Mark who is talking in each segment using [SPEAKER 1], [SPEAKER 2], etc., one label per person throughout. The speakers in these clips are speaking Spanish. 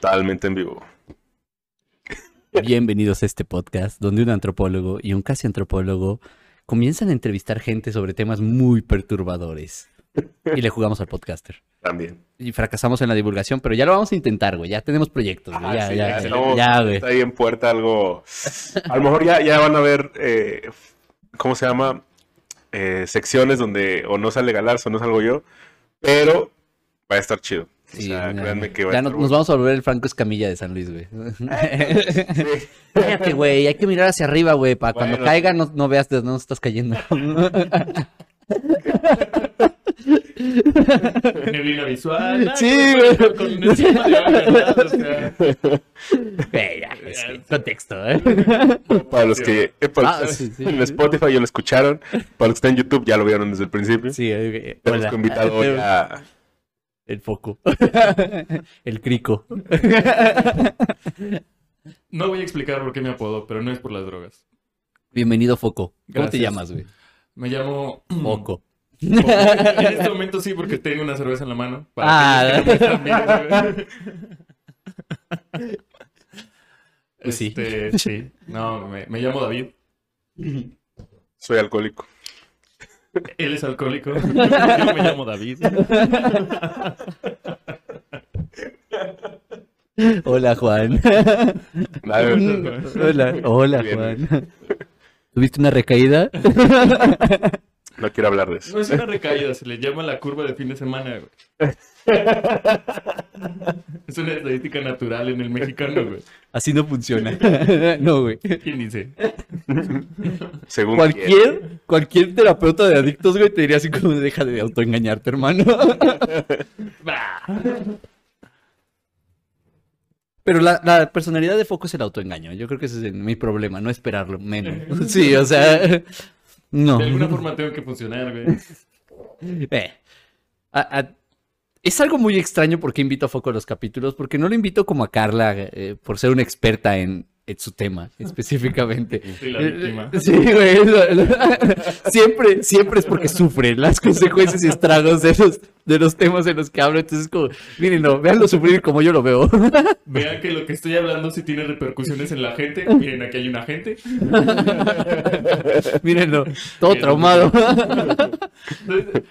[SPEAKER 1] Totalmente en vivo.
[SPEAKER 2] Bienvenidos a este podcast donde un antropólogo y un casi antropólogo comienzan a entrevistar gente sobre temas muy perturbadores. Y le jugamos al podcaster.
[SPEAKER 1] También.
[SPEAKER 2] Y fracasamos en la divulgación, pero ya lo vamos a intentar, güey. Ya tenemos proyectos, güey.
[SPEAKER 1] Ah,
[SPEAKER 2] Ya,
[SPEAKER 1] sí,
[SPEAKER 2] ya,
[SPEAKER 1] ya
[SPEAKER 2] ya,
[SPEAKER 1] estamos-
[SPEAKER 2] ya, güey.
[SPEAKER 1] Está ahí en puerta algo. A lo mejor ya, ya van a ver, eh, ¿cómo se llama? Eh, secciones donde o no sale Galarza o no salgo yo, pero va a estar chido. O
[SPEAKER 2] Sí,
[SPEAKER 1] sea,
[SPEAKER 2] ya,
[SPEAKER 1] créanme que va a
[SPEAKER 2] ya
[SPEAKER 1] estar
[SPEAKER 2] nos, nos vamos a volver el Franco Escamilla de San Luis, güey.
[SPEAKER 1] Sí.
[SPEAKER 2] Cállate, güey. Hay que mirar hacia arriba, güey. Para cuando caiga no, no veas de dónde estás cayendo.
[SPEAKER 3] Neblina visual. nada,
[SPEAKER 2] Sí, güey.
[SPEAKER 3] Con un de
[SPEAKER 2] contexto, ¿eh?
[SPEAKER 1] Para los que eh, para
[SPEAKER 2] Ah,
[SPEAKER 1] los-
[SPEAKER 2] sí, sí.
[SPEAKER 1] en Spotify ya lo escucharon, para los que están en YouTube ya lo vieron desde el principio.
[SPEAKER 2] Sí, eh,
[SPEAKER 1] Tenemos
[SPEAKER 2] hola.
[SPEAKER 1] que invitado hoy a
[SPEAKER 2] El foco. El crico.
[SPEAKER 3] No voy a explicar por qué me apodo, pero no es por las drogas.
[SPEAKER 2] Bienvenido, Foco. ¿Cómo te llamas, güey?
[SPEAKER 3] Me llamo
[SPEAKER 2] Foco.
[SPEAKER 3] En este momento sí, porque tengo una cerveza en la mano.
[SPEAKER 2] Ah.
[SPEAKER 3] Para que no güey.
[SPEAKER 2] Pues sí.
[SPEAKER 3] Este, sí. No, me, me llamo David.
[SPEAKER 1] Soy alcohólico.
[SPEAKER 3] Él es alcohólico. Yo me llamo David.
[SPEAKER 2] Hola, Juan.
[SPEAKER 1] Nada,
[SPEAKER 2] Hola, hola,
[SPEAKER 1] Bien.
[SPEAKER 2] Juan. ¿Tuviste una recaída?
[SPEAKER 1] no quiero hablar de eso.
[SPEAKER 3] No es una recaída, se le llama la curva de fin de semana, güey. Es una estadística natural en el mexicano, güey.
[SPEAKER 2] Así no funciona. No, güey.
[SPEAKER 3] ¿Quién dice?
[SPEAKER 1] Según quién.
[SPEAKER 2] Cualquier, cualquier terapeuta de adictos, güey, te diría así como deja de autoengañarte, hermano. Pero la, la personalidad de Foco es el autoengaño. Yo creo que ese es mi problema, no esperarlo menos. Sí, o sea, no.
[SPEAKER 3] De alguna forma tengo que funcionar, güey.
[SPEAKER 2] Eh, a- a- es algo muy extraño porque invito a Foco a los capítulos, porque no lo invito como a Carla eh, por ser una experta en, en su tema específicamente.
[SPEAKER 3] Soy la víctima.
[SPEAKER 2] Sí, güey. lo- lo- siempre, siempre es porque sufre las consecuencias y estragos de los, de los temas en los que hablo. Entonces, como, miren, no, véanlo sufrir como yo lo veo.
[SPEAKER 3] Vean que lo que estoy hablando sí tiene repercusiones en la gente. Miren, aquí hay una gente.
[SPEAKER 2] Mírenlo, todo traumado.
[SPEAKER 3] Entonces,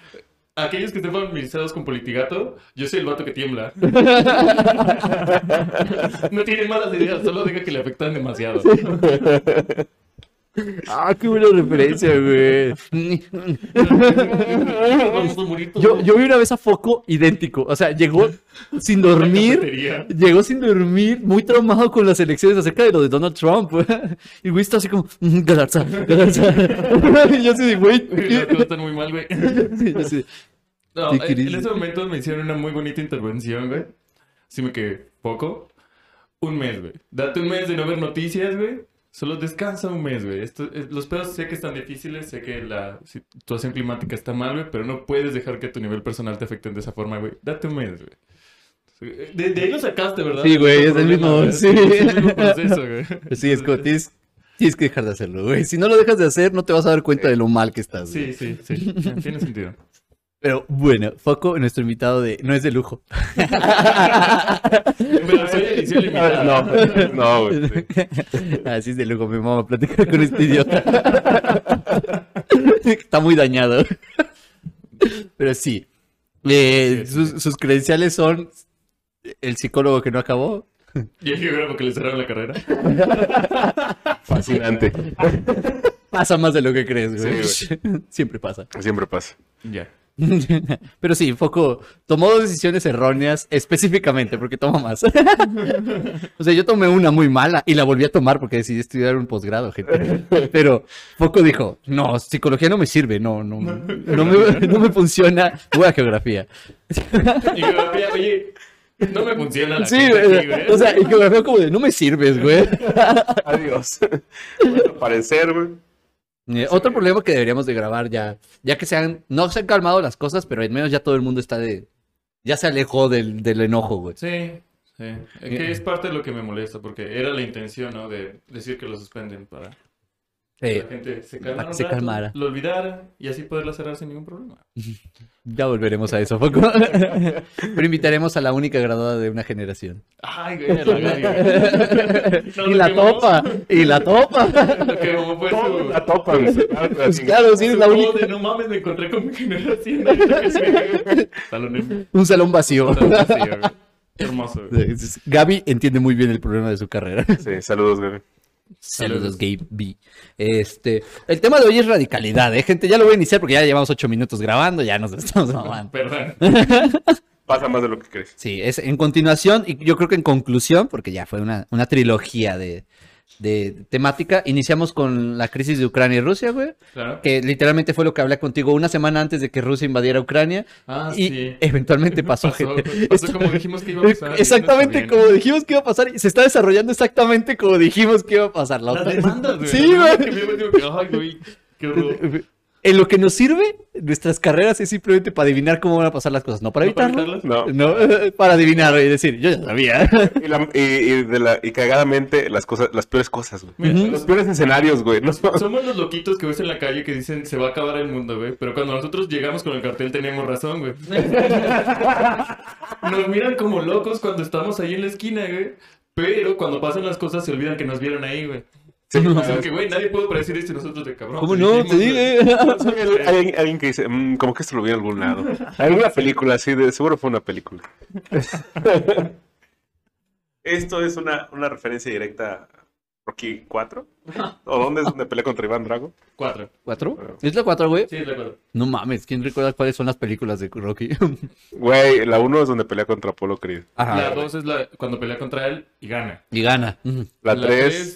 [SPEAKER 3] Aquellos que estén familiarizados con Politigato, yo soy el vato que tiembla. No tienen malas ideas, solo diga que le afectan demasiado.
[SPEAKER 2] Ah, qué buena referencia, güey.
[SPEAKER 3] Vamos a morir todos.
[SPEAKER 2] Yo, yo vi una vez a Foco idéntico. O sea, llegó sin dormir. Llegó sin dormir, muy traumado con las elecciones acerca de lo de Donald Trump. Y el güey está así como, "Mm, Galarza, Galarza. Y yo así de, güey.
[SPEAKER 3] Las
[SPEAKER 2] ¿qué?".
[SPEAKER 3] cosas están muy mal, güey.
[SPEAKER 2] Sí,
[SPEAKER 3] No,
[SPEAKER 2] ¿Qué
[SPEAKER 3] en, ese momento me hicieron una muy bonita intervención, güey. Así me quedé poco. Un mes, güey. Date un mes de no ver noticias, güey. Solo descansa un mes, güey. Esto- eh, los pedos sé que están difíciles, sé que la situación climática está mal, güey, pero no puedes dejar que tu nivel personal te afecte de esa forma, güey. Date un mes, güey. De, de ahí lo sacaste, ¿verdad?
[SPEAKER 2] Sí, güey, es el mismo, sí.
[SPEAKER 3] Es el mismo proceso, güey.
[SPEAKER 2] Sí, es como, tienes, tienes que dejar de hacerlo, güey. Si no lo dejas de hacer, no te vas a dar cuenta de lo mal que estás. güey.
[SPEAKER 3] Sí, sí, sí. Tiene sentido.
[SPEAKER 2] Pero bueno, Foco, nuestro invitado de No es de lujo.
[SPEAKER 3] Pero soy edición limitada.
[SPEAKER 1] No, no, güey. sí.
[SPEAKER 2] Así es de lujo, mi mamá platicar con este idiota. Está muy dañado. Pero sí. Eh, sus, sus credenciales son el psicólogo que no acabó.
[SPEAKER 3] Y el geógrafo que le cerraron la carrera.
[SPEAKER 1] Fascinante.
[SPEAKER 2] Pasa más de lo que crees, güey.
[SPEAKER 1] Sí,
[SPEAKER 2] Siempre pasa.
[SPEAKER 1] Siempre pasa.
[SPEAKER 3] Ya.
[SPEAKER 2] Pero sí, Foco tomó dos decisiones erróneas específicamente, porque toma más. o sea, yo tomé una muy mala y la volví a tomar porque decidí estudiar un posgrado, gente. Pero Foco dijo, no, psicología no me sirve, no, no, no me, no me funciona. Voy a geografía.
[SPEAKER 3] Y geografía, oye, no me funciona la
[SPEAKER 2] Sí,
[SPEAKER 3] gente
[SPEAKER 2] güey,
[SPEAKER 3] aquí, güey.
[SPEAKER 2] o sea, y geografía como de, no me sirves, güey.
[SPEAKER 1] Adiós. Bueno, parecer, güey.
[SPEAKER 2] Eh, Otro problema que deberíamos de grabar ya, ya que se han, no se han calmado las cosas, pero al menos ya todo el mundo está de, ya se alejó del, del enojo, güey.
[SPEAKER 3] Sí, sí. Es que es parte de lo que me molesta, porque era la intención, ¿no? De decir que lo suspenden para... Que
[SPEAKER 2] Eh,
[SPEAKER 3] la gente se
[SPEAKER 2] para
[SPEAKER 3] calmara,
[SPEAKER 2] que
[SPEAKER 3] un
[SPEAKER 2] se
[SPEAKER 3] rato,
[SPEAKER 2] calmara.
[SPEAKER 3] lo olvidara y así poderla cerrar sin ningún problema.
[SPEAKER 2] Ya volveremos a eso, Foco. Pero invitaremos a la única graduada de una generación.
[SPEAKER 3] Ay, güey, la Gaby,
[SPEAKER 2] y la topa, y la topa.
[SPEAKER 3] Su...
[SPEAKER 1] la güey.
[SPEAKER 2] Pues claro, sí, es la única.
[SPEAKER 3] de, no mames, me encontré con mi generación. ahorita que sí". Salón en-
[SPEAKER 2] Un salón vacío.
[SPEAKER 3] salón vacío. Hermoso, güey.
[SPEAKER 2] Gaby entiende muy bien el problema de su carrera.
[SPEAKER 1] Sí, saludos, güey.
[SPEAKER 2] Saludos, Gaby. Este, el tema de hoy es radicalidad, ¿eh, gente? Ya lo voy a iniciar porque ya llevamos ocho minutos grabando, ya nos estamos mamando.
[SPEAKER 3] Perdón.
[SPEAKER 1] Pasa más de lo que crees.
[SPEAKER 2] Sí, es en continuación y yo creo que en conclusión, porque ya fue una, una trilogía de, de temática, iniciamos con la crisis de Ucrania y Rusia, güey,
[SPEAKER 3] Claro.
[SPEAKER 2] que literalmente fue lo que hablé contigo una semana antes de que Rusia invadiera Ucrania
[SPEAKER 3] Ah,
[SPEAKER 2] y
[SPEAKER 3] sí.
[SPEAKER 2] eventualmente pasó,
[SPEAKER 3] Pasó,
[SPEAKER 2] gente.
[SPEAKER 3] pasó
[SPEAKER 2] Esto-
[SPEAKER 3] como dijimos que iba a pasar.
[SPEAKER 2] Exactamente como dijimos que iba a pasar y se está desarrollando exactamente como dijimos que iba a pasar. La
[SPEAKER 3] Las
[SPEAKER 2] otra-
[SPEAKER 3] demandas, güey.
[SPEAKER 2] Sí, güey. En lo que nos sirve, nuestras carreras es simplemente para adivinar cómo van a pasar las cosas, no para
[SPEAKER 3] ¿No para
[SPEAKER 2] evitarlo.
[SPEAKER 3] evitarlas?
[SPEAKER 1] No.
[SPEAKER 2] No, para adivinar y decir, yo ya sabía.
[SPEAKER 1] Y, la- y- y de la- y cagadamente, las cosas, las peores cosas, güey.
[SPEAKER 3] Mira,
[SPEAKER 1] Los peores escenarios, güey. No,
[SPEAKER 3] Somos los loquitos que ves en la calle que dicen se va a acabar el mundo, güey. Pero cuando nosotros llegamos con el cartel tenemos razón, güey. Nos miran como locos cuando estamos ahí en la esquina, güey. Pero cuando pasan las cosas se olvidan que nos vieron ahí, güey.
[SPEAKER 1] Sí,
[SPEAKER 3] O sea que, güey, nadie puede predecir esto y nosotros de cabrón.
[SPEAKER 2] ¿Cómo no?
[SPEAKER 3] dijimos,
[SPEAKER 2] Te dije.
[SPEAKER 1] El- alguien, alguien que dice, "Mm, como que esto lo vi en algún lado. Alguna película, sí, de, seguro fue una película. Esto es una, una referencia directa a Rocky 4. ¿O dónde es donde pelea contra Iván Drago?
[SPEAKER 3] Cuatro.
[SPEAKER 2] ¿Cuatro? ¿Es la cuatro, güey?
[SPEAKER 3] Sí, de acuerdo.
[SPEAKER 2] No mames, ¿quién recuerda cuáles son las películas de Rocky?
[SPEAKER 1] Güey, la 1 es donde pelea contra Apolo Creed.
[SPEAKER 2] Ajá.
[SPEAKER 3] La dos es la, cuando pelea contra él y gana.
[SPEAKER 2] Y gana.
[SPEAKER 1] La
[SPEAKER 3] La
[SPEAKER 1] 3,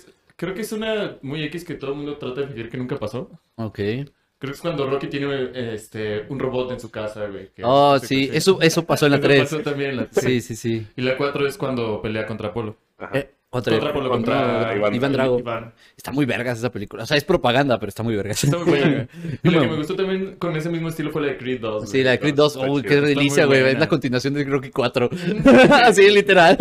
[SPEAKER 3] tres, creo que es una muy X que todo el mundo trata de fingir que nunca pasó.
[SPEAKER 2] Ok.
[SPEAKER 3] Creo que es cuando Rocky tiene este, un robot en su casa, güey. que-
[SPEAKER 2] Oh, sí, eso, eso pasó en la
[SPEAKER 3] Eso
[SPEAKER 2] 3.
[SPEAKER 3] pasó también en la
[SPEAKER 2] Sí, sí, sí.
[SPEAKER 3] Y la 4 es cuando pelea contra Apolo.
[SPEAKER 2] Eh, otra.
[SPEAKER 3] Contra
[SPEAKER 1] contra
[SPEAKER 3] contra,
[SPEAKER 1] Iván-
[SPEAKER 2] Iván Drago.
[SPEAKER 3] Iván.
[SPEAKER 2] Está muy vergas esa película. O sea, es propaganda, pero está muy vergas.
[SPEAKER 3] Está muy buena. Y la que me gustó también con ese mismo estilo fue la de Creed 2.
[SPEAKER 2] Sí, la de Creed 2.
[SPEAKER 1] Está
[SPEAKER 2] Uy,
[SPEAKER 1] chido.
[SPEAKER 2] qué delicia, güey. Es la continuación de Rocky 4. Así, literal.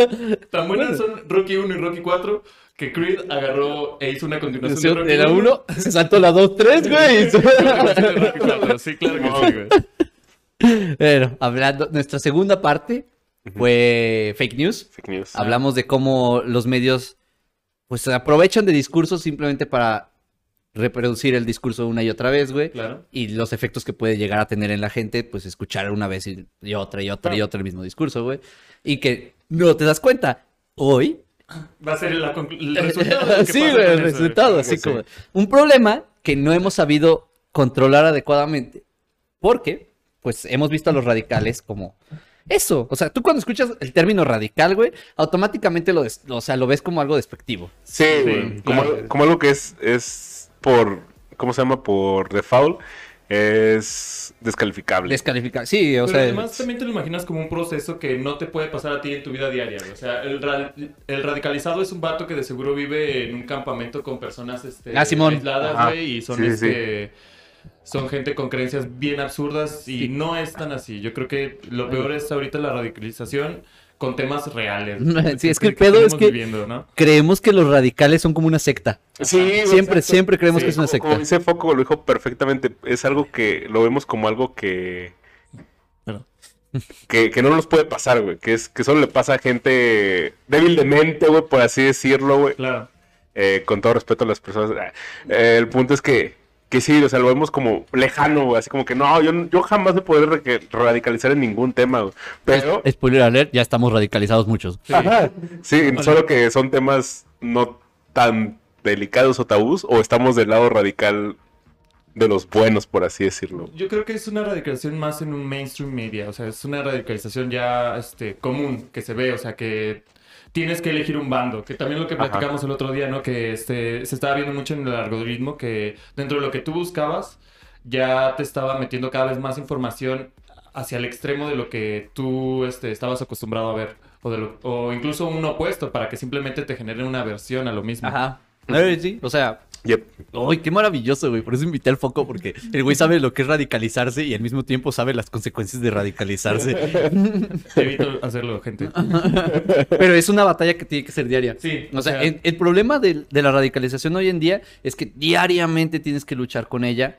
[SPEAKER 3] Tan buenas son Rocky 1 y Rocky 4 que Creed agarró e hizo una continuación de Rocky
[SPEAKER 2] De la
[SPEAKER 3] 1.
[SPEAKER 2] 1, se saltó la 2, 3, güey.
[SPEAKER 3] Continuación de Rocky 4. Sí, claro que sí, güey.
[SPEAKER 2] Bueno, hablando, nuestra segunda parte fue fake news.
[SPEAKER 1] fake news.
[SPEAKER 2] Hablamos de cómo los medios pues se aprovechan de discursos simplemente para reproducir el discurso una y otra vez, güey.
[SPEAKER 3] Claro.
[SPEAKER 2] Y los efectos que puede llegar a tener en la gente, pues escuchar una vez y, y otra y otra y otra el mismo discurso, güey. Y que no te das cuenta. Hoy
[SPEAKER 3] Va a ser la el resultado.
[SPEAKER 2] sí, güey, el resultado, así
[SPEAKER 1] Sí.
[SPEAKER 2] como un problema que no hemos sabido controlar adecuadamente, porque pues hemos visto a los radicales como eso, o sea, tú cuando escuchas el término radical, güey, automáticamente lo, des- o sea, lo ves como algo despectivo.
[SPEAKER 1] Sí, güey. como,
[SPEAKER 3] claro.
[SPEAKER 1] como algo que es, es por, ¿cómo se llama? Por default, es descalificable.
[SPEAKER 2] Descalificar, sí, o
[SPEAKER 3] Pero
[SPEAKER 2] sea,
[SPEAKER 3] además también te lo imaginas como un proceso que no te puede pasar a ti en tu vida diaria. güey. O sea, el, ra- el radicalizado es un vato que de seguro vive en un campamento con personas este,
[SPEAKER 2] Ah, Simón.
[SPEAKER 3] aisladas,
[SPEAKER 1] Ajá.
[SPEAKER 3] güey, y son
[SPEAKER 1] Sí, sí.
[SPEAKER 3] Son gente con creencias bien absurdas y no es tan así. Yo creo que lo peor es ahorita la radicalización con temas reales.
[SPEAKER 2] Sí, es que el pedo es
[SPEAKER 3] estamos
[SPEAKER 2] que-
[SPEAKER 3] viviendo, ¿no?
[SPEAKER 2] creemos que los radicales son como una secta.
[SPEAKER 1] Sí,
[SPEAKER 2] Siempre,
[SPEAKER 1] exacto.
[SPEAKER 2] siempre creemos
[SPEAKER 3] Sí,
[SPEAKER 2] que es una
[SPEAKER 1] Como- Como
[SPEAKER 2] secta.
[SPEAKER 1] dice Foco, lo dijo perfectamente. Es algo que lo vemos como algo que.
[SPEAKER 3] Bueno.
[SPEAKER 1] Que, que no nos puede pasar, güey. Que, es, que solo le pasa a gente débil de mente, güey, por así decirlo, güey.
[SPEAKER 3] Claro.
[SPEAKER 1] Eh, con todo respeto a las personas. eh, el punto es que, que sí, o sea, lo vemos como lejano, güey. Así como que no, yo, yo jamás me podré radicalizar en ningún tema, güey. Pero.
[SPEAKER 2] Spoiler alert, ya estamos radicalizados muchos.
[SPEAKER 3] Sí.
[SPEAKER 1] Ajá. Sí, solo que son temas no tan delicados o tabús, o estamos del lado radical de los buenos, por así decirlo.
[SPEAKER 3] Yo creo que es una radicalización más en un mainstream media, o sea, es una radicalización ya este, común que se ve, o sea, que tienes que elegir un bando, que también lo que
[SPEAKER 1] Ajá.
[SPEAKER 3] platicamos el otro día, ¿no? Que este, se estaba viendo mucho en el algoritmo, que dentro de lo que tú buscabas, ya te estaba metiendo cada vez más información hacia el extremo de lo que tú este, estabas acostumbrado a ver, o, de lo- o incluso un opuesto, para que simplemente te genere una aversión a lo mismo.
[SPEAKER 2] Ajá. Eh, sí, o sea,
[SPEAKER 1] Yep.
[SPEAKER 2] Uy, qué maravilloso, güey. Por eso invité al foco, porque el güey sabe lo que es radicalizarse y al mismo tiempo sabe las consecuencias de radicalizarse.
[SPEAKER 3] Evito hacerlo, gente.
[SPEAKER 2] Pero es una batalla que tiene que ser diaria.
[SPEAKER 3] Sí,
[SPEAKER 2] O
[SPEAKER 3] o
[SPEAKER 2] sea,
[SPEAKER 3] sea-
[SPEAKER 2] el, el problema de, la radicalización hoy en día es que diariamente tienes que luchar con ella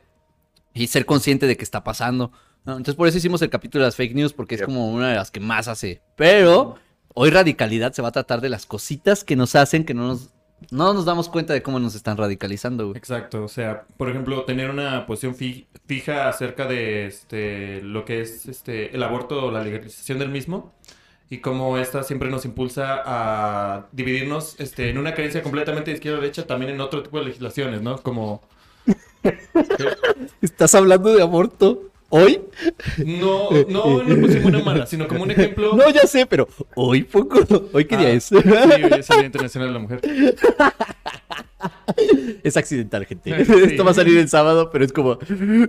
[SPEAKER 2] y ser consciente de que está pasando. ¿no? Entonces, por eso hicimos el capítulo de las fake news, porque es
[SPEAKER 1] Yep.
[SPEAKER 2] como una de las que más hace. Pero hoy radicalidad se va a tratar de las cositas que nos hacen que no nos, no nos damos cuenta de cómo nos están radicalizando, güey.
[SPEAKER 3] Exacto, o sea, por ejemplo, tener una posición fi- fija acerca de este lo que es este el aborto o la legalización del mismo y cómo esta siempre nos impulsa a dividirnos este en una creencia completamente de izquierda a derecha, también en otro tipo de legislaciones, ¿no? Como
[SPEAKER 2] ¿Estás hablando de aborto hoy?
[SPEAKER 3] no no en una posición buena o mala, sino como un ejemplo
[SPEAKER 2] No, ya sé, pero hoy poco. ¿Hoy qué día
[SPEAKER 3] Ah,
[SPEAKER 2] es?
[SPEAKER 3] Sí, hoy es el Día Internacional de la Mujer.
[SPEAKER 2] Es accidental, gente.
[SPEAKER 3] Sí.
[SPEAKER 2] Esto va a salir el sábado, pero es como,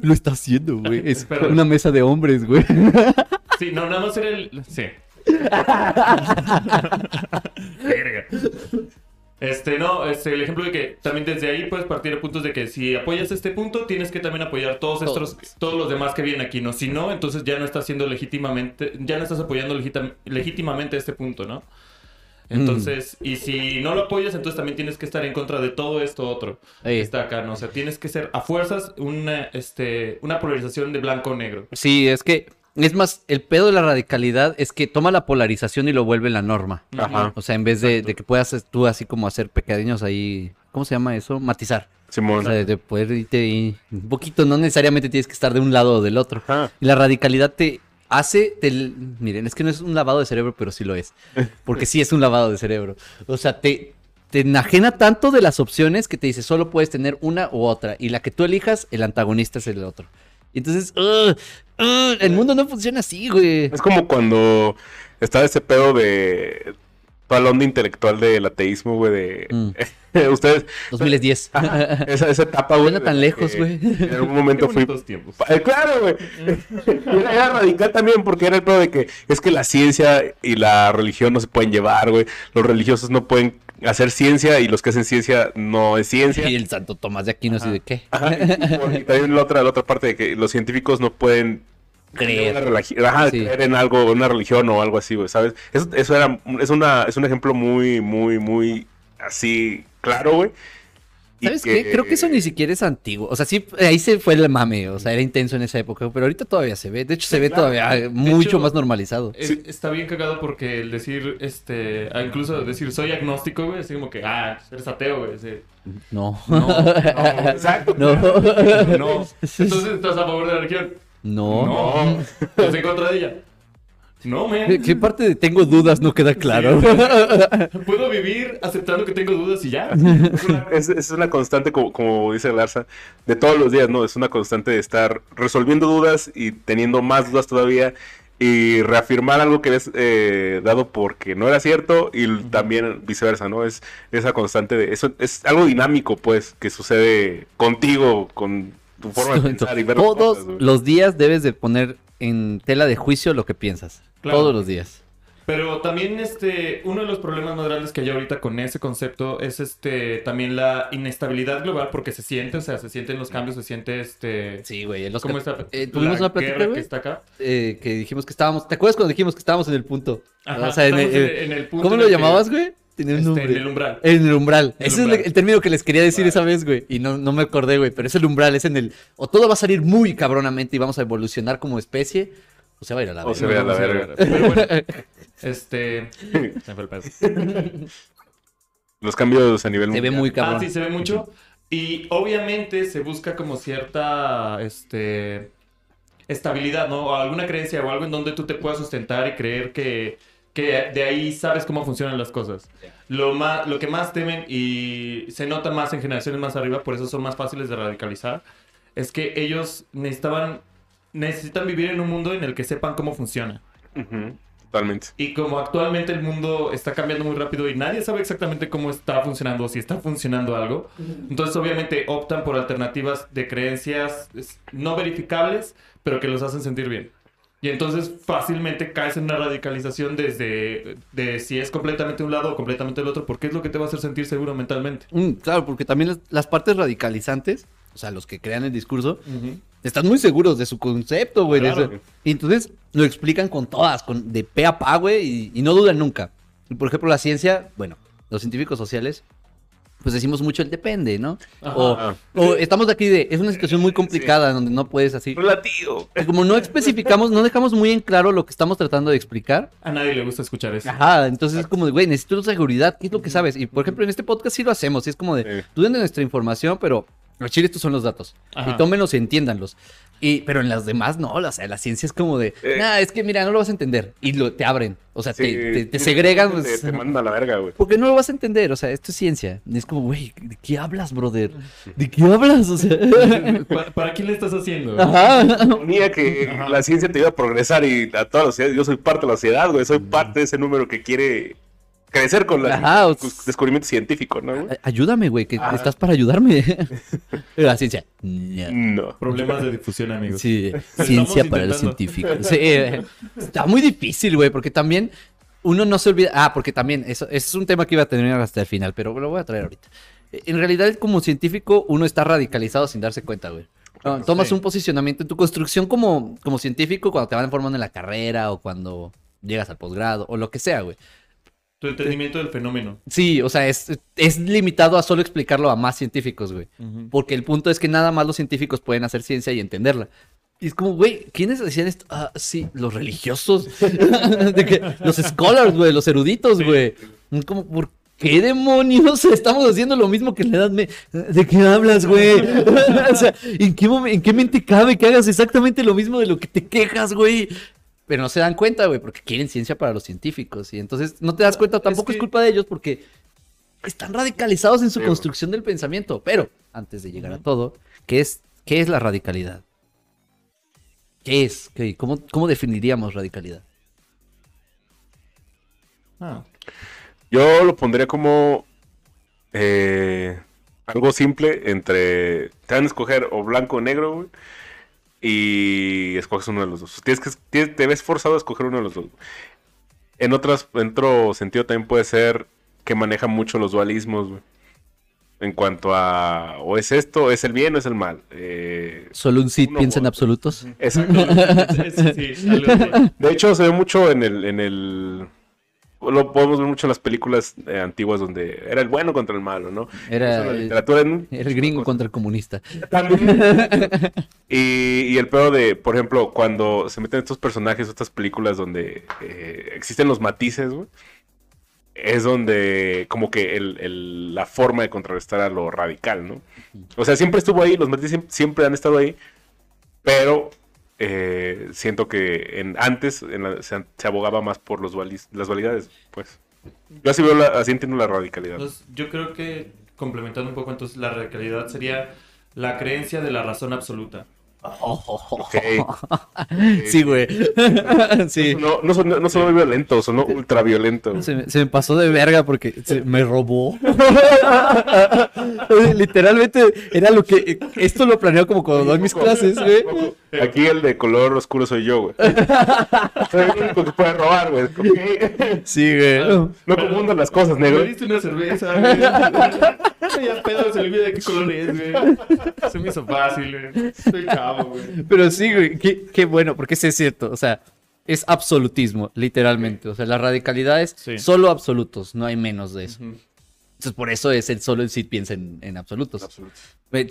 [SPEAKER 2] lo está haciendo, güey. Es
[SPEAKER 3] Pero-
[SPEAKER 2] una mesa de hombres, güey.
[SPEAKER 3] Sí, no, nada más era el. Sí. Verga. Este, no, este, el ejemplo de que también desde ahí puedes partir a puntos de que si apoyas este punto, tienes que también apoyar todos estos,
[SPEAKER 2] Todos.
[SPEAKER 3] todos los demás que vienen aquí, ¿no? Si no, entonces ya no estás haciendo legítimamente, ya no estás apoyando legítimamente este punto, ¿no? Entonces, y si no lo apoyas, entonces también tienes que estar en contra de todo esto otro que está acá, ¿no? O sea, tienes que ser a fuerzas una, este, una polarización de blanco o negro.
[SPEAKER 2] Sí, es que, es más, el pedo de la radicalidad es que toma la polarización y lo vuelve la norma.
[SPEAKER 1] Ajá.
[SPEAKER 2] O sea, en vez de, de que puedas tú así como hacer pequeños ahí, ¿cómo se llama eso? Matizar. O
[SPEAKER 1] Simón.
[SPEAKER 2] sea, de, de poder irte ahí un poquito, no necesariamente tienes que estar de un lado o del otro.
[SPEAKER 1] Ajá.
[SPEAKER 2] Y la radicalidad te hace, te- miren, es que no es un lavado de cerebro, pero sí lo es. Porque sí es un lavado de cerebro. O sea, te, te enajena tanto de las opciones que te dice, solo puedes tener una u otra. Y la que tú elijas, el antagonista es el otro. Entonces, ugh, ugh, el mundo no funciona así, güey.
[SPEAKER 1] Es como cuando estaba ese pedo de la onda intelectual del ateísmo, güey, de...
[SPEAKER 2] Mm.
[SPEAKER 1] Ustedes...
[SPEAKER 2] 2010.
[SPEAKER 1] Esa, esa etapa, güey. De
[SPEAKER 2] tan lejos, güey.
[SPEAKER 1] En algún momento
[SPEAKER 3] Qué
[SPEAKER 1] fui...
[SPEAKER 3] tiempos.
[SPEAKER 1] Eh, Claro, güey. Era, era radical también porque era el pedo de que es que la ciencia y la religión no se pueden llevar, güey. Los religiosos no pueden hacer ciencia y los que hacen ciencia no es ciencia.
[SPEAKER 2] Y el santo Tomás de Aquino así de qué.
[SPEAKER 1] Ajá, y, y también la otra, la otra parte de que los científicos no pueden
[SPEAKER 2] Creer.
[SPEAKER 1] una religi- ajá,
[SPEAKER 2] Sí.
[SPEAKER 1] creer en algo, una religión o algo así, güey, ¿sabes? Eso, eso era, es una, es un ejemplo muy, muy, muy así claro, güey.
[SPEAKER 2] ¿Sabes qué? Creo que eso ni siquiera es antiguo. O sea, sí, ahí se fue el mame. O sea, era intenso en esa época. Pero ahorita todavía se ve. De hecho, se ve
[SPEAKER 1] claro.
[SPEAKER 2] todavía mucho
[SPEAKER 3] hecho,
[SPEAKER 2] más normalizado.
[SPEAKER 3] Es-
[SPEAKER 1] Sí.
[SPEAKER 3] Está bien cagado porque el decir, este, ah, incluso decir soy agnóstico, güey, así como que, ah, eres ateo, güey.
[SPEAKER 2] No.
[SPEAKER 3] No, no, exacto.
[SPEAKER 2] No.
[SPEAKER 3] No. Entonces estás a favor de la religión.
[SPEAKER 2] No.
[SPEAKER 3] No. Estás en contra de ella. No,
[SPEAKER 2] ¿Qué,
[SPEAKER 3] man.
[SPEAKER 2] qué parte de tengo dudas no queda claro?
[SPEAKER 3] Puedo vivir aceptando que tengo dudas y ya.
[SPEAKER 1] Es, es una constante, como, como dice Larza, de todos los días, ¿no? Es una constante de estar resolviendo dudas y teniendo más dudas todavía y reafirmar algo que habías eh, dado porque no era cierto y también viceversa, ¿no? Es esa constante de... Eso es algo dinámico, pues, que sucede contigo, con tu forma de pensar y ver
[SPEAKER 2] Todos
[SPEAKER 1] cosas,
[SPEAKER 2] los días debes de poner en tela de juicio lo que piensas.
[SPEAKER 3] Claro.
[SPEAKER 2] Todos los días.
[SPEAKER 3] Pero también este, uno de los problemas más grandes que hay ahorita con ese concepto es este también la inestabilidad global porque se siente, o sea, se sienten los cambios, se siente este
[SPEAKER 2] Sí, güey. Los
[SPEAKER 3] ¿Cómo está?
[SPEAKER 2] eh, tuvimos
[SPEAKER 3] la
[SPEAKER 2] una plática,
[SPEAKER 3] que está acá.
[SPEAKER 2] eh, que dijimos que estábamos. ¿Te acuerdas cuando dijimos que estábamos en el punto?
[SPEAKER 3] Ajá,
[SPEAKER 2] o sea, en el- eh,
[SPEAKER 3] en el punto
[SPEAKER 2] ¿Cómo lo
[SPEAKER 3] que-
[SPEAKER 2] llamabas, güey? Tenía un
[SPEAKER 3] Este,
[SPEAKER 2] nombre.
[SPEAKER 3] en el umbral.
[SPEAKER 2] En el umbral.
[SPEAKER 3] El
[SPEAKER 2] Ese
[SPEAKER 3] umbral.
[SPEAKER 2] es el término que les quería decir
[SPEAKER 3] Vale.
[SPEAKER 2] esa vez, güey. Y no, no me acordé, güey. Pero es el umbral, es en el. O todo va a salir muy cabronamente y vamos a evolucionar como especie. O se va a ir a la
[SPEAKER 1] O
[SPEAKER 2] verga.
[SPEAKER 1] se va a ir a la verga.
[SPEAKER 3] Pero bueno, este... se me fue el pedo.
[SPEAKER 1] Los cambios a nivel
[SPEAKER 2] Se ve muy
[SPEAKER 3] Ah,
[SPEAKER 2] cabrón.
[SPEAKER 3] sí, se ve mucho. Y obviamente se busca como cierta este, estabilidad, ¿no? O alguna creencia o algo en donde tú te puedas sustentar y creer que, que de ahí sabes cómo funcionan las cosas. Lo, más, lo que más temen y se nota más en generaciones más arriba, por eso son más fáciles de radicalizar, es que ellos necesitaban, necesitan vivir en un mundo en el que sepan cómo funciona.
[SPEAKER 1] Totalmente.
[SPEAKER 3] Y como actualmente el mundo está cambiando muy rápido y nadie sabe exactamente cómo está funcionando o si está funcionando algo, entonces obviamente optan por alternativas de creencias no verificables, pero que los hacen sentir bien. Y entonces fácilmente caes en una radicalización desde de si es completamente un lado o completamente el otro, porque es lo que te va a hacer sentir seguro mentalmente.
[SPEAKER 2] Mm, claro, porque también las, las partes radicalizantes, o sea, los que crean el discurso, están muy seguros de su concepto, güey.
[SPEAKER 3] Claro.
[SPEAKER 2] Y entonces lo explican con todas, con, de pe a pa, güey, y, y no dudan nunca. Y por ejemplo, la ciencia, bueno, los científicos sociales, pues decimos mucho el depende, ¿no? O,
[SPEAKER 1] Ah.
[SPEAKER 2] o estamos aquí de, es una situación muy complicada donde no puedes así.
[SPEAKER 1] Relativo.
[SPEAKER 2] Como no especificamos, no dejamos muy en claro lo que estamos tratando de explicar.
[SPEAKER 3] A nadie le gusta escuchar eso.
[SPEAKER 2] Ajá, entonces es como de, güey, necesito seguridad, ¿qué es lo que sabes? Y por ejemplo, en este podcast sí lo hacemos, y es como de,
[SPEAKER 1] Sí.
[SPEAKER 2] duden de nuestra información, pero chile estos son los datos.
[SPEAKER 3] Ajá.
[SPEAKER 2] Y tómenlos y entiéndanlos. Y, pero en las demás no, o sea, la ciencia es como de,
[SPEAKER 1] Eh.
[SPEAKER 2] nah, es que mira, no lo vas a entender. Y lo, te abren, o sea,
[SPEAKER 1] Sí,
[SPEAKER 2] te, te- te segregan.
[SPEAKER 1] Te,
[SPEAKER 2] pues,
[SPEAKER 1] te mandan a la verga, güey.
[SPEAKER 2] porque no lo vas a entender, o sea, esto es ciencia. Y es como, güey, ¿de qué hablas, brother? ¿De qué hablas? O sea,
[SPEAKER 3] ¿Para, para quién le estás haciendo?
[SPEAKER 2] ajá.
[SPEAKER 1] Ponía que
[SPEAKER 3] Ajá.
[SPEAKER 1] la ciencia te iba a progresar y a toda la sociedad. Yo soy parte de la sociedad, güey. Soy parte de ese número que quiere crecer con la-
[SPEAKER 2] Ajá, o-
[SPEAKER 1] con descubrimiento científico, ¿no? güey?
[SPEAKER 2] Ay- Ayúdame, güey, que estás para ayudarme. la ciencia. no.
[SPEAKER 1] No.
[SPEAKER 3] Problemas de difusión, amigos.
[SPEAKER 2] Sí, ciencia para los científicos. Sí, está muy difícil, güey, porque también uno no se olvida. Ah, porque también, eso, es un tema que iba a tener hasta el final, pero lo voy a traer ahorita. Eh, En realidad, como científico, uno está radicalizado sin darse cuenta, güey. No, tomas
[SPEAKER 3] Sí.
[SPEAKER 2] un posicionamiento en tu construcción como, como científico cuando te van formando en la carrera o cuando llegas al posgrado o lo que sea, güey.
[SPEAKER 3] Tu entendimiento del fenómeno.
[SPEAKER 2] Sí, o sea, es, es limitado a solo explicarlo a más científicos, güey. Porque el punto es que nada más los científicos pueden hacer ciencia y entenderla. Y es como, güey, ¿quiénes decían esto? Ah, sí, los religiosos. De que- los scholars, güey, los eruditos, güey. Como, ¿por qué demonios estamos haciendo lo mismo que en la edad media? ¿De qué hablas, güey? o sea, ¿en qué, ¿en qué mente cabe que hagas exactamente lo mismo de lo que te quejas, güey? Pero no se dan cuenta, güey, porque quieren ciencia para los científicos. Y entonces no te das cuenta, tampoco es,
[SPEAKER 3] que-
[SPEAKER 2] culpa de ellos porque están radicalizados en su
[SPEAKER 1] Sí.
[SPEAKER 2] construcción del pensamiento. Pero, antes de llegar a todo, ¿qué es, qué es la radicalidad? ¿Qué es? ¿Qué- cómo, ¿Cómo definiríamos radicalidad?
[SPEAKER 3] Ah.
[SPEAKER 1] Yo lo pondría como eh, algo simple entre. Te van a escoger o blanco o negro, güey. Y escoges uno de los dos. Tienes que, tienes- te ves forzado a escoger uno de los dos. En, otras, en otro sentido también puede ser que maneja mucho los dualismos, güey. En cuanto a o es esto, o es el bien o es el mal. Eh,
[SPEAKER 2] ¿Solo un Sith piensa en absolutos?
[SPEAKER 1] exacto.
[SPEAKER 3] Sí, sí.
[SPEAKER 1] De hecho, se ve mucho en el, en el. Lo podemos ver mucho en las películas eh, antiguas donde era el bueno contra el malo, ¿no?
[SPEAKER 2] Era
[SPEAKER 1] Eso la literatura en-
[SPEAKER 2] Era el gringo contra el comunista.
[SPEAKER 1] Y, y el peor de, por ejemplo, cuando se meten estos personajes, estas películas donde eh, existen los matices, güey, es donde como que el- el- la forma de contrarrestar a lo radical, ¿no? O sea, siempre estuvo ahí, los matices siempre, siempre han estado ahí, pero eh, siento que en, antes en la- se, abogaba más por los las dualidades, pues. Yo así veo, la- así entiendo la radicalidad.
[SPEAKER 3] Yo creo que, complementando un poco, entonces la radicalidad sería la creencia de la razón absoluta.
[SPEAKER 1] Ok.
[SPEAKER 2] Sí, güey. Sí.
[SPEAKER 1] No, no, son, no son muy violentos, son ultra violentos.
[SPEAKER 2] Se me, se me pasó de verga porque se me robó. Literalmente era lo que. Esto lo planeo como cuando doy mis clases, güey.
[SPEAKER 1] Aquí el de color oscuro soy yo, güey. Soy el único que puede robar, güey. Ok.
[SPEAKER 2] Sí, güey.
[SPEAKER 1] No confundan las cosas,
[SPEAKER 3] Me
[SPEAKER 1] negro.
[SPEAKER 3] diste una cerveza, güey. ya pedo se olvida de qué color es, güey. Se me hizo fácil, güey. Estoy chavo, güey.
[SPEAKER 2] Pero sí, güey. Qué, qué bueno, porque sí es cierto. O sea, es absolutismo, literalmente. O sea, la radicalidad es
[SPEAKER 3] Sí.
[SPEAKER 2] solo absolutos, no hay menos de eso. Entonces, por eso es el solo el Cid piensa en, en absolutos.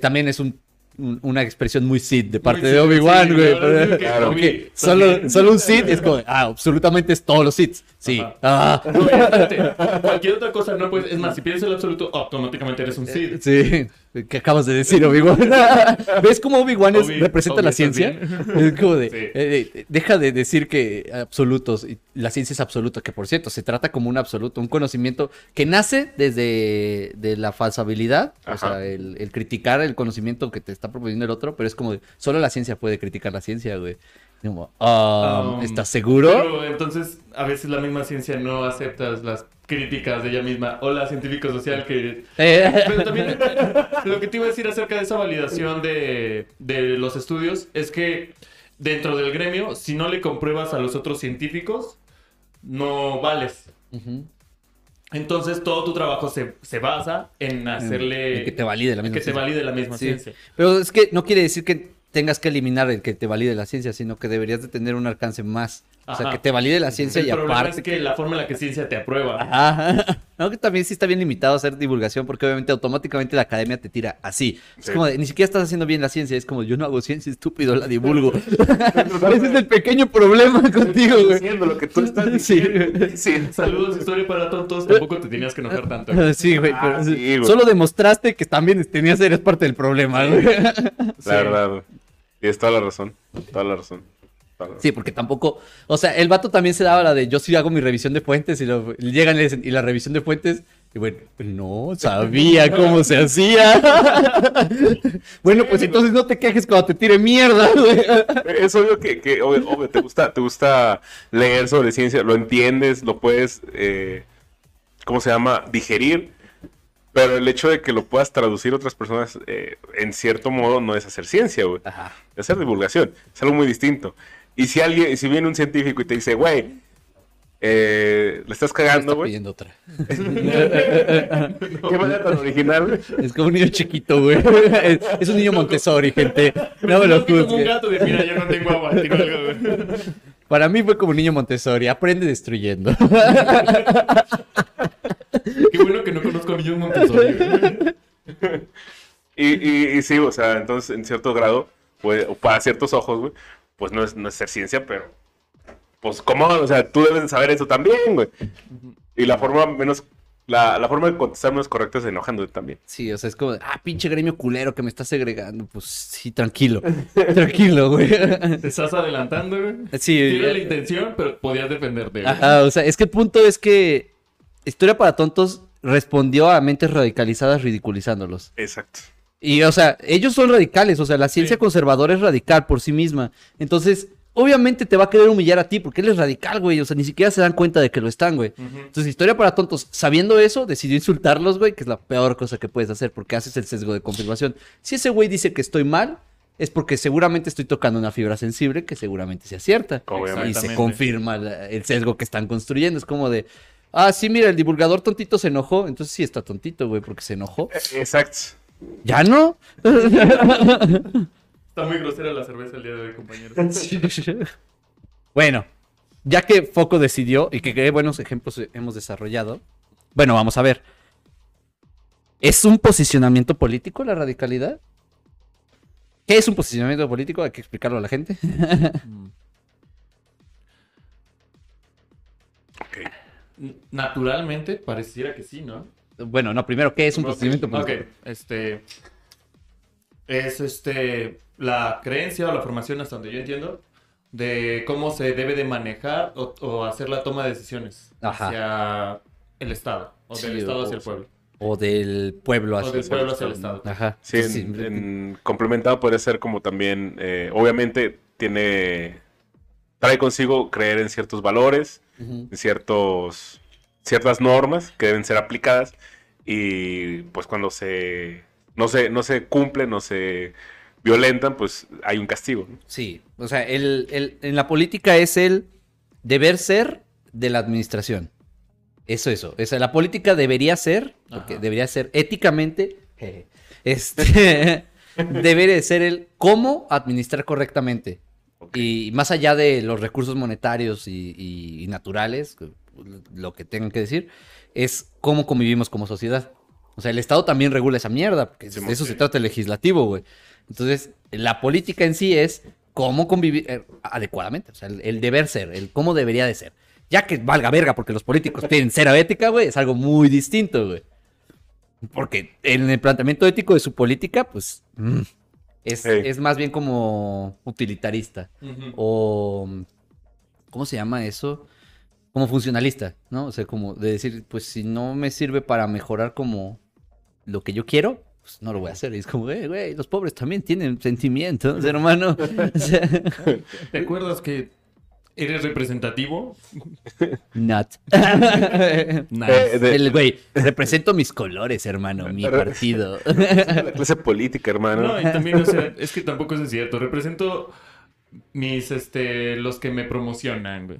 [SPEAKER 2] También es un- un- una expresión muy Cid de parte
[SPEAKER 3] Muy
[SPEAKER 2] de Obi-Wan,
[SPEAKER 3] sí,
[SPEAKER 2] güey.
[SPEAKER 3] que
[SPEAKER 1] Claro.
[SPEAKER 2] Porque solo, solo un Sith es como, ah, absolutamente es todos los Siths. Sí. Ah.
[SPEAKER 3] No. Cualquier otra cosa no puedes. Es más, si piensas el absoluto, automáticamente eres un Sith.
[SPEAKER 2] Sí, ¿qué acabas de decir, Obi-Wan? ¿Ves cómo Obi-Wan es-
[SPEAKER 3] Obi-
[SPEAKER 2] representa
[SPEAKER 3] Obi,
[SPEAKER 2] la
[SPEAKER 3] ¿estás
[SPEAKER 2] ciencia? Es como de,
[SPEAKER 3] Sí.
[SPEAKER 2] eh, eh, deja de decir que absolutos, y la ciencia es absoluta, que por cierto, se trata como un absoluto, un conocimiento que nace desde de la falsabilidad, o
[SPEAKER 1] Ajá.
[SPEAKER 2] sea, el, el criticar el conocimiento que te está proponiendo el otro, pero es como de, solo la ciencia puede criticar la ciencia, güey. Como, ah,
[SPEAKER 3] Um,
[SPEAKER 2] ¿estás seguro?
[SPEAKER 3] Pero entonces, a veces la misma ciencia no acepta las críticas de ella misma. Hola, científico social, que
[SPEAKER 2] Eh,
[SPEAKER 3] Pero también lo que te iba a decir acerca de esa validación de, de los estudios es que dentro del gremio, si no le compruebas a los otros científicos, no vales. Entonces todo tu trabajo se, se basa en hacerle...
[SPEAKER 2] En que te valide la misma
[SPEAKER 3] que te
[SPEAKER 2] ciencia.
[SPEAKER 3] valide la misma
[SPEAKER 2] Sí.
[SPEAKER 3] ciencia.
[SPEAKER 2] Pero es que no quiere decir que tengas que eliminar el que te valide la ciencia, sino que deberías de tener un alcance más. O sea, que te valide la ciencia
[SPEAKER 3] El
[SPEAKER 2] y
[SPEAKER 3] problema
[SPEAKER 2] aparte...
[SPEAKER 3] es que la forma en la que ciencia te aprueba.
[SPEAKER 2] Ajá. No, que también sí está bien limitado a hacer divulgación porque obviamente automáticamente la academia te tira así. Es
[SPEAKER 1] Sí.
[SPEAKER 2] como de, ni siquiera estás haciendo bien la ciencia, es como yo no hago ciencia, estúpido, la divulgo. Ese es el pequeño problema contigo, güey.
[SPEAKER 1] Diciendo lo que tú estás diciendo. Sí.
[SPEAKER 3] Saludos, historia para tontos. Tampoco te tenías que enojar tanto.
[SPEAKER 2] Sí, güey,
[SPEAKER 1] Ah,
[SPEAKER 2] pero
[SPEAKER 1] sí, güey.
[SPEAKER 2] solo demostraste que también tenías eres parte del problema, güey.
[SPEAKER 1] La verdad, güey. Tienes toda la razón. Toda la razón.
[SPEAKER 2] Sí, porque tampoco, o sea, el vato también se daba la de yo sí hago mi revisión de fuentes y lo, llegan y dicen, y la revisión de fuentes, y bueno, no sabía cómo se hacía. bueno, pues entonces no te quejes cuando te tire mierda, güey.
[SPEAKER 1] Es obvio que, que obvio, obvio, te gusta, te gusta leer sobre ciencia, lo entiendes, lo puedes, eh, ¿cómo se llama? Digerir. Pero el hecho de que lo puedas traducir a otras personas, eh, en cierto modo, no es hacer ciencia, güey.
[SPEAKER 2] Ajá.
[SPEAKER 1] Es hacer divulgación. Es algo muy distinto. Y si alguien, si viene un científico y te dice, güey, eh, le estás cagando,
[SPEAKER 2] está
[SPEAKER 1] güey.
[SPEAKER 2] pidiendo otra.
[SPEAKER 1] Qué manera tan original, güey.
[SPEAKER 2] Es como un niño chiquito, güey. Es, es un niño Montessori, gente. No me lo
[SPEAKER 3] Como un gato de, mira, yo no tengo agua, tiro algo, güey.
[SPEAKER 2] Para mí fue como un niño Montessori. Aprende destruyendo.
[SPEAKER 3] Qué bueno que no conozco a niños Montessori, güey.
[SPEAKER 1] Y, y, y sí, o sea, entonces, en cierto grado, pues, para ciertos ojos, güey, pues no es, no es ser ciencia, pero, pues, ¿cómo? O sea, tú debes de saber eso también, güey. Y la forma menos, la, la forma de contestar menos correcta es enojándote también.
[SPEAKER 2] Sí, o sea, es como, de, ah, pinche gremio culero que me estás segregando. Pues sí, tranquilo. tranquilo, güey.
[SPEAKER 3] Te estás adelantando, güey.
[SPEAKER 2] Sí,
[SPEAKER 3] Tiene la intención, pero podías defenderte, güey.
[SPEAKER 2] Ajá, o sea, es que el punto es que Historia para Tontos respondió a mentes radicalizadas ridiculizándolos.
[SPEAKER 1] Exacto.
[SPEAKER 2] Y, o sea, ellos son radicales, o sea, la ciencia
[SPEAKER 3] Sí.
[SPEAKER 2] conservadora es radical por sí misma. Entonces, obviamente te va a querer humillar a ti porque él es radical, güey. O sea, ni siquiera se dan cuenta de que lo están, güey. Entonces, Historia para Tontos, sabiendo eso, decidió insultarlos, güey, que es la peor cosa que puedes hacer porque haces el sesgo de confirmación. Si ese güey dice que estoy mal, es porque seguramente estoy tocando una fibra sensible que seguramente sea cierta.
[SPEAKER 1] Obviamente.
[SPEAKER 2] Y se confirma la- el sesgo que están construyendo. Es como de, ah, sí, mira, el divulgador tontito se enojó. Entonces sí está tontito, güey, porque se enojó.
[SPEAKER 1] Eh, Exacto.
[SPEAKER 2] ¿Ya no?
[SPEAKER 3] Está muy grosera la cerveza el día de hoy, compañeros.
[SPEAKER 2] bueno, ya que Foco decidió y que qué buenos ejemplos hemos desarrollado, bueno, vamos a ver. ¿Es un posicionamiento político la radicalidad? ¿Qué es un posicionamiento político? Hay que explicarlo a la gente.
[SPEAKER 1] Ok.
[SPEAKER 3] Naturalmente, pareciera que sí, ¿no?
[SPEAKER 2] Bueno, no, primero, ¿qué es un posicionamiento político?
[SPEAKER 3] Ok, este. Es este. La creencia o la formación, hasta donde yo entiendo, de cómo se debe de manejar o, o hacer la toma de decisiones
[SPEAKER 2] Ajá.
[SPEAKER 3] hacia el Estado, o del Estado
[SPEAKER 2] o-
[SPEAKER 3] hacia el pueblo,
[SPEAKER 2] O del pueblo
[SPEAKER 3] o
[SPEAKER 2] hacia
[SPEAKER 3] del pueblo hacia el Estado.
[SPEAKER 2] Ajá.
[SPEAKER 1] Sí, en-
[SPEAKER 2] sí.
[SPEAKER 1] en- complementado puede ser como también, eh, obviamente tiene, trae consigo creer en ciertos valores, en ciertos, ciertas normas que deben ser aplicadas y pues cuando se, no se, no se cumplen, no se violentan, pues hay un castigo. ¿no?
[SPEAKER 2] Sí, o sea, el, el- en la política es el deber ser de la administración. Eso, eso. O sea, la política debería ser, porque
[SPEAKER 3] Ajá.
[SPEAKER 2] debería ser éticamente, jeje, este, debería ser el cómo administrar correctamente.
[SPEAKER 1] Ok.
[SPEAKER 2] Y más allá de los recursos monetarios y, y- y naturales, lo que tengan que decir, es cómo convivimos como sociedad. O sea, el Estado también regula esa mierda, porque
[SPEAKER 1] Sí,
[SPEAKER 2] de eso
[SPEAKER 1] sí.
[SPEAKER 2] se trata el legislativo, güey. Entonces, la política en sí es cómo convivir eh, adecuadamente, o sea, el, el deber ser, el cómo debería de ser. Ya que valga verga porque los políticos tienen cero ética, güey, es algo muy distinto, güey. Porque en el planteamiento ético de su política, pues, mm, es, es más bien como utilitarista
[SPEAKER 3] Ujú.
[SPEAKER 2] o ¿cómo se llama eso? Como funcionalista, ¿no? O sea, como de decir, pues si no me sirve para mejorar como lo que yo quiero, pues no lo voy a hacer. Y es como, "Eh, güey, los pobres también tienen sentimientos, hermano. O sea,
[SPEAKER 3] ¿Te acuerdas que eres representativo?
[SPEAKER 2] not.
[SPEAKER 1] Eh, de-
[SPEAKER 2] El güey, represento mis colores, hermano, mi partido.
[SPEAKER 1] la clase política, hermano.
[SPEAKER 3] No, y también, o sea, es que tampoco es cierto. Represento mis, este, los que me promocionan, güey.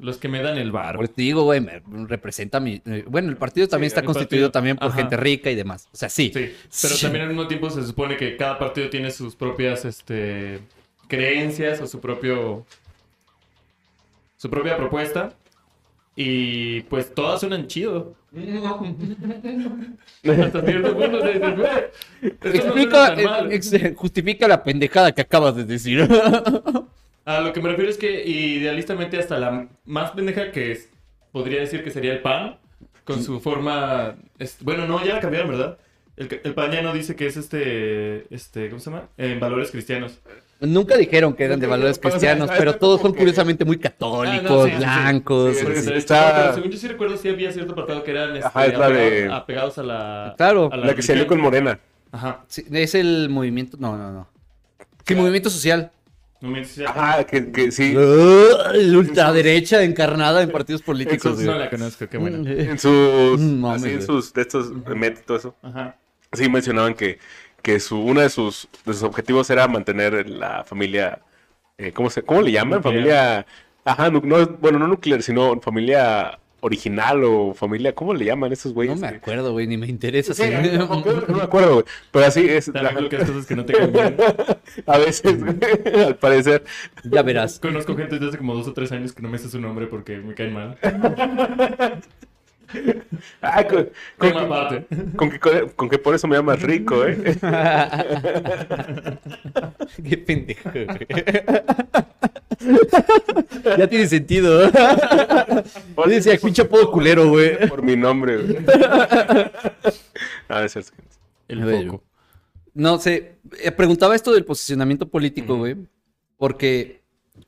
[SPEAKER 3] Los que me dan el bar.
[SPEAKER 2] Por eso te digo, güey, me representa mi... eh, Bueno, el partido también está constituido
[SPEAKER 3] partido.
[SPEAKER 2] también por
[SPEAKER 3] Ajá.
[SPEAKER 2] gente rica y demás. O sea, sí.
[SPEAKER 3] Sí, pero
[SPEAKER 2] Sí.
[SPEAKER 3] también al mismo tiempo se supone que cada partido tiene sus propias este, creencias o su propio su propia propuesta y pues todas suenan chido. Hasta cierto punto te dices, "Güey, esto no
[SPEAKER 2] Explica,
[SPEAKER 3] suena tan mal".
[SPEAKER 2] eh, ex- justifica la pendejada que acabas de decir.
[SPEAKER 3] A lo que me refiero es que idealistamente hasta la más pendeja que es, podría decir que sería el pan, con su forma... es- bueno, no, ya la cambiaron, ¿verdad? El, el pan ya no dice que es este, este, ¿cómo se llama? En valores cristianos.
[SPEAKER 2] Nunca dijeron que eran de valores
[SPEAKER 1] Pero, o sea,
[SPEAKER 2] cristianos, pero todos son curiosamente muy
[SPEAKER 3] Ah,
[SPEAKER 2] católicos,
[SPEAKER 3] no, sí, sí, sí.
[SPEAKER 2] blancos.
[SPEAKER 1] Sí, sí, está-
[SPEAKER 3] pero según yo sí recuerdo, sí había cierto apartado que eran este,
[SPEAKER 1] Ajá, es la de-
[SPEAKER 3] apegados, a la...
[SPEAKER 2] Claro.
[SPEAKER 3] a
[SPEAKER 1] La que salió con. Morena.
[SPEAKER 3] Ajá.
[SPEAKER 2] Sí, es el movimiento. No, no, no. Sí, movimiento social.
[SPEAKER 3] No me
[SPEAKER 1] Ajá, que, que sí.
[SPEAKER 2] Uh, la ultraderecha encarnada en partidos políticos.
[SPEAKER 1] Esos
[SPEAKER 3] No la conozco, qué bueno.
[SPEAKER 1] En sus.
[SPEAKER 2] Mm, mames,
[SPEAKER 1] así en sus. De estos. Met y todo eso.
[SPEAKER 3] Ajá.
[SPEAKER 1] Sí, mencionaban que, que su, uno de sus, de sus objetivos era mantener la familia. eh, ¿cómo, se, ¿Cómo le llaman?
[SPEAKER 3] Nuclear.
[SPEAKER 1] Familia. Ajá, no, bueno, no nuclear, sino familia original o familia. ¿Cómo le llaman estos
[SPEAKER 2] No
[SPEAKER 1] güeyes?
[SPEAKER 2] me acuerdo, güey, ni me interesa.
[SPEAKER 1] Sí, no, no me acuerdo, güey. Pero así es. La-
[SPEAKER 3] cosas que no te
[SPEAKER 1] a veces, güey, al parecer.
[SPEAKER 2] Ya verás.
[SPEAKER 3] Conozco gente desde hace como dos o tres años que no me sé su nombre porque me caen mal.
[SPEAKER 1] Ah, con, con, con que, con que por eso me llamas rico, ¿eh?
[SPEAKER 2] Qué pendejo, güey. ya tiene sentido. Yo decía, pinche apodo culero, güey.
[SPEAKER 1] Por mi nombre, güey. Ah, es cierto.
[SPEAKER 3] El foco.
[SPEAKER 2] No sé, eh, preguntaba esto del posicionamiento político, güey, porque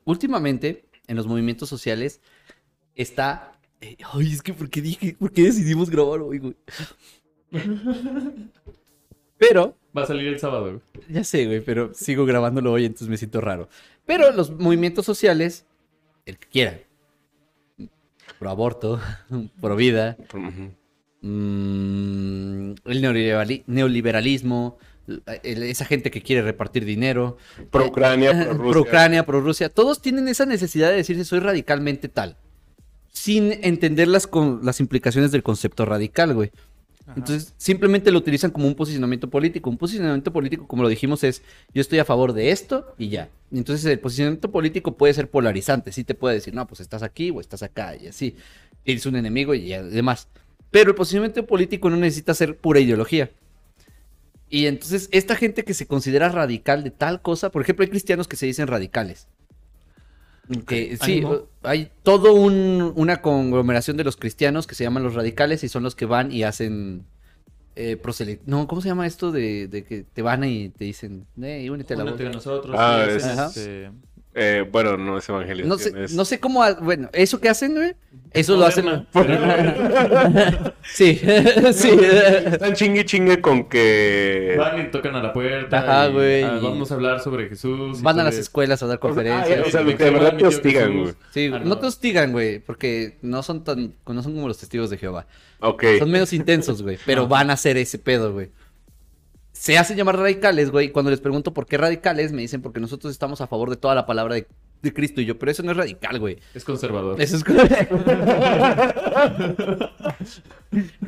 [SPEAKER 2] últimamente en los movimientos sociales está... eh, ay, es que ¿por qué dije, por qué decidimos grabar hoy, güey? Pero,
[SPEAKER 3] Va a salir el sábado. güey.
[SPEAKER 2] ya sé, güey, pero sigo grabándolo hoy, entonces me siento raro. Pero los movimientos sociales, el que quiera, pro aborto, pro vida. Mm, el neoliberali- neoliberalismo, esa gente que quiere repartir dinero,
[SPEAKER 1] Pro Ucrania,
[SPEAKER 2] eh,
[SPEAKER 1] pro Rusia.
[SPEAKER 2] pro Ucrania, pro Rusia, todos tienen esa necesidad de decirse soy radicalmente tal, sin entender las, con- las implicaciones del concepto radical, güey. Entonces, simplemente lo utilizan como un posicionamiento político. Un posicionamiento político, como lo dijimos, es yo estoy a favor de esto y ya. Entonces, el posicionamiento político puede ser polarizante. Sí te puede decir, no, pues estás aquí o estás acá y así. Eres un enemigo y demás. Pero el posicionamiento político no necesita ser pura ideología. Y entonces, esta gente que se considera radical de tal cosa, por ejemplo, hay cristianos que se dicen radicales. Que, sí,
[SPEAKER 3] ánimo.
[SPEAKER 2] hay todo un- una conglomeración de los cristianos que se llaman los radicales y son los que van y hacen eh, proseli- No, ¿cómo se llama esto de, de que te van y te dicen, eh, únete a la voz?
[SPEAKER 3] Únete a nosotros.
[SPEAKER 1] Ah,
[SPEAKER 3] sí,
[SPEAKER 1] es-
[SPEAKER 3] es,
[SPEAKER 2] Ajá.
[SPEAKER 3] este,
[SPEAKER 1] Eh, bueno, no es evangelización.
[SPEAKER 2] No sé,
[SPEAKER 1] es-
[SPEAKER 2] no sé cómo, ha- bueno, eso que hacen, güey, eso lo hacen. Sí, sí.
[SPEAKER 1] Están chingue chingue con que.
[SPEAKER 3] Van y tocan a la puerta.
[SPEAKER 2] Ajá,
[SPEAKER 3] y,
[SPEAKER 2] güey,
[SPEAKER 3] ah, vamos a hablar sobre Jesús.
[SPEAKER 2] Van a las escuelas a dar
[SPEAKER 1] Ah,
[SPEAKER 2] conferencias.
[SPEAKER 1] o sea, de verdad te hostigan,
[SPEAKER 3] Jesús.
[SPEAKER 1] güey.
[SPEAKER 2] Sí,
[SPEAKER 3] Ah,
[SPEAKER 2] no te hostigan, güey, porque no son tan, no son como los testigos de Jehová.
[SPEAKER 1] Ok.
[SPEAKER 2] Son menos intensos, güey, pero van a hacer ese pedo, güey. Se hacen llamar radicales, güey. y Cuando les pregunto por qué radicales, me dicen porque nosotros estamos a favor de toda la palabra de, de Cristo. Y yo, pero eso no es radical, güey.
[SPEAKER 3] Es conservador.
[SPEAKER 2] Eso es.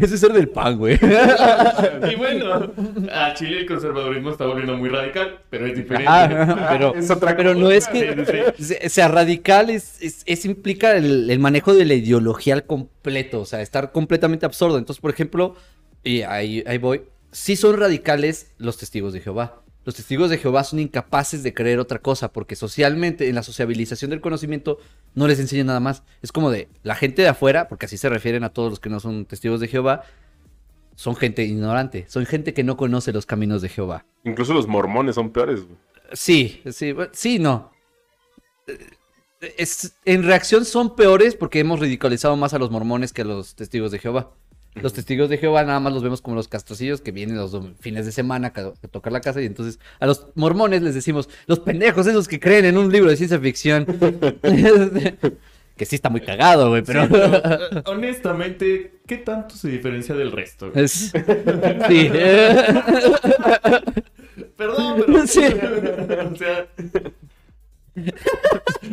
[SPEAKER 2] eso es ser del pan, güey.
[SPEAKER 3] Y bueno, a Chile el conservadurismo está volviendo muy radical, pero es diferente.
[SPEAKER 2] Ah, pero,
[SPEAKER 1] Es otra
[SPEAKER 2] pero no es que. O sea, radical es, es- es implica el, el manejo de la ideología al completo. O sea, estar completamente absurdo. Entonces, por ejemplo, y ahí, ahí voy. Sí son radicales los testigos de Jehová. Los testigos de Jehová son incapaces de creer otra cosa porque socialmente, en la sociabilización del conocimiento, no les enseñan nada más. Es como de la gente de afuera, porque así se refieren a todos los que no son testigos de Jehová, son gente ignorante, son gente que no conoce los caminos de Jehová.
[SPEAKER 1] Incluso los mormones son peores, güey.
[SPEAKER 2] Sí, sí, sí, no. Es, en reacción son peores porque hemos ridiculizado más a los mormones que a los testigos de Jehová. Los testigos de Jehová nada más los vemos como los castrocillos que vienen los fines de semana a, ca- a tocar la casa y entonces a los mormones les decimos, los pendejos esos que creen en un libro de ciencia ficción. que sí está muy cagado, güey, pero...
[SPEAKER 3] Eh, Honestamente, ¿qué tanto se diferencia del resto? güey?
[SPEAKER 2] Es- sí.
[SPEAKER 3] Perdón, pero.
[SPEAKER 2] Sí.
[SPEAKER 3] o sea,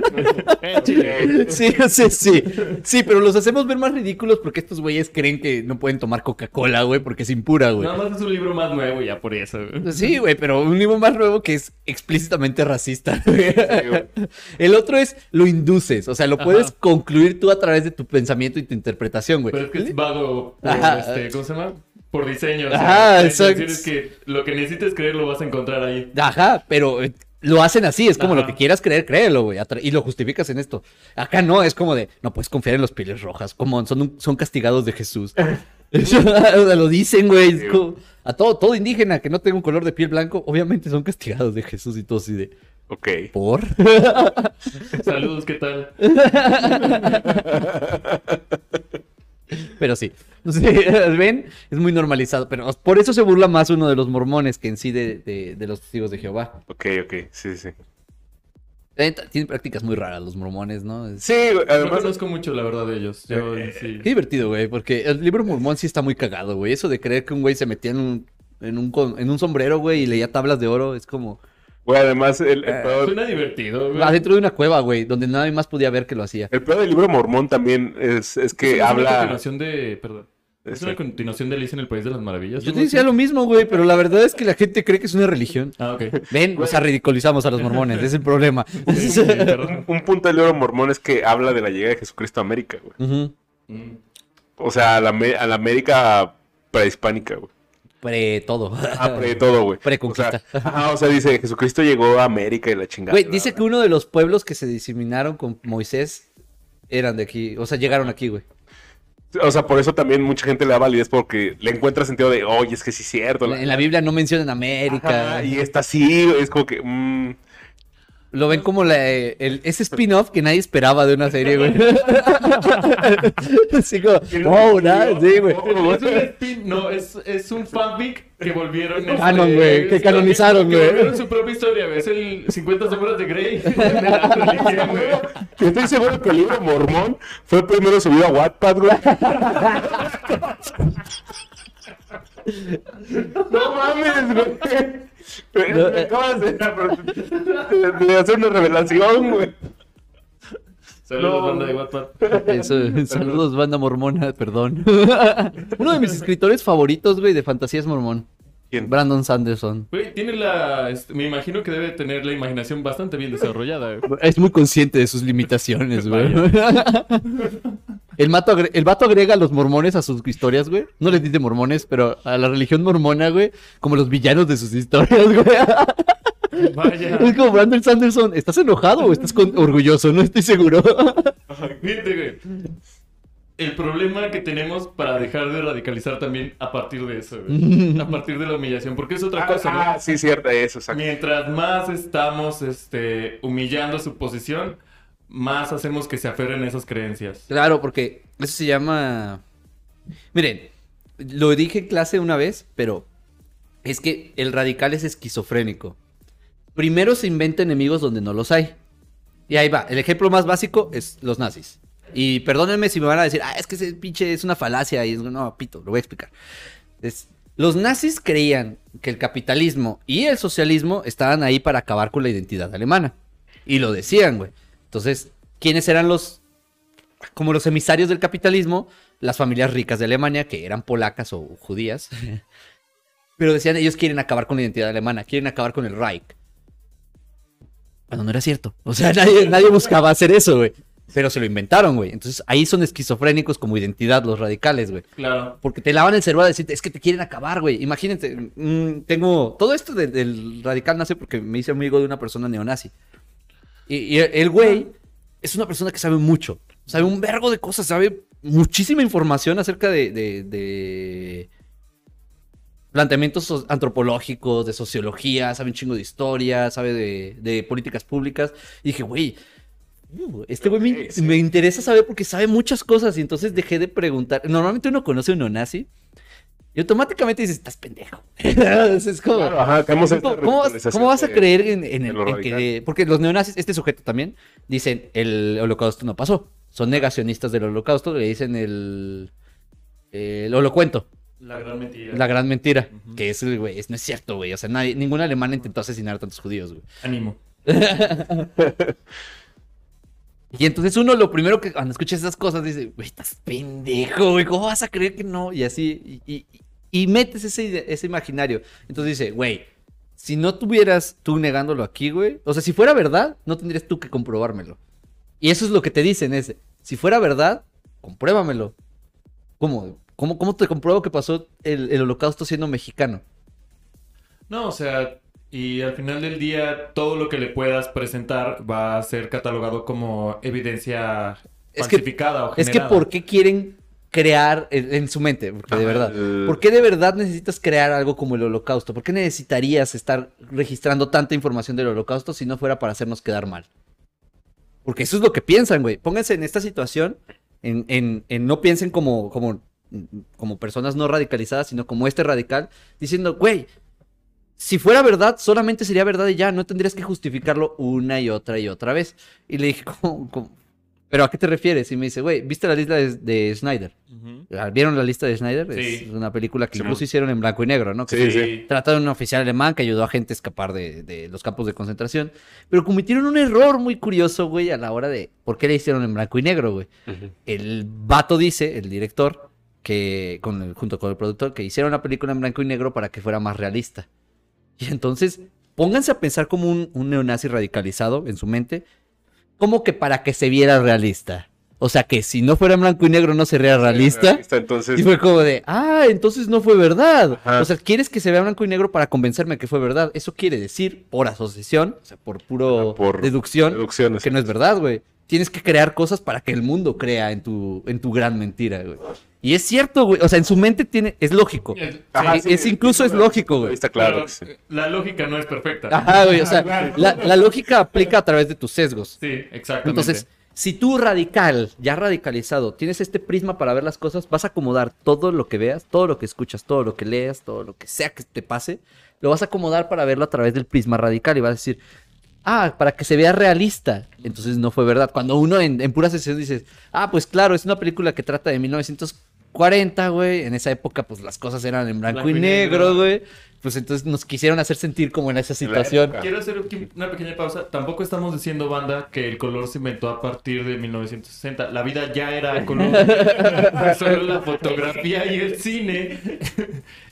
[SPEAKER 2] Sí, sí, sí. Sí, pero los hacemos ver más ridículos porque estos güeyes creen que no pueden tomar Coca-Cola, güey, porque es impura, güey.
[SPEAKER 3] Nada más es un libro más nuevo ya por eso. güey.
[SPEAKER 2] Sí, güey, pero un libro más nuevo que es explícitamente racista. güey. El otro es lo induces, o sea, lo puedes
[SPEAKER 3] Ajá.
[SPEAKER 2] concluir tú a través de tu pensamiento y tu interpretación, güey.
[SPEAKER 3] Pero es que es vago por, este, ¿cómo se llama? Por diseño. o sea,
[SPEAKER 2] exacto.
[SPEAKER 3] es que lo que necesites creer lo vas a encontrar ahí.
[SPEAKER 2] Ajá, pero eh, lo hacen así, es como
[SPEAKER 3] Ajá.
[SPEAKER 2] lo que quieras creer, créelo, güey, y lo justificas en esto. Acá no, es como de, no puedes confiar en los pieles rojas, como son, un- son castigados de Jesús. Lo dicen, güey, a todo, todo indígena que no tenga un color de piel blanco, obviamente son castigados de Jesús y todo así de,
[SPEAKER 1] Ok.
[SPEAKER 2] ¿por?
[SPEAKER 3] Saludos, ¿qué tal?
[SPEAKER 2] Pero sí. Sí, ¿Ven? Es muy normalizado. Pero por eso se burla más uno de los mormones que en sí de, de- de los testigos de Jehová.
[SPEAKER 1] Ok, ok. Sí, sí.
[SPEAKER 2] Eh, Tienen prácticas muy raras los mormones, ¿no?
[SPEAKER 1] Sí,
[SPEAKER 3] No
[SPEAKER 1] además.
[SPEAKER 3] conozco mucho, la verdad, de ellos. Yo, sí.
[SPEAKER 2] Qué divertido, güey, porque el libro mormón sí está muy cagado, güey. Eso de creer que un güey se metía en un, en un, en un sombrero, güey, y leía tablas de oro, es como
[SPEAKER 1] Güey, además, el,
[SPEAKER 2] Eh,
[SPEAKER 1] el, peor,
[SPEAKER 3] Suena divertido, güey.
[SPEAKER 2] adentro de una cueva, güey, donde nadie más podía ver que lo hacía.
[SPEAKER 1] el peor del libro mormón también es, es que
[SPEAKER 3] Es una
[SPEAKER 1] habla.
[SPEAKER 3] continuación de... Perdón. Es una continuación de Alicia en el País de las Maravillas.
[SPEAKER 2] Yo te decía lo mismo, güey, pero la verdad es que la gente cree que es una religión.
[SPEAKER 3] Ah, ok.
[SPEAKER 2] Ven, o sea, ridiculizamos a los mormones, es el problema.
[SPEAKER 3] Sí, sí, perdón.
[SPEAKER 1] Un, un punto del libro mormón es que habla de la llegada de Jesucristo a América, güey.
[SPEAKER 3] Mm.
[SPEAKER 1] O sea, a la, me- a la América prehispánica, güey.
[SPEAKER 2] Pre todo.
[SPEAKER 1] Ah, pre todo, güey.
[SPEAKER 2] Preconquista.
[SPEAKER 1] O sea, ajá, o sea, dice, Jesucristo llegó a América y la chingada.
[SPEAKER 2] Güey, dice que uno de los pueblos que se diseminaron con Moisés eran de aquí, o sea, llegaron aquí, güey.
[SPEAKER 1] O sea, por eso también mucha gente le da validez porque le encuentra sentido de, oye, es que sí es cierto.
[SPEAKER 2] En la Biblia no mencionan América.
[SPEAKER 1] Ajá, y esta sí, es como que... mm,
[SPEAKER 2] Lo ven como la, eh, el- ese spin-off que nadie esperaba de una serie, güey. Así como, oh, nada, sí, güey.
[SPEAKER 3] Es un spin, no, es, es un fanfic que volvieron. este,
[SPEAKER 2] Canon, güey, que canonizaron,
[SPEAKER 3] que
[SPEAKER 2] güey.
[SPEAKER 3] volvieron su propia historia, güey. Es el 50 sombras de Grey.
[SPEAKER 1] Yo estoy seguro que el libro mormón fue primero subido a Wattpad, güey. no mames, güey.
[SPEAKER 2] No, eh.
[SPEAKER 1] acabas de, hacer una revelación, güey.
[SPEAKER 3] Saludos,
[SPEAKER 1] No.
[SPEAKER 3] banda de Wattpad.
[SPEAKER 2] Eso, saludos, banda mormona, perdón. Uno de mis escritores favoritos, güey, de fantasía es mormón.
[SPEAKER 1] ¿Quién?
[SPEAKER 2] Brandon Sanderson.
[SPEAKER 3] Güey, tiene la. este, me imagino que debe tener la imaginación bastante bien desarrollada, güey.
[SPEAKER 2] Es muy consciente de sus limitaciones, güey. El, mato agre- el vato agrega a los mormones a sus historias, güey. No les dice mormones, pero a la religión mormona, güey, como los villanos de sus historias, güey.
[SPEAKER 3] Vaya.
[SPEAKER 2] Es como Brandon Sanderson, ¿estás enojado o estás con- orgulloso? No estoy seguro.
[SPEAKER 3] Fíjate, güey. El problema que tenemos para dejar de radicalizar también a partir de eso, güey. A partir de la humillación. Porque es otra cosa, ¿no?
[SPEAKER 1] Ah, sí, cierto, eso, exacto.
[SPEAKER 3] Mientras más estamos este, humillando su posición, más hacemos que se aferren a esas creencias.
[SPEAKER 2] Claro, porque eso se llama... Miren, lo dije en clase una vez, pero es que el radical es esquizofrénico. Primero se inventa enemigos donde no los hay. Y ahí va. El ejemplo más básico es los nazis. Y perdónenme si me van a decir, ah, es que ese pinche es una falacia. Y es, no, pito, lo voy a explicar. Es- los nazis creían que el capitalismo y el socialismo estaban ahí para acabar con la identidad alemana. Y lo decían, güey. Entonces, ¿quiénes eran los, como los emisarios del capitalismo? Las familias ricas de Alemania, que eran polacas o judías. Pero decían, ellos quieren acabar con la identidad alemana, quieren acabar con el Reich. Cuando no era cierto. O sea, nadie, nadie buscaba hacer eso, güey. Pero se lo inventaron, güey. Entonces ahí son esquizofrénicos como identidad los radicales, güey.
[SPEAKER 3] Claro.
[SPEAKER 2] Porque te lavan el cerebro a decirte, es que te quieren acabar, güey. Imagínate, mm, tengo. Todo esto de- del radical nace porque me hice amigo de una persona neonazi. Y, y el güey es una persona que sabe mucho. Sabe un vergo de cosas, sabe muchísima información acerca de. de- de planteamientos antropológicos, de sociología, sabe un chingo de historia, sabe de, de políticas públicas. Y dije, güey, este güey me,
[SPEAKER 1] sí.
[SPEAKER 2] me interesa saber porque sabe muchas cosas. Y entonces dejé de preguntar. Normalmente uno conoce a un neonazi y automáticamente dices, estás pendejo. es como,
[SPEAKER 1] Claro, ajá,
[SPEAKER 2] ¿Cómo, cómo vas, cómo vas a creer en, en
[SPEAKER 1] de
[SPEAKER 2] el, en que-. Porque los neonazis, este sujeto también, dicen el holocausto no pasó. Son negacionistas del holocausto, le dicen el, el holocuento,
[SPEAKER 3] La gran mentira.
[SPEAKER 2] la gran mentira.
[SPEAKER 3] Ujú.
[SPEAKER 2] Que es, güey, es- no es cierto, güey. O sea, nadie, ningún alemán intentó asesinar a tantos judíos, güey.
[SPEAKER 3] Ánimo.
[SPEAKER 2] y entonces uno lo primero que cuando escucha esas cosas dice, güey, estás pendejo, güey, ¿cómo vas a creer que no? Y así, y, y- y metes ese, ese imaginario. Entonces dice, güey, si no tuvieras tú negándolo aquí, güey, o sea, si fuera verdad, no tendrías tú que comprobármelo. Y eso es lo que te dicen, es, si fuera verdad, compruébamelo. ¿Cómo? ¿Cómo, cómo te compruebo que pasó el, el holocausto siendo mexicano?
[SPEAKER 3] No, o sea, y al final del día todo lo que le puedas presentar va a ser catalogado como evidencia
[SPEAKER 2] Es que-
[SPEAKER 3] o
[SPEAKER 2] Es que
[SPEAKER 3] generada.
[SPEAKER 2] ¿por qué quieren crear en, en su mente? Porque de verdad.
[SPEAKER 1] eh,
[SPEAKER 2] ¿Por qué de verdad necesitas crear algo como el holocausto? ¿Por qué necesitarías estar registrando tanta información del holocausto si no fuera para hacernos quedar mal? Porque eso es lo que piensan, güey. Pónganse en esta situación, en, en- en no piensen como, como, como personas no radicalizadas, sino como este radical, diciendo, güey, si fuera verdad, solamente sería verdad y ya, no tendrías que justificarlo una y otra y otra vez. Y le dije, ¿cómo? cómo? ¿Pero a qué te refieres? Y me dice, güey, ¿viste la lista de, de Snyder?
[SPEAKER 3] Ujú.
[SPEAKER 2] ¿Vieron la lista de Snyder?
[SPEAKER 3] Sí.
[SPEAKER 2] Es una película que
[SPEAKER 1] Sí,
[SPEAKER 2] incluso hicieron en blanco y negro, ¿no? Que
[SPEAKER 1] Sí,
[SPEAKER 2] se-. Trata de un oficial alemán que ayudó a gente a escapar de, de los campos de concentración. Pero cometieron un error muy curioso, güey, a la hora de por qué le hicieron en blanco y negro, güey. El vato dice, el director, que con el- junto con el productor, que hicieron la película en blanco y negro para que fuera más realista. Y entonces, pónganse a pensar como un, un neonazi radicalizado en su mente, como que para que se viera realista. O sea, que si no fuera en blanco y negro no sería realista.
[SPEAKER 1] Entonces,
[SPEAKER 2] Y fue como de, ah, entonces no fue verdad.
[SPEAKER 1] Ajá.
[SPEAKER 2] O sea, quieres que se vea blanco y negro para convencerme que fue verdad. Eso quiere decir, por asociación, o sea, por puro
[SPEAKER 1] por
[SPEAKER 2] deducción, que no es verdad, güey. Tienes que crear cosas para que el mundo crea en tu, en tu gran mentira, güey. Y es cierto, güey. O sea, en su mente tiene, es lógico.
[SPEAKER 3] Es-
[SPEAKER 1] Ajá,
[SPEAKER 2] Es- es incluso es lógico, güey.
[SPEAKER 1] Está claro. sí.
[SPEAKER 3] La lógica no es perfecta.
[SPEAKER 2] Ajá, güey. O sea,
[SPEAKER 3] Claro.
[SPEAKER 2] la, la lógica aplica a través de tus sesgos.
[SPEAKER 3] Sí, exactamente.
[SPEAKER 2] Entonces, si tú radical, ya radicalizado, tienes este prisma para ver las cosas, vas a acomodar todo lo que veas, todo lo que escuchas, todo lo que leas, todo lo que sea que te pase, lo vas a acomodar para verlo a través del prisma radical y vas a decir, ah, para que se vea realista. Entonces no fue verdad. Cuando uno en, en pura sesión dices, ah, pues claro, es una película que trata de 1940, güey. En esa época, pues las cosas eran en blanco,
[SPEAKER 3] Blanco
[SPEAKER 2] y
[SPEAKER 3] y
[SPEAKER 2] negro, güey. Pues entonces nos quisieron hacer sentir como en esa situación.
[SPEAKER 3] Quiero hacer una pequeña pausa. Tampoco estamos diciendo, banda, que el color se inventó a partir de 1960. La vida ya era color. Solo la fotografía y el cine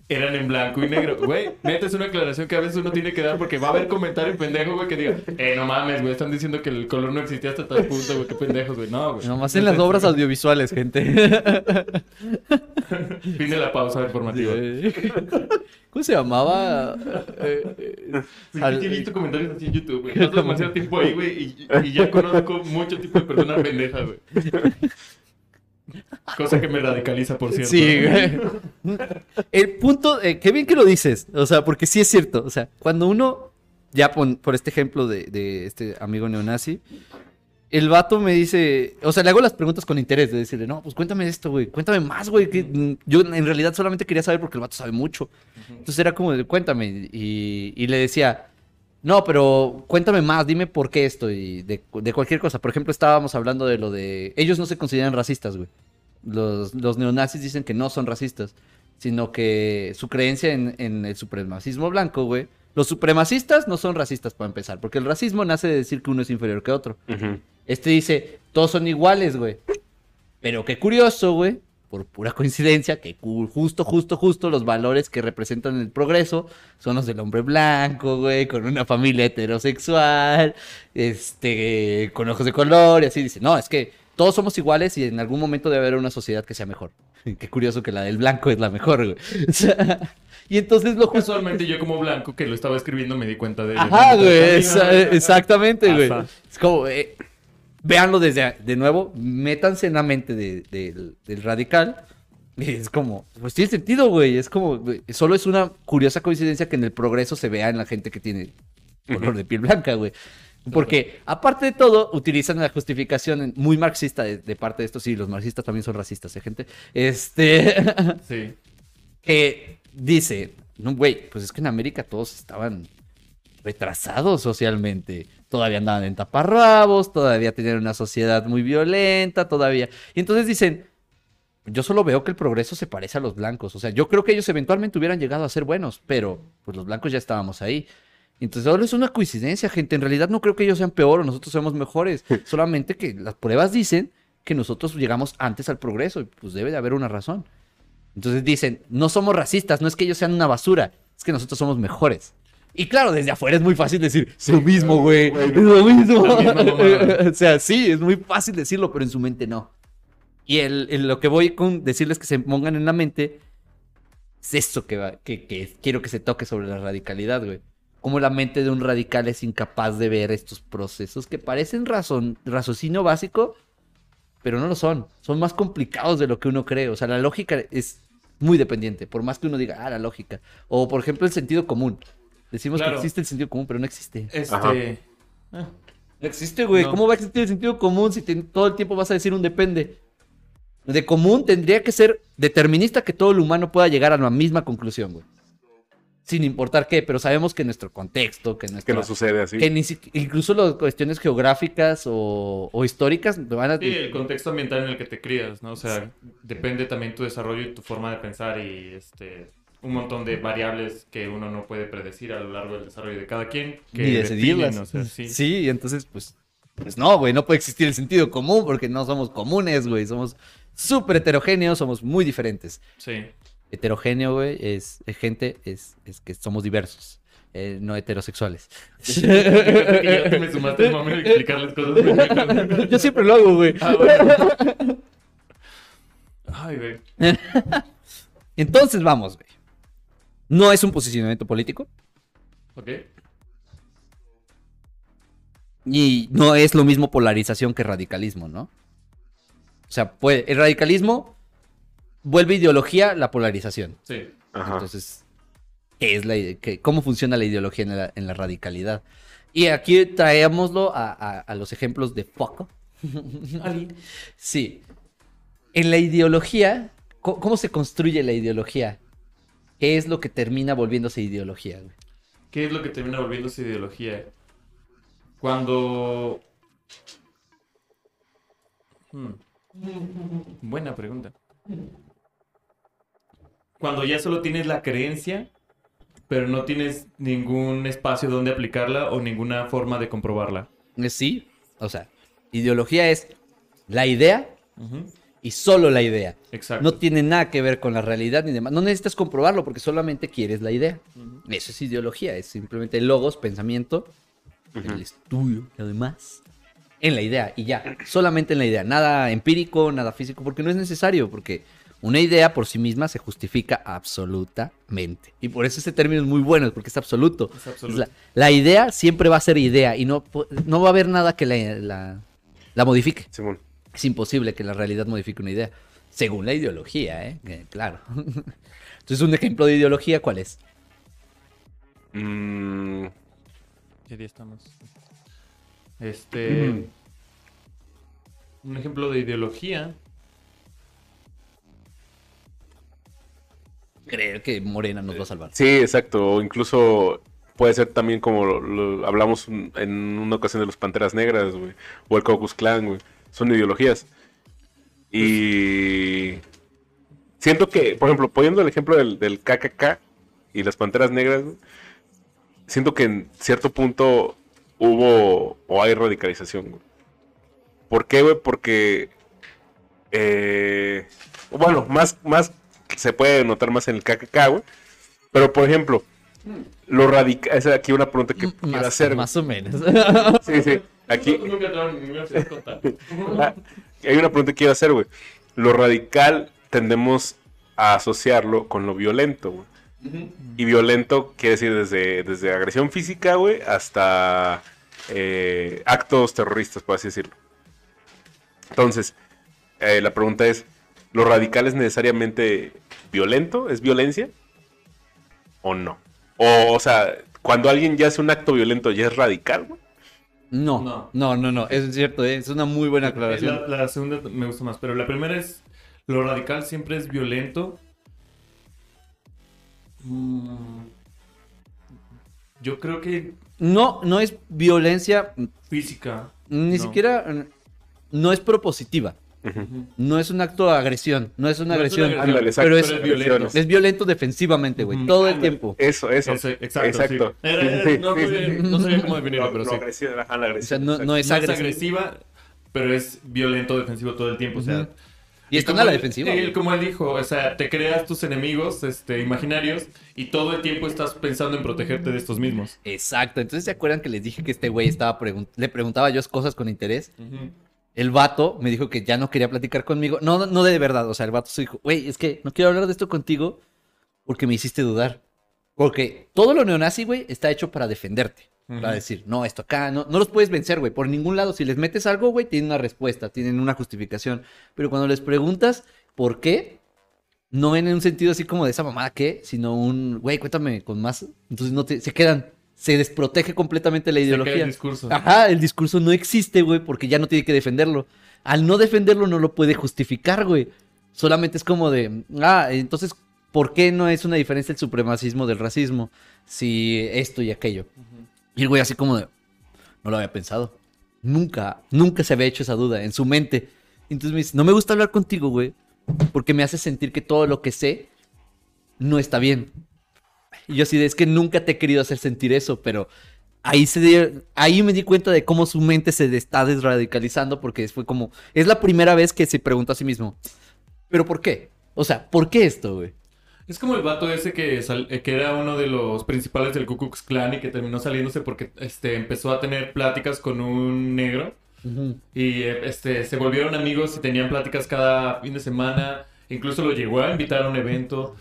[SPEAKER 3] eran en blanco y negro. Güey, neta es una aclaración que a veces uno tiene que dar porque va a haber comentarios pendejos, güey, que diga, eh, no mames, güey, están diciendo que el color no existía hasta tal punto, güey, qué pendejos, güey. No, güey.
[SPEAKER 2] Nomás en las obras audiovisuales, gente.
[SPEAKER 3] Fin de la pausa informativa.
[SPEAKER 2] ¿Cómo se llamaba? Eh, eh,
[SPEAKER 3] Sí,
[SPEAKER 2] al-
[SPEAKER 3] he visto comentarios así en YouTube, güey. Paso demasiado tiempo ahí, güey, y, y ya conozco mucho tipo de personas pendejas, güey. Cosa que me radicaliza, por cierto.
[SPEAKER 2] Sí, güey. El punto, eh, qué bien que lo dices, o sea, porque sí es cierto, o sea, cuando uno, ya por este ejemplo de, de este amigo neonazi, el vato me dice, o sea, le hago las preguntas con interés, de decirle, no, pues cuéntame esto, güey, cuéntame más, güey, que mm, yo en realidad solamente quería saber porque el vato sabe mucho. Entonces era como de, cuéntame, y, y le decía, no, pero cuéntame más, dime por qué esto, y de, de cualquier cosa. Por ejemplo, estábamos hablando de lo de, ellos no se consideran racistas, güey. Los, los neonazis dicen que no son racistas, sino que su creencia en, en el supremacismo blanco, güey. Los supremacistas no son racistas para empezar, porque el racismo nace de decir que uno es inferior que otro. Este dice, todos son iguales, güey. Pero qué curioso, güey, por pura coincidencia, que justo, justo, justo los valores que representan el progreso son los del hombre blanco, güey, con una familia heterosexual, este, con ojos de color, y así dice, no, es que todos somos iguales y en algún momento debe haber una sociedad que sea mejor. Qué curioso que la del blanco es la mejor, güey. O sea, y entonces lo justo...
[SPEAKER 3] Casualmente yo como blanco que lo estaba escribiendo me di cuenta de.
[SPEAKER 2] Ajá, güey, esa- exactamente, güey. Es como, eh, véanlo desde, de nuevo, métanse en la mente de- del- del radical. Y es como, pues tiene sentido, güey. Es como, güey, solo es una curiosa coincidencia que en el progreso se vea en la gente que tiene color de piel blanca, güey. Porque, aparte de todo, utilizan la justificación muy marxista de, de parte de esto. Sí, los marxistas también son racistas, ¿eh, gente? Este.
[SPEAKER 3] Sí.
[SPEAKER 2] que dice, no, güey, pues es que en América todos estaban retrasados socialmente. Todavía andaban en taparrabos, todavía tenían una sociedad muy violenta, todavía. Y entonces dicen, yo solo veo que el progreso se parece a los blancos. O sea, yo creo que ellos eventualmente hubieran llegado a ser buenos, pero pues los blancos ya estábamos ahí. Entonces, solo es una coincidencia, gente. En realidad no creo que ellos sean peor o nosotros seamos mejores. Solamente que las pruebas dicen que nosotros llegamos antes al progreso y pues debe de haber una razón. Entonces dicen, no somos racistas, no es que ellos sean una basura, es que nosotros somos mejores. Y claro, desde afuera es muy fácil decir, es lo mismo, güey, es lo mismo. O sea, sí, es muy fácil decirlo, pero en su mente no. Y el, el- lo que voy con decirles que se pongan en la mente es esto que, va- que, que quiero que se toque sobre la radicalidad, güey. Cómo la mente de un radical es incapaz de ver estos procesos que parecen razón, raciocinio básico, pero no lo son. Son más complicados de lo que uno cree. O sea, la lógica es muy dependiente, por más que uno diga, ah, la lógica. O, por ejemplo, el sentido común. Decimos
[SPEAKER 3] Claro.
[SPEAKER 2] que existe el sentido común, pero no existe.
[SPEAKER 3] Este.
[SPEAKER 1] Ajá.
[SPEAKER 3] ah,
[SPEAKER 2] No existe, güey.
[SPEAKER 3] No.
[SPEAKER 2] ¿Cómo va a existir el sentido común si te- todo el tiempo vas a decir un depende? De común tendría que ser determinista que todo el humano pueda llegar a la misma conclusión, güey. Sin importar qué, pero sabemos que nuestro contexto, que
[SPEAKER 1] Que
[SPEAKER 2] nuestra...
[SPEAKER 1] no sucede así.
[SPEAKER 2] que ni incluso las cuestiones geográficas o, o históricas van a...
[SPEAKER 3] Sí, el contexto ambiental en el que te crías, ¿no? O sea, depende también tu desarrollo y tu forma de pensar y este un montón de variables que uno no puede predecir a lo largo del desarrollo de cada quien. Que
[SPEAKER 2] ni
[SPEAKER 3] definen, o sea, sí.
[SPEAKER 2] sí, y entonces, pues, pues no, güey, no puede existir el sentido común porque no somos comunes, güey. Somos súper heterogéneos, somos muy diferentes.
[SPEAKER 3] Sí.
[SPEAKER 2] Heterogéneo, güey, es, es gente, es, es que somos diversos, eh, no heterosexuales.
[SPEAKER 3] Me sumaste explicarles cosas.
[SPEAKER 2] Yo siempre lo hago, güey.
[SPEAKER 3] Ah, bueno. Ay, güey.
[SPEAKER 2] Entonces, vamos, güey. No es un posicionamiento político
[SPEAKER 3] Ok.
[SPEAKER 2] y no es lo mismo polarización que radicalismo, ¿no? O sea, puede, el radicalismo vuelve ideología la polarización.
[SPEAKER 3] Sí.
[SPEAKER 1] Ajá.
[SPEAKER 2] Entonces, ¿qué es la, qué- ¿cómo funciona la ideología en la, en la radicalidad? Y aquí traémoslo a, a- a los ejemplos de Foucault. Sí. En la ideología, co- ¿cómo se construye la ideología? ¿Qué es lo que termina volviéndose ideología? güey?
[SPEAKER 3] ¿Qué es lo que termina volviéndose ideología? Cuando... Hmm. Buena pregunta. Cuando ya solo tienes la creencia, pero no tienes ningún espacio donde aplicarla o ninguna forma de comprobarla.
[SPEAKER 2] Sí, o sea, ideología es la idea. Y solo la idea.
[SPEAKER 3] Exacto.
[SPEAKER 2] No tiene nada que ver con la realidad ni demás. No necesitas comprobarlo porque solamente quieres la idea.
[SPEAKER 3] Ujú.
[SPEAKER 2] Eso es ideología, es simplemente logos, pensamiento,
[SPEAKER 1] Ujú.
[SPEAKER 2] el estudio, lo demás. En la idea, y ya, solamente en la idea. Nada empírico, nada físico, porque no es necesario, porque una idea por sí misma se justifica absolutamente. Y por eso ese término es muy bueno, porque es absoluto.
[SPEAKER 3] Es absoluto.
[SPEAKER 2] La, la idea siempre va a ser idea y no, no va a haber nada que la, la- la modifique.
[SPEAKER 1] Simón.
[SPEAKER 2] Es imposible que la realidad modifique una idea, según la ideología, ¿eh? Eh, claro. Entonces, un ejemplo de ideología, ¿cuál es?
[SPEAKER 1] Mm,
[SPEAKER 3] Ya día estamos. Este. Un ejemplo de ideología.
[SPEAKER 2] Creer que Morena nos va a salvar.
[SPEAKER 1] sí, exacto. O incluso puede ser también como lo, lo hablamos un- en una ocasión de los Panteras Negras, güey. O el Klux Klan, güey. Son ideologías. Y siento que, por ejemplo, poniendo el ejemplo del, del KKK y las Panteras Negras, siento que en cierto punto hubo o hay radicalización, güey. ¿Por qué, güey? Porque, eh, bueno, más, más se puede notar más en el KKK, güey. Pero, por ejemplo, lo radical, esa es aquí una pregunta que quiero
[SPEAKER 2] Más,
[SPEAKER 1] hacer.
[SPEAKER 2] más o menos.
[SPEAKER 1] Sí, sí. Aquí. Ah, hay una pregunta que quiero hacer, güey. Lo radical tendemos a asociarlo con lo violento, güey. Y violento quiere decir desde, desde agresión física, güey, hasta eh, actos terroristas, por así decirlo. Entonces, eh, la pregunta es, ¿lo radical es necesariamente violento? ¿Es violencia? ¿O no? O, o sea, cuando alguien ya hace un acto violento, ¿ya es radical, güey?
[SPEAKER 2] No,
[SPEAKER 3] No.
[SPEAKER 2] no, no, no, es cierto, ¿eh? es una muy buena aclaración.
[SPEAKER 3] La, la segunda me gusta más, pero la primera es, lo radical siempre es violento. Mm, Yo creo que
[SPEAKER 2] No, no es violencia,
[SPEAKER 3] física.
[SPEAKER 2] ni
[SPEAKER 3] No.
[SPEAKER 2] siquiera, no es propositiva. No es un acto de agresión, no es una
[SPEAKER 3] No es una
[SPEAKER 2] agresión.
[SPEAKER 3] agresión,
[SPEAKER 1] Ándale, exacto.
[SPEAKER 2] pero es,
[SPEAKER 3] pero es violento.
[SPEAKER 2] es violento defensivamente, güey, todo el tiempo.
[SPEAKER 1] Eso, eso.
[SPEAKER 3] Exacto,
[SPEAKER 1] Exacto.
[SPEAKER 3] sí. Era-
[SPEAKER 1] Sí,
[SPEAKER 3] era-
[SPEAKER 1] sí,
[SPEAKER 3] no,
[SPEAKER 1] sí,
[SPEAKER 3] sabía-
[SPEAKER 1] sí.
[SPEAKER 3] no sabía cómo definirlo,
[SPEAKER 1] No,
[SPEAKER 3] pero
[SPEAKER 1] no,
[SPEAKER 3] sí.
[SPEAKER 1] agresión,
[SPEAKER 2] O sea,
[SPEAKER 1] agresión.
[SPEAKER 2] no, es agresivo.
[SPEAKER 3] agresiva, pero es violento defensivo todo el tiempo. O sea.
[SPEAKER 2] Y están a la
[SPEAKER 3] él-
[SPEAKER 2] defensiva.
[SPEAKER 3] él, como él dijo, o sea, te creas tus enemigos este, imaginarios y todo el tiempo estás pensando en protegerte de estos mismos.
[SPEAKER 2] Exacto. Entonces, ¿se acuerdan que les dije que este güey estaba pregun- le preguntaba yo cosas con interés? El vato me dijo que ya no quería platicar conmigo. No, no de verdad. O sea, el vato se dijo, güey, es que no quiero hablar de esto contigo porque me hiciste dudar. Porque todo lo neonazi, güey, está hecho para defenderte. Para decir, no, esto acá, no, no los puedes vencer, güey. Por ningún lado. Si les metes algo, güey, tienen una respuesta, tienen una justificación. Pero cuando les preguntas por qué, no en un sentido así como de esa mamada que, sino un, güey, cuéntame con más. Entonces no te, se quedan, se desprotege completamente la ideología.
[SPEAKER 3] el discurso.
[SPEAKER 2] Ajá, el discurso no existe, güey, porque ya no tiene que defenderlo. Al no defenderlo no lo puede justificar, güey. Solamente es como de, ah, entonces, ¿por qué no es una diferencia el supremacismo del racismo? Si esto y aquello. Y el güey así como de, no lo había pensado. Nunca, nunca se había hecho esa duda en su mente. Entonces me dice, no me gusta hablar contigo, güey, porque me hace sentir que todo lo que sé no está bien. Y yo así de, es que nunca te he querido hacer sentir eso, pero ahí, se ahí me di cuenta de cómo su mente se está desradicalizando porque fue como, es la primera vez que se preguntó a sí mismo, ¿pero por qué? O sea, ¿por qué esto, güey?
[SPEAKER 3] Es como el vato ese que, sal- eh, que era uno de los principales del Ku Klux Klan y que terminó saliéndose porque este, empezó a tener pláticas con un negro. Y eh, este, se volvieron amigos y tenían pláticas cada fin de semana. Incluso lo llegó a invitar a un evento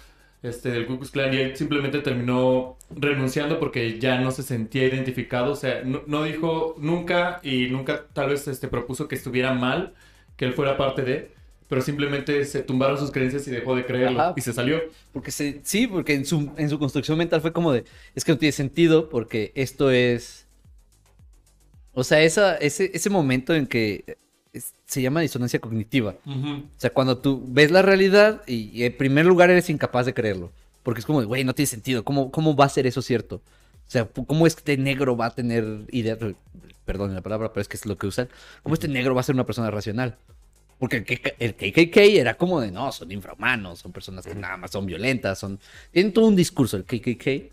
[SPEAKER 3] este, del Ku Klux Klan y él simplemente terminó renunciando porque ya no se sentía identificado. O sea, no, no dijo nunca y nunca tal vez este, propuso que estuviera mal que él fuera parte de, pero simplemente se tumbaron sus creencias y dejó de creerlo
[SPEAKER 2] Ajá.
[SPEAKER 3] y se salió.
[SPEAKER 2] Porque se, sí, porque en su, en su construcción mental fue como de, es que no tiene sentido porque esto es... O sea, esa, ese, ese momento en que es- se llama disonancia cognitiva. O sea, cuando tú ves la realidad y, y en primer lugar eres incapaz de creerlo. Porque es como, güey, no tiene sentido. ¿Cómo, ¿Cómo va a ser eso cierto? O sea, ¿cómo este negro va a tener idea? Perdón la palabra, pero es que es lo que usan. ¿Cómo este negro va a ser una persona racional? Porque el KKK era como de, no, son infrahumanos, son personas que nada más son violentas, son... Tienen todo un discurso el KKK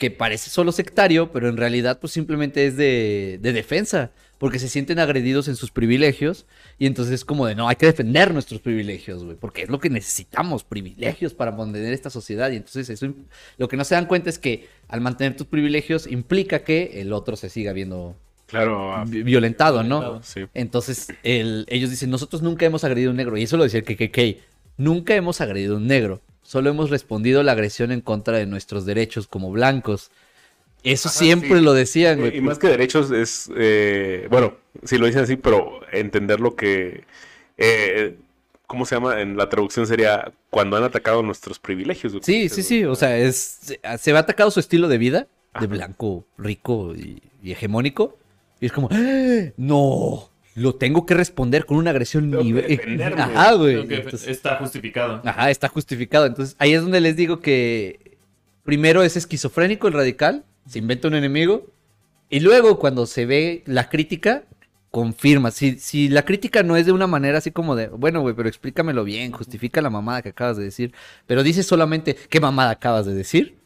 [SPEAKER 2] que parece solo sectario, pero en realidad pues simplemente es de, de defensa, porque se sienten agredidos en sus privilegios y entonces es como de, no, hay que defender nuestros privilegios, güey, porque es lo que necesitamos, privilegios para mantener esta sociedad y entonces eso, lo que no se dan cuenta es que al mantener tus privilegios implica que el otro se siga viendo
[SPEAKER 1] Claro, ah,
[SPEAKER 2] vi- violentado, ¿no?
[SPEAKER 1] Sí.
[SPEAKER 2] Entonces, el- ellos dicen, nosotros nunca hemos agredido a un negro. Y eso lo decía el KKK. Nunca hemos agredido a un negro. Solo hemos respondido a la agresión en contra de nuestros derechos como blancos. Eso
[SPEAKER 1] Ajá,
[SPEAKER 2] siempre
[SPEAKER 1] sí.
[SPEAKER 2] lo decían, güey.
[SPEAKER 1] Y más que derechos es, eh, bueno, sí lo dicen así, pero entender lo que, eh, ¿cómo se llama? En la traducción sería cuando han atacado nuestros privilegios. güey.
[SPEAKER 2] Sí, sí, sí. O sea, es, se, se ve atacado su estilo de vida, de blanco, rico y, y hegemónico. Y es como, ¡Ah! no, lo tengo que responder con una agresión nivel.
[SPEAKER 1] defenderme.
[SPEAKER 2] Ajá, güey. Entonces-
[SPEAKER 3] está justificado.
[SPEAKER 2] Ajá, está justificado. Entonces, ahí es donde les digo que primero es esquizofrénico el radical, se inventa un enemigo, y luego cuando se ve la crítica, confirma. Si, si la crítica no es de una manera así como de, bueno, güey, pero explícamelo bien, justifica la mamada que acabas de decir, pero dice solamente, ¿qué mamada acabas de decir?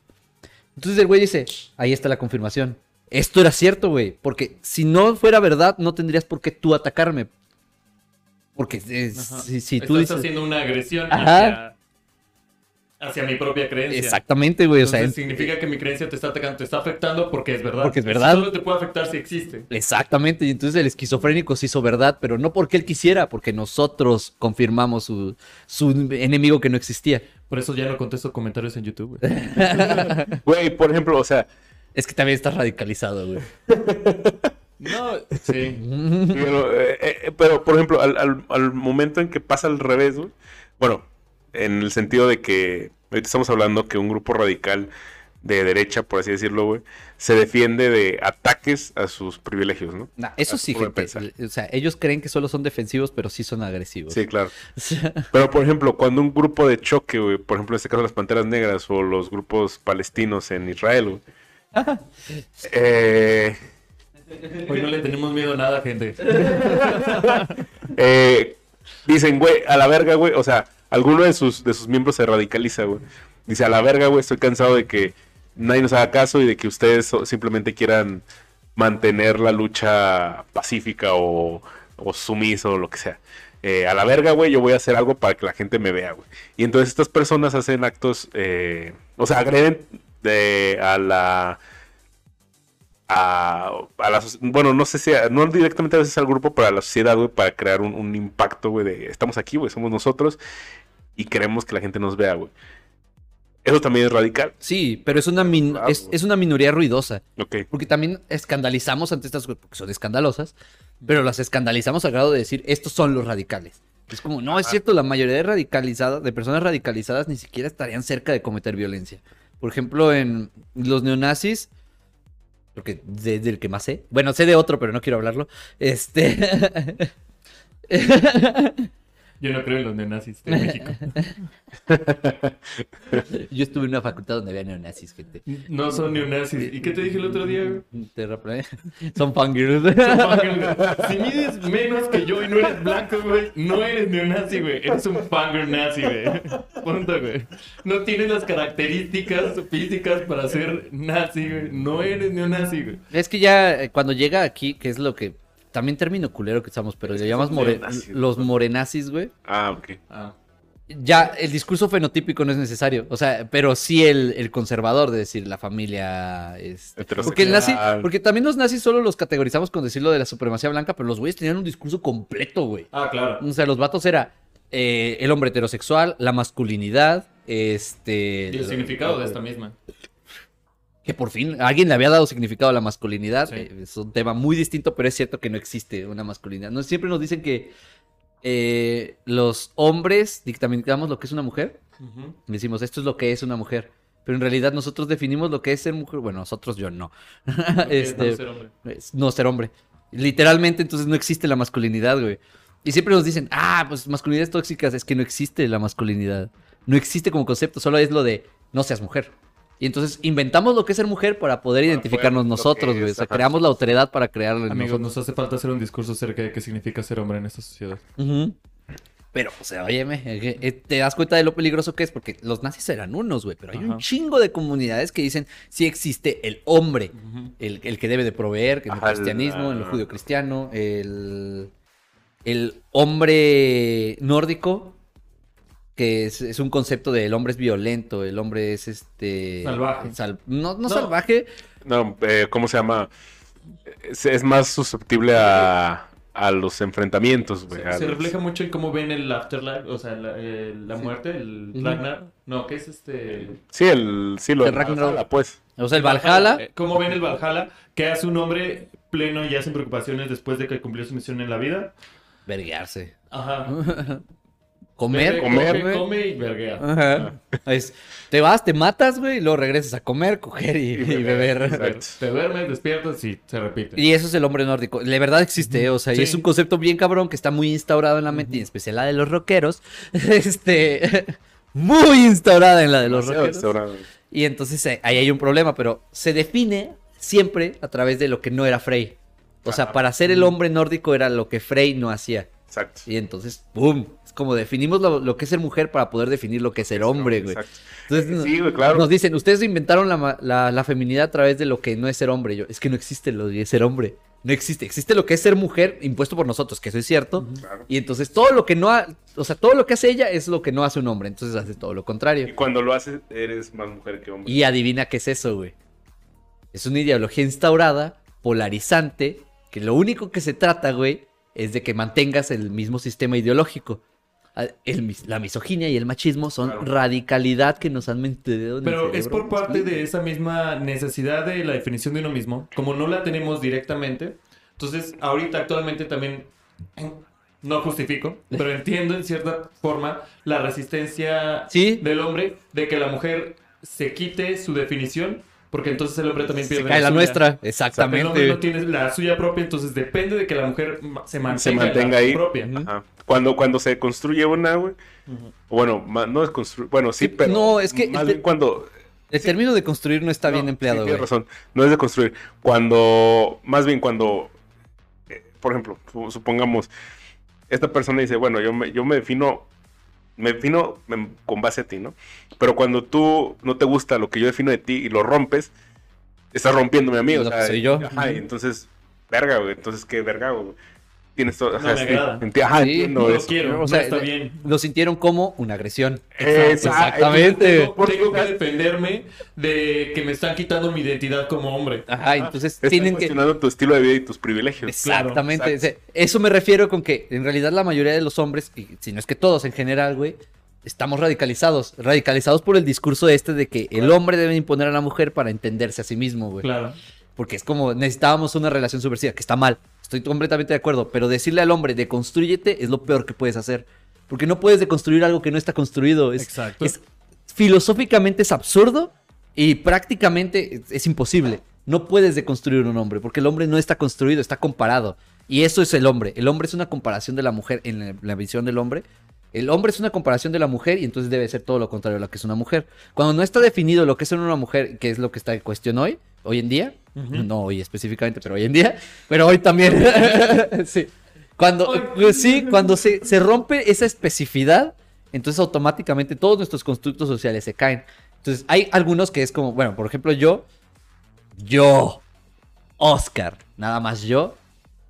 [SPEAKER 2] Entonces el güey dice, ahí está la confirmación. Esto era cierto, güey, porque si no fuera verdad, no tendrías por qué tú atacarme. Porque eh, si, si tú
[SPEAKER 3] Estás
[SPEAKER 2] dices...
[SPEAKER 3] haciendo una agresión
[SPEAKER 2] Ajá.
[SPEAKER 3] hacia, hacia mi propia creencia.
[SPEAKER 2] Exactamente, güey. O sea,
[SPEAKER 3] significa que mi creencia te está atacando, te está afectando porque es verdad.
[SPEAKER 2] Porque es verdad.
[SPEAKER 3] Solo te puede afectar si existe.
[SPEAKER 2] Exactamente, y entonces el esquizofrénico se hizo verdad, pero no porque él quisiera, porque nosotros confirmamos su, su enemigo que no existía.
[SPEAKER 3] Por eso ya no contesto comentarios en YouTube, güey.
[SPEAKER 1] Güey, por ejemplo, o sea,
[SPEAKER 2] Es que también estás radicalizado, güey.
[SPEAKER 3] No, sí.
[SPEAKER 1] pero, eh, eh, pero, por ejemplo, al, al- al momento en que pasa al revés, güey, bueno, en el sentido de que ahorita estamos hablando que un grupo radical de derecha, por así decirlo, güey, se defiende de ataques a sus privilegios, ¿no?
[SPEAKER 2] Nah, eso
[SPEAKER 1] A
[SPEAKER 2] sí, gente. O sea, ellos creen que solo son defensivos, pero sí son agresivos.
[SPEAKER 1] Sí, claro.
[SPEAKER 2] O sea,
[SPEAKER 1] Pero, por ejemplo, cuando un grupo de choque, güey, por ejemplo, en este caso las Panteras Negras o los grupos palestinos en Israel, güey, eh,
[SPEAKER 3] Hoy no le tenemos miedo a nada, gente.
[SPEAKER 1] eh, dicen, güey, a la verga, güey. O sea, alguno de sus, de sus miembros se radicaliza, güey. Dice, a la verga, güey, estoy cansado de que nadie nos haga caso y de que ustedes simplemente quieran mantener la lucha pacífica o, o sumiso o lo que sea. Eh, a la verga, güey, yo voy a hacer algo para que la gente me vea, güey. Y entonces estas personas hacen actos, eh, o sea, agreden de, a la... A, a la bueno, no sé si, a- no directamente a veces al grupo, pero a la sociedad, güey, para crear un, un impacto, güey, de estamos aquí, güey, somos nosotros y queremos que la gente nos vea, güey. Eso también es radical.
[SPEAKER 2] Sí, pero es una, min- es, es una minoría ruidosa.
[SPEAKER 1] Ok.
[SPEAKER 2] Porque también escandalizamos ante estas cosas, porque son escandalosas, pero las escandalizamos al grado de decir, estos son los radicales. Es como, no, es cierto, la mayoría de radicalizadas, de personas radicalizadas ni siquiera estarían cerca de cometer violencia. Por ejemplo, en los neonazis, porque desde el que más sé, bueno, sé de otro, pero no quiero hablarlo, este...
[SPEAKER 3] Yo no creo en los neonazis de México.
[SPEAKER 2] Yo estuve en una facultad donde había neonazis, gente.
[SPEAKER 3] No son neonazis. ¿Y qué te dije el otro día, güey?
[SPEAKER 2] Te repre- Son fangirls.
[SPEAKER 3] Si mides menos que yo y no eres blanco, güey, no eres neonazi, güey. Eres un fanger nazi, güey. Punto, güey. No tienes las características físicas para ser nazi, güey. No eres neonazi, güey.
[SPEAKER 2] Es que ya eh, cuando llega aquí, que es lo que también término culero que usamos, pero le llamas more- los morenazis, güey.
[SPEAKER 1] Ah, ok.
[SPEAKER 3] Ah.
[SPEAKER 2] Ya el discurso fenotípico no es necesario, o sea, pero sí el, el conservador de decir la familia este,
[SPEAKER 1] Heterosexual.
[SPEAKER 2] porque el nazi, porque también los nazis solo los categorizamos con decirlo de la supremacía blanca, pero los güeyes tenían un discurso completo, güey.
[SPEAKER 3] Ah, claro.
[SPEAKER 2] O sea, los vatos era eh, el hombre heterosexual, la masculinidad, este
[SPEAKER 3] Y el significado de esta misma.
[SPEAKER 2] Que por fin alguien le había dado significado a la masculinidad.
[SPEAKER 3] Sí.
[SPEAKER 2] Eh, es un tema muy distinto, pero es cierto que no existe una masculinidad. No, siempre nos dicen que eh, los hombres dictaminamos lo que es una mujer. Decimos, esto es lo que es una mujer. Pero en realidad nosotros definimos lo que es ser mujer. Bueno, nosotros yo no. Este,
[SPEAKER 3] no ser hombre.
[SPEAKER 2] es no ser hombre. Literalmente, entonces no existe la masculinidad, güey. Y siempre nos dicen, ah, pues masculinidades tóxicas. Es que no existe la masculinidad. No existe como concepto, solo es lo de no seas mujer. Y entonces inventamos lo que es ser mujer para poder
[SPEAKER 1] Para
[SPEAKER 2] identificarnos
[SPEAKER 1] poder-
[SPEAKER 2] nosotros, güey. O sea, creamos la autoridad para crearlo
[SPEAKER 3] Amigos,
[SPEAKER 2] nosotros.
[SPEAKER 3] nos hace falta hacer un discurso acerca de qué significa ser hombre en esta sociedad.
[SPEAKER 2] Pero, o sea, óyeme, eh, eh, te das cuenta de lo peligroso que es, porque los nazis eran unos, güey, pero hay un chingo de comunidades que dicen sí existe el hombre, el, el que debe de proveer, que en el
[SPEAKER 1] Ajá, el-
[SPEAKER 2] cristianismo, en el judío cristiano, el, el hombre nórdico, que es, es un concepto de el hombre es violento, el hombre es este...
[SPEAKER 3] Salvaje.
[SPEAKER 2] sal- no, no,
[SPEAKER 3] No.
[SPEAKER 2] salvaje,
[SPEAKER 1] No, eh, ¿cómo se llama? Es, es más susceptible a, a los enfrentamientos, güey.
[SPEAKER 3] Se,
[SPEAKER 1] a
[SPEAKER 3] se
[SPEAKER 1] los-
[SPEAKER 3] refleja mucho en cómo ven el afterlife, o sea, la, eh, la muerte, el. Ragnar. No, ¿qué es este?
[SPEAKER 1] Sí, el, sí, lo
[SPEAKER 2] El.
[SPEAKER 1] Valhalla, pues.
[SPEAKER 2] o sea, el Valhalla,
[SPEAKER 3] Eh, ¿Cómo ven el Valhalla? Que hace un hombre pleno y sin preocupaciones después de que cumplió su misión en la vida.
[SPEAKER 2] verguearse.
[SPEAKER 3] Ajá.
[SPEAKER 2] Comer,
[SPEAKER 1] comer,
[SPEAKER 2] güey.
[SPEAKER 3] come y verguea.
[SPEAKER 2] Ajá. Es, te vas, te matas, güey, y luego regresas a comer, coger y, y beber.
[SPEAKER 1] Exacto.
[SPEAKER 3] Te duermes, despiertas y se repite.
[SPEAKER 2] Y eso es el hombre nórdico. De verdad existe, o sea, y es un concepto bien cabrón que está muy instaurado en la mente, y en especial la de los rockeros. Este. Muy instaurada en la de los
[SPEAKER 1] Demasiado
[SPEAKER 2] rockeros. Y entonces eh, ahí hay un problema, pero se define siempre a través de lo que no era Frey. O sea,
[SPEAKER 1] Ajá.
[SPEAKER 2] para ser el hombre nórdico era lo que Frey no hacía.
[SPEAKER 1] Exacto.
[SPEAKER 2] Y entonces, ¡boom! Es como definimos lo, lo que es ser mujer para poder definir lo que es ser hombre, güey.
[SPEAKER 1] Exacto.
[SPEAKER 2] Entonces,
[SPEAKER 1] Sí, güey, claro.
[SPEAKER 2] nos dicen, ustedes inventaron la, la, la feminidad a través de lo que no es ser hombre. Yo, es que no existe lo de ser hombre. No existe. Existe lo que es ser mujer impuesto por nosotros, que eso es cierto.
[SPEAKER 1] Claro.
[SPEAKER 2] Y entonces todo lo que no ha, o sea, todo lo que hace ella es lo que no hace un hombre. Entonces hace todo lo
[SPEAKER 1] Y
[SPEAKER 2] contrario.
[SPEAKER 1] cuando lo haces, eres más mujer que hombre.
[SPEAKER 2] Y adivina qué es eso, güey. Es una ideología instaurada, polarizante, que lo único que se trata, güey, es de que mantengas el mismo sistema ideológico. Ah, el la misoginia y el machismo son
[SPEAKER 1] Claro.
[SPEAKER 2] radicalidad que nos han metido en el
[SPEAKER 3] Pero es
[SPEAKER 2] cerebro.
[SPEAKER 3] por parte de esa misma necesidad de la definición de uno mismo, como no la tenemos directamente. Entonces, ahorita actualmente también no justifico, pero entiendo en cierta forma la resistencia
[SPEAKER 2] Sí.
[SPEAKER 3] del hombre de que la mujer se quite su definición, porque entonces el hombre también
[SPEAKER 2] Se
[SPEAKER 3] pierde
[SPEAKER 2] cae la
[SPEAKER 3] suya.
[SPEAKER 2] nuestra,
[SPEAKER 3] El hombre
[SPEAKER 2] exactamente.
[SPEAKER 3] no tiene la suya propia, entonces depende de que la mujer se mantenga,
[SPEAKER 1] se mantenga
[SPEAKER 3] la
[SPEAKER 1] ahí.
[SPEAKER 3] propia.
[SPEAKER 1] Ajá. Cuando, cuando se construye una, güey. Bueno, no es construir. Bueno, sí,
[SPEAKER 2] Sí,
[SPEAKER 1] pero.
[SPEAKER 2] no, es que
[SPEAKER 1] Más bien cuando.
[SPEAKER 2] El término de construir no está
[SPEAKER 1] no,
[SPEAKER 2] bien
[SPEAKER 1] sí,
[SPEAKER 2] empleado,
[SPEAKER 1] tienes
[SPEAKER 2] güey.
[SPEAKER 1] razón. No es de construir. Cuando. Más bien cuando. eh, por ejemplo, su- supongamos. esta persona dice, bueno, yo me, yo me defino, me defino con base a ti, ¿no? Pero cuando tú no te gusta lo que yo defino de ti y lo rompes, estás rompiéndome a mí, o sea,
[SPEAKER 2] soy yo.
[SPEAKER 1] Ajá, y entonces, verga, güey, entonces, ¿qué verga, güey? Tienes todo, o
[SPEAKER 3] No
[SPEAKER 1] sea,
[SPEAKER 3] me
[SPEAKER 1] sí,
[SPEAKER 3] agrada.
[SPEAKER 1] enti- ajá,
[SPEAKER 2] Sí,
[SPEAKER 1] entiendo
[SPEAKER 3] No lo
[SPEAKER 1] eso.
[SPEAKER 3] quiero,
[SPEAKER 2] O sea,
[SPEAKER 3] no está bien.
[SPEAKER 2] Lo sintieron como una agresión.
[SPEAKER 1] Esa-
[SPEAKER 2] Exactamente.
[SPEAKER 3] Tengo, tengo que defenderme de que me están quitando mi identidad como hombre.
[SPEAKER 2] Ajá, entonces
[SPEAKER 1] Estás
[SPEAKER 2] tienen que...
[SPEAKER 1] cuestionando tu estilo de vida y tus privilegios.
[SPEAKER 2] Exactamente.
[SPEAKER 1] Claro,
[SPEAKER 2] o sea, Eso me refiero con que en realidad la mayoría de los hombres, y si no es que todos en general, güey, estamos radicalizados. Radicalizados por el discurso este de que el hombre debe imponer a la mujer para entenderse a sí mismo, güey.
[SPEAKER 3] Claro.
[SPEAKER 2] Porque es como necesitábamos una relación subversiva, que está mal. Estoy completamente de acuerdo. Pero decirle al hombre, deconstrúyete, es lo peor que puedes hacer. Porque no puedes deconstruir algo que no está construido. Es,
[SPEAKER 3] Exacto.
[SPEAKER 2] es- filosóficamente es absurdo y prácticamente es, es imposible. No puedes deconstruir un hombre, porque el hombre no está construido, está comparado. Y eso es el hombre. El hombre es una comparación de la mujer en la, la visión del hombre. El hombre es una comparación de la mujer y entonces debe ser todo lo contrario a lo que es una mujer. Cuando no está definido lo que es una mujer, que es lo que está en cuestión hoy, hoy en día, no hoy específicamente, pero hoy en día, pero hoy también. sí. Cuando, pues sí, cuando se, se rompe esa especificidad, entonces automáticamente todos nuestros constructos sociales se caen. Entonces hay algunos que es como, bueno, por ejemplo yo, yo, Oscar, nada más yo,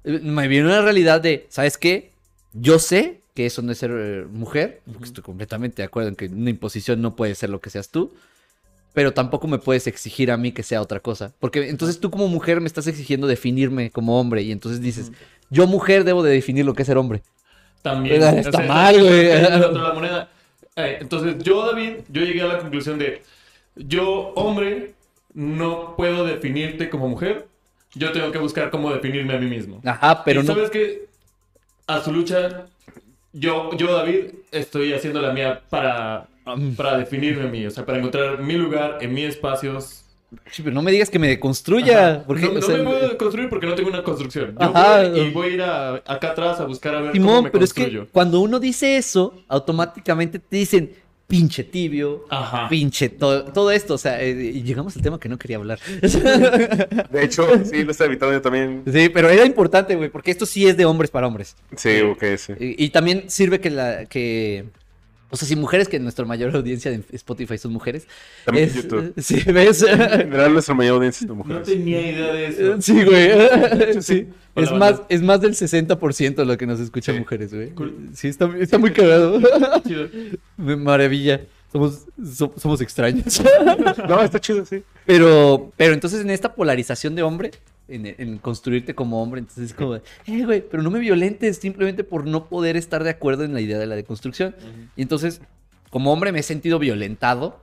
[SPEAKER 2] me viene una realidad de, ¿sabes qué? Yo sé que eso no es ser eh, mujer, porque estoy completamente de acuerdo en que una imposición no puede ser lo que seas tú, pero tampoco me puedes exigir a mí que sea otra cosa, porque entonces tú como mujer me estás exigiendo definirme como hombre y entonces dices, yo mujer debo de definir lo que es ser hombre.
[SPEAKER 3] También.
[SPEAKER 2] Pero está mal, güey.
[SPEAKER 3] Eh, entonces, yo, David, yo llegué a la conclusión de, yo, hombre, no puedo definirte como mujer. Yo tengo que buscar cómo definirme a mí mismo.
[SPEAKER 2] Ajá, pero
[SPEAKER 3] y
[SPEAKER 2] no...
[SPEAKER 3] sabes que a su lucha, yo, yo, David, estoy haciendo la mía para, para definirme a mí. O sea, para encontrar mi lugar en mis espacios.
[SPEAKER 2] Sí, pero no me digas que me deconstruya,
[SPEAKER 3] Ajá.
[SPEAKER 2] porque...
[SPEAKER 3] no,
[SPEAKER 2] o
[SPEAKER 3] no
[SPEAKER 2] sea,
[SPEAKER 3] me puedo construir porque no tengo una construcción. Yo
[SPEAKER 2] Ajá.
[SPEAKER 3] voy y voy a ir a- acá atrás a buscar a ver cómo
[SPEAKER 2] Simón,
[SPEAKER 3] me
[SPEAKER 2] pero es
[SPEAKER 3] construyo.
[SPEAKER 2] que cuando uno dice eso, automáticamente te dicen pinche tibio,
[SPEAKER 3] Ajá.
[SPEAKER 2] pinche todo, todo esto, o sea, eh, y llegamos al tema que no quería hablar.
[SPEAKER 1] De hecho, sí, lo está evitando yo también.
[SPEAKER 2] sí, pero era importante, güey, porque esto sí es de hombres para hombres.
[SPEAKER 1] Sí, ok, sí.
[SPEAKER 2] Y, y también sirve que la que o sea, si mujeres que nuestra mayor audiencia de Spotify son mujeres.
[SPEAKER 1] También
[SPEAKER 2] es-
[SPEAKER 1] YouTube.
[SPEAKER 2] Sí, ¿ves?
[SPEAKER 1] En general, nuestra mayor audiencia es de
[SPEAKER 3] No
[SPEAKER 1] mujeres.
[SPEAKER 3] tenía idea de eso.
[SPEAKER 2] Sí, güey. Sí.
[SPEAKER 3] Hola,
[SPEAKER 2] Es más, es más del 60% lo que nos escucha
[SPEAKER 1] Sí.
[SPEAKER 2] mujeres, güey. Sí, está, está muy cagado. Me- Maravilla. Somos, so- somos extraños.
[SPEAKER 1] No, está chido, sí.
[SPEAKER 2] Pero, pero entonces en esta polarización de hombre, en, en construirte como hombre, entonces es como, eh, güey, pero no me violentes simplemente por no poder estar de acuerdo en la idea de la deconstrucción. Y entonces, como hombre me he sentido violentado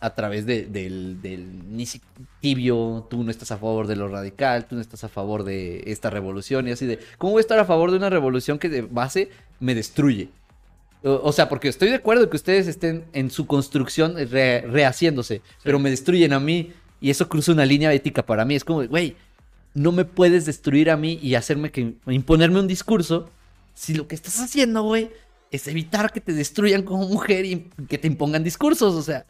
[SPEAKER 2] a través de- del, del ni si- tibio, tú no estás a favor de lo radical, tú no estás a favor de esta revolución y así de, ¿cómo voy a estar a favor de una revolución que de base me destruye? O, o sea, porque estoy de acuerdo que ustedes estén en su construcción re- rehaciéndose, pero me destruyen a mí y eso cruza una línea ética para mí. Es como, güey, no me puedes destruir a mí y hacerme que imponerme un discurso si lo que estás haciendo, güey, es evitar que te destruyan como mujer y que te impongan discursos. O sea,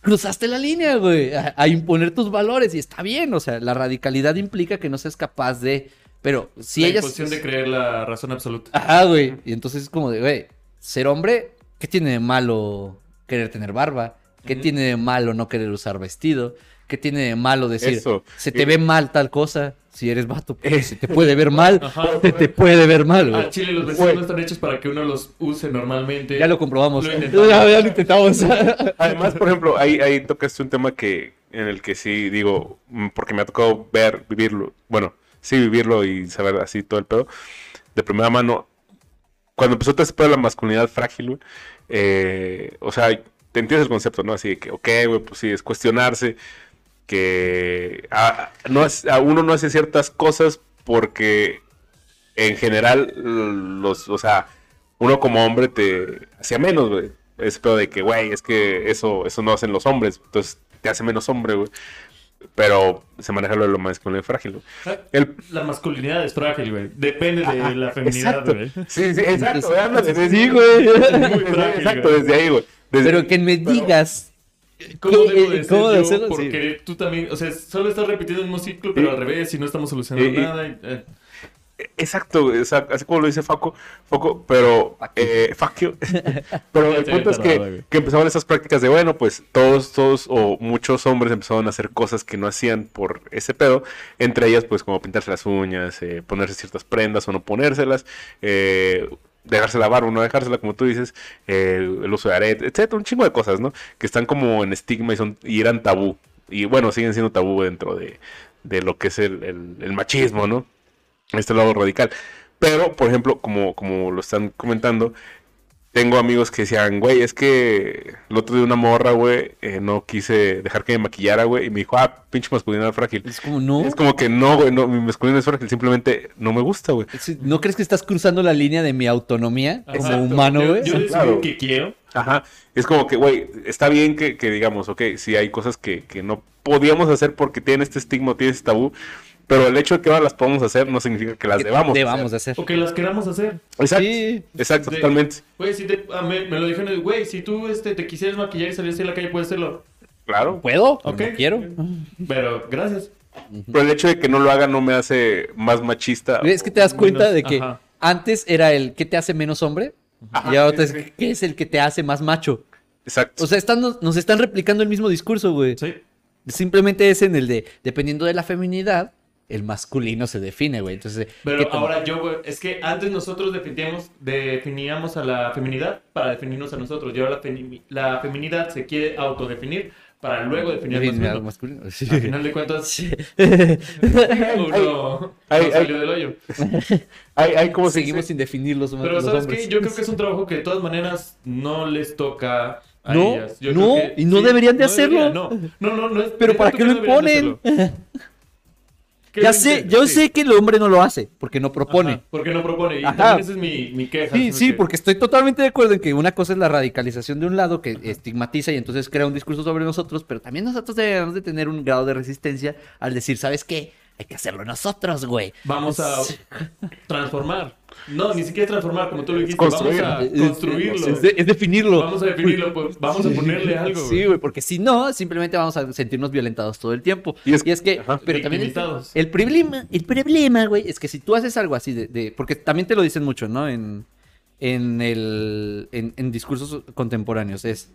[SPEAKER 2] cruzaste la línea, güey, a, a imponer tus valores y está bien. O sea, la radicalidad implica que no seas capaz de. Pero si
[SPEAKER 3] la
[SPEAKER 2] ellas.
[SPEAKER 3] imposición de creer la razón absoluta.
[SPEAKER 2] Ajá, güey. Y entonces es como de, güey, ser hombre, ¿qué tiene de malo querer tener barba? ¿Qué
[SPEAKER 3] Ujú.
[SPEAKER 2] tiene de malo no querer usar vestido? ¿Qué tiene de malo decir,
[SPEAKER 1] Eso.
[SPEAKER 2] se te ve mal tal cosa? Si eres vato, pues, se te puede ver mal.
[SPEAKER 3] Ajá.
[SPEAKER 2] Se te puede ver mal, güey.
[SPEAKER 3] Chile los vestidos no están hechos para que uno los use normalmente.
[SPEAKER 2] Ya lo comprobamos.
[SPEAKER 3] Lo intentamos.
[SPEAKER 2] ya, ya lo intentamos.
[SPEAKER 1] Además, por ejemplo, ahí, ahí tocaste un tema que en el que sí digo, mm, porque me ha tocado ver, vivirlo, bueno, sí vivirlo y saber así todo el pedo, de primera mano, cuando empezó todo este pedo de la masculinidad frágil, güey, eh, o sea, te entiendes el concepto, ¿no? Así de que, ok, güey, pues sí, es cuestionarse, que a, no es- a uno no hace ciertas cosas porque en general, los, o sea, uno como hombre te hacía menos, güey. Ese pedo de que, güey, es que eso, eso no hacen los hombres, entonces te hace menos hombre, güey. Pero se maneja lo de lo masculino y frágil, güey.
[SPEAKER 3] Ah,
[SPEAKER 1] El-
[SPEAKER 3] La masculinidad es frágil, güey. Depende de la feminidad,
[SPEAKER 1] exacto.
[SPEAKER 3] güey.
[SPEAKER 1] Sí, sí, exacto, desde-
[SPEAKER 2] Sí, güey.
[SPEAKER 3] Muy
[SPEAKER 1] desde-
[SPEAKER 3] frágil,
[SPEAKER 1] exacto,
[SPEAKER 3] güey.
[SPEAKER 1] desde ahí, güey. Desde-
[SPEAKER 2] Pero que me digas.
[SPEAKER 3] ¿Cómo
[SPEAKER 2] ¿Qué-
[SPEAKER 3] debo de ser
[SPEAKER 2] cómo de
[SPEAKER 3] yo?
[SPEAKER 2] hacerlo? Sí.
[SPEAKER 3] Porque tú también, o sea, solo estás repitiendo el mismo ciclo, pero al revés y no estamos solucionando nada. y, eh,
[SPEAKER 1] Exacto, güey, o sea, así como lo dice Faco, Foco, pero eh, you. pero el punto es que, que empezaron esas prácticas de, bueno, pues todos, todos o muchos hombres empezaron a hacer cosas que no hacían por ese pedo, entre ellas pues como pintarse las uñas, eh, ponerse ciertas prendas o no ponérselas, eh, dejarse la barba o no dejársela, como tú dices, eh, el uso de arete, etcétera, un chingo de cosas, ¿no? Que están como en estigma y, son, y eran tabú. Y bueno, siguen siendo tabú dentro de, de lo que es el, el- el machismo, ¿no? Este lado radical. Pero, por ejemplo, como, como lo están comentando, tengo amigos que decían, güey, es que el otro día una morra, güey, eh, no quise dejar que me maquillara, güey, y me dijo, ah, pinche masculinidad frágil.
[SPEAKER 2] Es como, no.
[SPEAKER 1] Es como que no, güey, no, mi masculinidad es frágil, simplemente no me gusta, güey.
[SPEAKER 2] ¿No crees que estás cruzando la línea de mi autonomía como humano,
[SPEAKER 3] Yo-
[SPEAKER 2] güey?
[SPEAKER 3] Yo,
[SPEAKER 1] Sí,
[SPEAKER 3] decido
[SPEAKER 1] claro.
[SPEAKER 3] que quiero.
[SPEAKER 1] Ajá, es como que, güey, está bien que, que digamos, ok, sí hay cosas que, que no podíamos hacer porque tienen este estigma, tienen este tabú, pero el hecho de que ahora las podamos hacer no significa que las
[SPEAKER 2] Que
[SPEAKER 1] debamos.
[SPEAKER 2] debamos de hacer.
[SPEAKER 3] O que las queramos hacer.
[SPEAKER 1] Exacto,
[SPEAKER 2] Sí.
[SPEAKER 1] exacto,
[SPEAKER 3] De-
[SPEAKER 1] totalmente.
[SPEAKER 3] Güey, si te, ah, me, me lo dijeron, güey, si tú este, te quisieras maquillar y salirse a la calle, puedes hacerlo.
[SPEAKER 1] Claro.
[SPEAKER 2] ¿Puedo?
[SPEAKER 3] Ok.
[SPEAKER 2] no quiero.
[SPEAKER 3] Pero, gracias.
[SPEAKER 1] Pero el hecho de que no lo haga no me hace más machista.
[SPEAKER 2] Es que te das cuenta
[SPEAKER 3] Menos-
[SPEAKER 2] de que
[SPEAKER 3] ajá.
[SPEAKER 2] antes era el que te hace menos hombre
[SPEAKER 1] Ajá,
[SPEAKER 2] y ahora
[SPEAKER 1] sí,
[SPEAKER 2] es
[SPEAKER 1] sí.
[SPEAKER 2] que es el que te hace más macho.
[SPEAKER 1] Exacto.
[SPEAKER 2] O sea, están, nos, nos están replicando el mismo discurso, güey.
[SPEAKER 3] Sí.
[SPEAKER 2] Simplemente es en el de, dependiendo de la feminidad, el masculino se define, güey. Entonces, ¿qué
[SPEAKER 3] Pero ahora yo, güey, es que antes nosotros definíamos, definíamos a la feminidad para definirnos a nosotros. Y ahora la, femi- la feminidad se quiere autodefinir para luego definir al
[SPEAKER 2] Definir
[SPEAKER 3] masculino.
[SPEAKER 2] al masculino. Sí.
[SPEAKER 3] Al final de cuentas,
[SPEAKER 2] Sí.
[SPEAKER 3] uno
[SPEAKER 1] ay,
[SPEAKER 3] no
[SPEAKER 1] ay.
[SPEAKER 3] salió del hoyo.
[SPEAKER 1] Hay, hay como se
[SPEAKER 2] Seguimos
[SPEAKER 1] dice-
[SPEAKER 2] sin definir los,
[SPEAKER 3] Pero
[SPEAKER 2] los
[SPEAKER 3] ¿sabes
[SPEAKER 2] hombres.
[SPEAKER 3] qué? Yo creo que es un trabajo que de todas maneras no les toca a
[SPEAKER 2] No,
[SPEAKER 3] ellas. Yo
[SPEAKER 2] no,
[SPEAKER 3] creo que
[SPEAKER 2] y no deberían de
[SPEAKER 3] deberían,
[SPEAKER 2] hacerlo.
[SPEAKER 3] no, no, no, no es-
[SPEAKER 2] Pero ¿para qué lo
[SPEAKER 3] no
[SPEAKER 2] imponen? Ya sé, yo
[SPEAKER 3] sí.
[SPEAKER 2] sé que el hombre no lo hace, porque no propone.
[SPEAKER 3] Ajá, porque no propone. Y
[SPEAKER 2] Ajá.
[SPEAKER 3] también esa es mi, mi queja.
[SPEAKER 2] Sí,
[SPEAKER 3] ¿sabes
[SPEAKER 2] sí, porque estoy totalmente de acuerdo en que una cosa es la radicalización de un lado que estigmatiza y entonces crea un discurso sobre nosotros, pero también nosotros debemos de tener un grado de resistencia al decir, ¿sabes qué? Hay que hacerlo nosotros, güey.
[SPEAKER 3] Vamos a transformar. No, ni siquiera transformar, como tú lo dijiste.
[SPEAKER 1] Construir.
[SPEAKER 3] Vamos a
[SPEAKER 2] Es-
[SPEAKER 3] construirlo.
[SPEAKER 2] Es, de- es definirlo.
[SPEAKER 3] Vamos a definirlo, pues, vamos a ponerle algo.
[SPEAKER 2] Sí,
[SPEAKER 3] güey.
[SPEAKER 2] porque si no, simplemente vamos a sentirnos violentados todo el tiempo.
[SPEAKER 1] Y
[SPEAKER 2] Y
[SPEAKER 1] es-
[SPEAKER 2] que,
[SPEAKER 1] ajá.
[SPEAKER 2] pero también el, problema, el problema, güey, es que si tú haces algo así de, de- porque también te lo dicen mucho, ¿no? En, en el, en, en discursos contemporáneos, es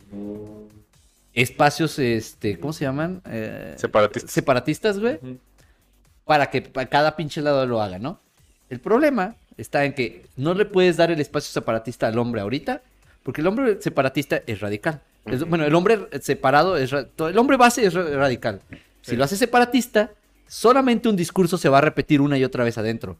[SPEAKER 2] espacios, este, ¿cómo se llaman? Eh,
[SPEAKER 1] Separatistas.
[SPEAKER 2] separatistas, güey, para que pa- cada pinche lado lo haga, ¿no? El problema está en que no le puedes dar el espacio separatista al hombre ahorita, porque el hombre separatista es radical. Es- bueno, el hombre separado es... El hombre base es ra- radical. Si
[SPEAKER 3] Sí.
[SPEAKER 2] lo hace separatista, solamente un discurso se va a repetir una y otra vez adentro.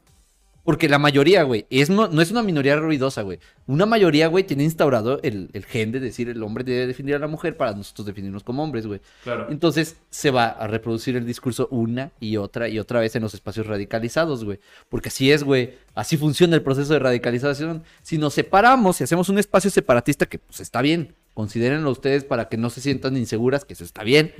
[SPEAKER 2] Porque la mayoría, güey, es no, no es una minoría ruidosa, güey. Una mayoría, güey, tiene instaurado el, el gen de decir el hombre debe definir a la mujer para nosotros definirnos como hombres, güey.
[SPEAKER 3] Claro.
[SPEAKER 2] Entonces se va a reproducir el discurso una y otra y otra vez en los espacios radicalizados, güey. Porque así es, güey. Así funciona el proceso de radicalización. Si nos separamos y hacemos un espacio separatista, que pues está bien. Considérenlo ustedes para que no se sientan inseguras, que eso está bien.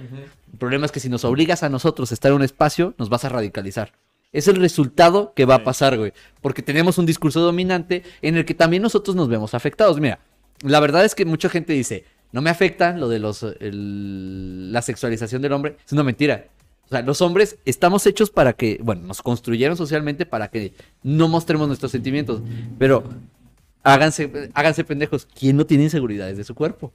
[SPEAKER 2] El problema es que si nos obligas a nosotros a estar en un espacio, nos vas a radicalizar. Es el resultado que va a pasar, güey. Porque tenemos un discurso dominante en el que también nosotros nos vemos afectados. Mira, la verdad es que mucha gente dice, no me afecta lo de los, el- la sexualización del hombre. Es una mentira. O sea, los hombres estamos hechos para que, bueno, nos construyeron socialmente para que no mostremos nuestros sentimientos. Pero háganse, háganse pendejos. ¿Quién no tiene inseguridades de su cuerpo?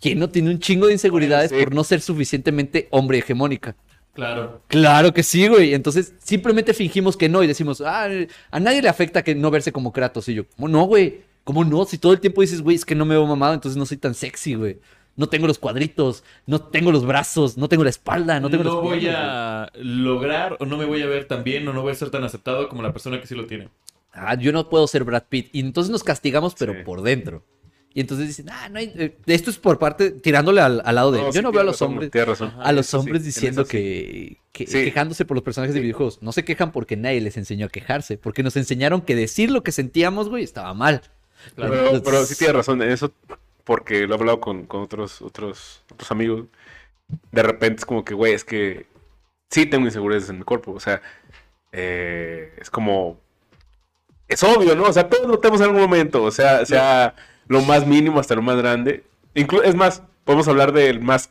[SPEAKER 2] ¿Quién no tiene un chingo de inseguridades
[SPEAKER 1] sí.
[SPEAKER 2] por no ser suficientemente hombre hegemónica?
[SPEAKER 3] Claro.
[SPEAKER 2] Claro que sí, güey. Entonces simplemente fingimos que no y decimos, ah, a nadie le afecta que no verse como Kratos. Y yo, ¿cómo no, güey? ¿Cómo no? Si todo el tiempo dices, güey, es que no me veo mamado, entonces no soy tan sexy, güey. No tengo los cuadritos, no tengo los brazos, no tengo la espalda, no tengo
[SPEAKER 3] no voy
[SPEAKER 2] piernas,
[SPEAKER 3] a lograr o no me voy a ver tan bien o no voy a ser tan aceptado como la persona que sí lo tiene.
[SPEAKER 2] Ah, yo no puedo ser Brad Pitt. Y entonces nos castigamos, pero
[SPEAKER 1] Sí.
[SPEAKER 2] por dentro. Y entonces dicen, ah, no hay... eh, Esto es por parte, tirándole al, al lado de... yo
[SPEAKER 1] sí,
[SPEAKER 2] no veo a los hombres...
[SPEAKER 1] razón.
[SPEAKER 2] A los
[SPEAKER 1] sí,
[SPEAKER 2] hombres
[SPEAKER 1] en
[SPEAKER 2] diciendo que, quejándose por los personajes de videojuegos. No se quejan porque nadie les enseñó a quejarse. Porque nos enseñaron que decir lo que sentíamos, güey, estaba mal.
[SPEAKER 3] Claro.
[SPEAKER 1] Pero, pero sí tienes razón en eso, porque lo he hablado con, con otros, otros, otros amigos. De repente es como que, güey, es que sí tengo inseguridades en mi cuerpo. O sea, eh, es como. Es obvio, ¿no? O sea, todos lo tenemos en algún momento. O sea, sea lo más mínimo hasta lo más grande. Inclu- es más, podemos hablar del más.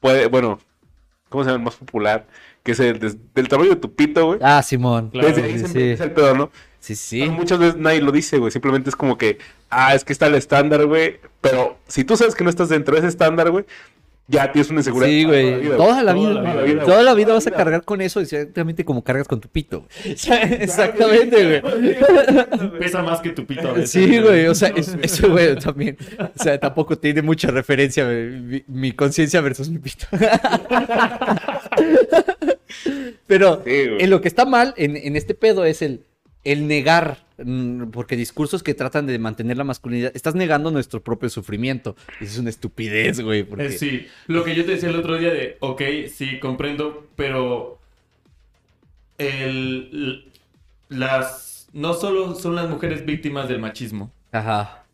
[SPEAKER 1] Puede, bueno, ¿cómo se llama? El más popular, que es el del tamaño de tu pito, güey.
[SPEAKER 2] Ah, Simón.
[SPEAKER 3] Claro,
[SPEAKER 1] Desde ahí
[SPEAKER 2] sí,
[SPEAKER 1] empieza el pedo, ¿no?
[SPEAKER 2] Sí, sí.
[SPEAKER 1] Pero Muchas veces nadie lo dice, güey. Simplemente es como que, ah, es que está el estándar, güey. Pero si tú sabes que no estás dentro de ese estándar, güey, ya tienes una inseguridad.
[SPEAKER 2] Sí,
[SPEAKER 1] toda la
[SPEAKER 2] güey.
[SPEAKER 1] vida,
[SPEAKER 2] Toda la vida. Toda la vida vas a cargar con eso exactamente como cargas con tu pito. güey. Exactamente, güey.
[SPEAKER 3] Pesa más que tu pito a veces.
[SPEAKER 2] Sí, güey. O sea, es- eso, güey, también. O sea, tampoco tiene mucha referencia güey, mi, mi conciencia versus mi pito. Pero
[SPEAKER 1] Sí,
[SPEAKER 2] en lo que está mal en, en este pedo es el, el negar, mm, porque discursos que tratan de mantener la masculinidad, estás negando nuestro propio sufrimiento. Eso es una estupidez, güey. Porque...
[SPEAKER 3] Eh, sí, lo que yo te decía el otro día de, ok, sí, comprendo, pero el, las, no solo son las mujeres víctimas del machismo.
[SPEAKER 2] Ajá.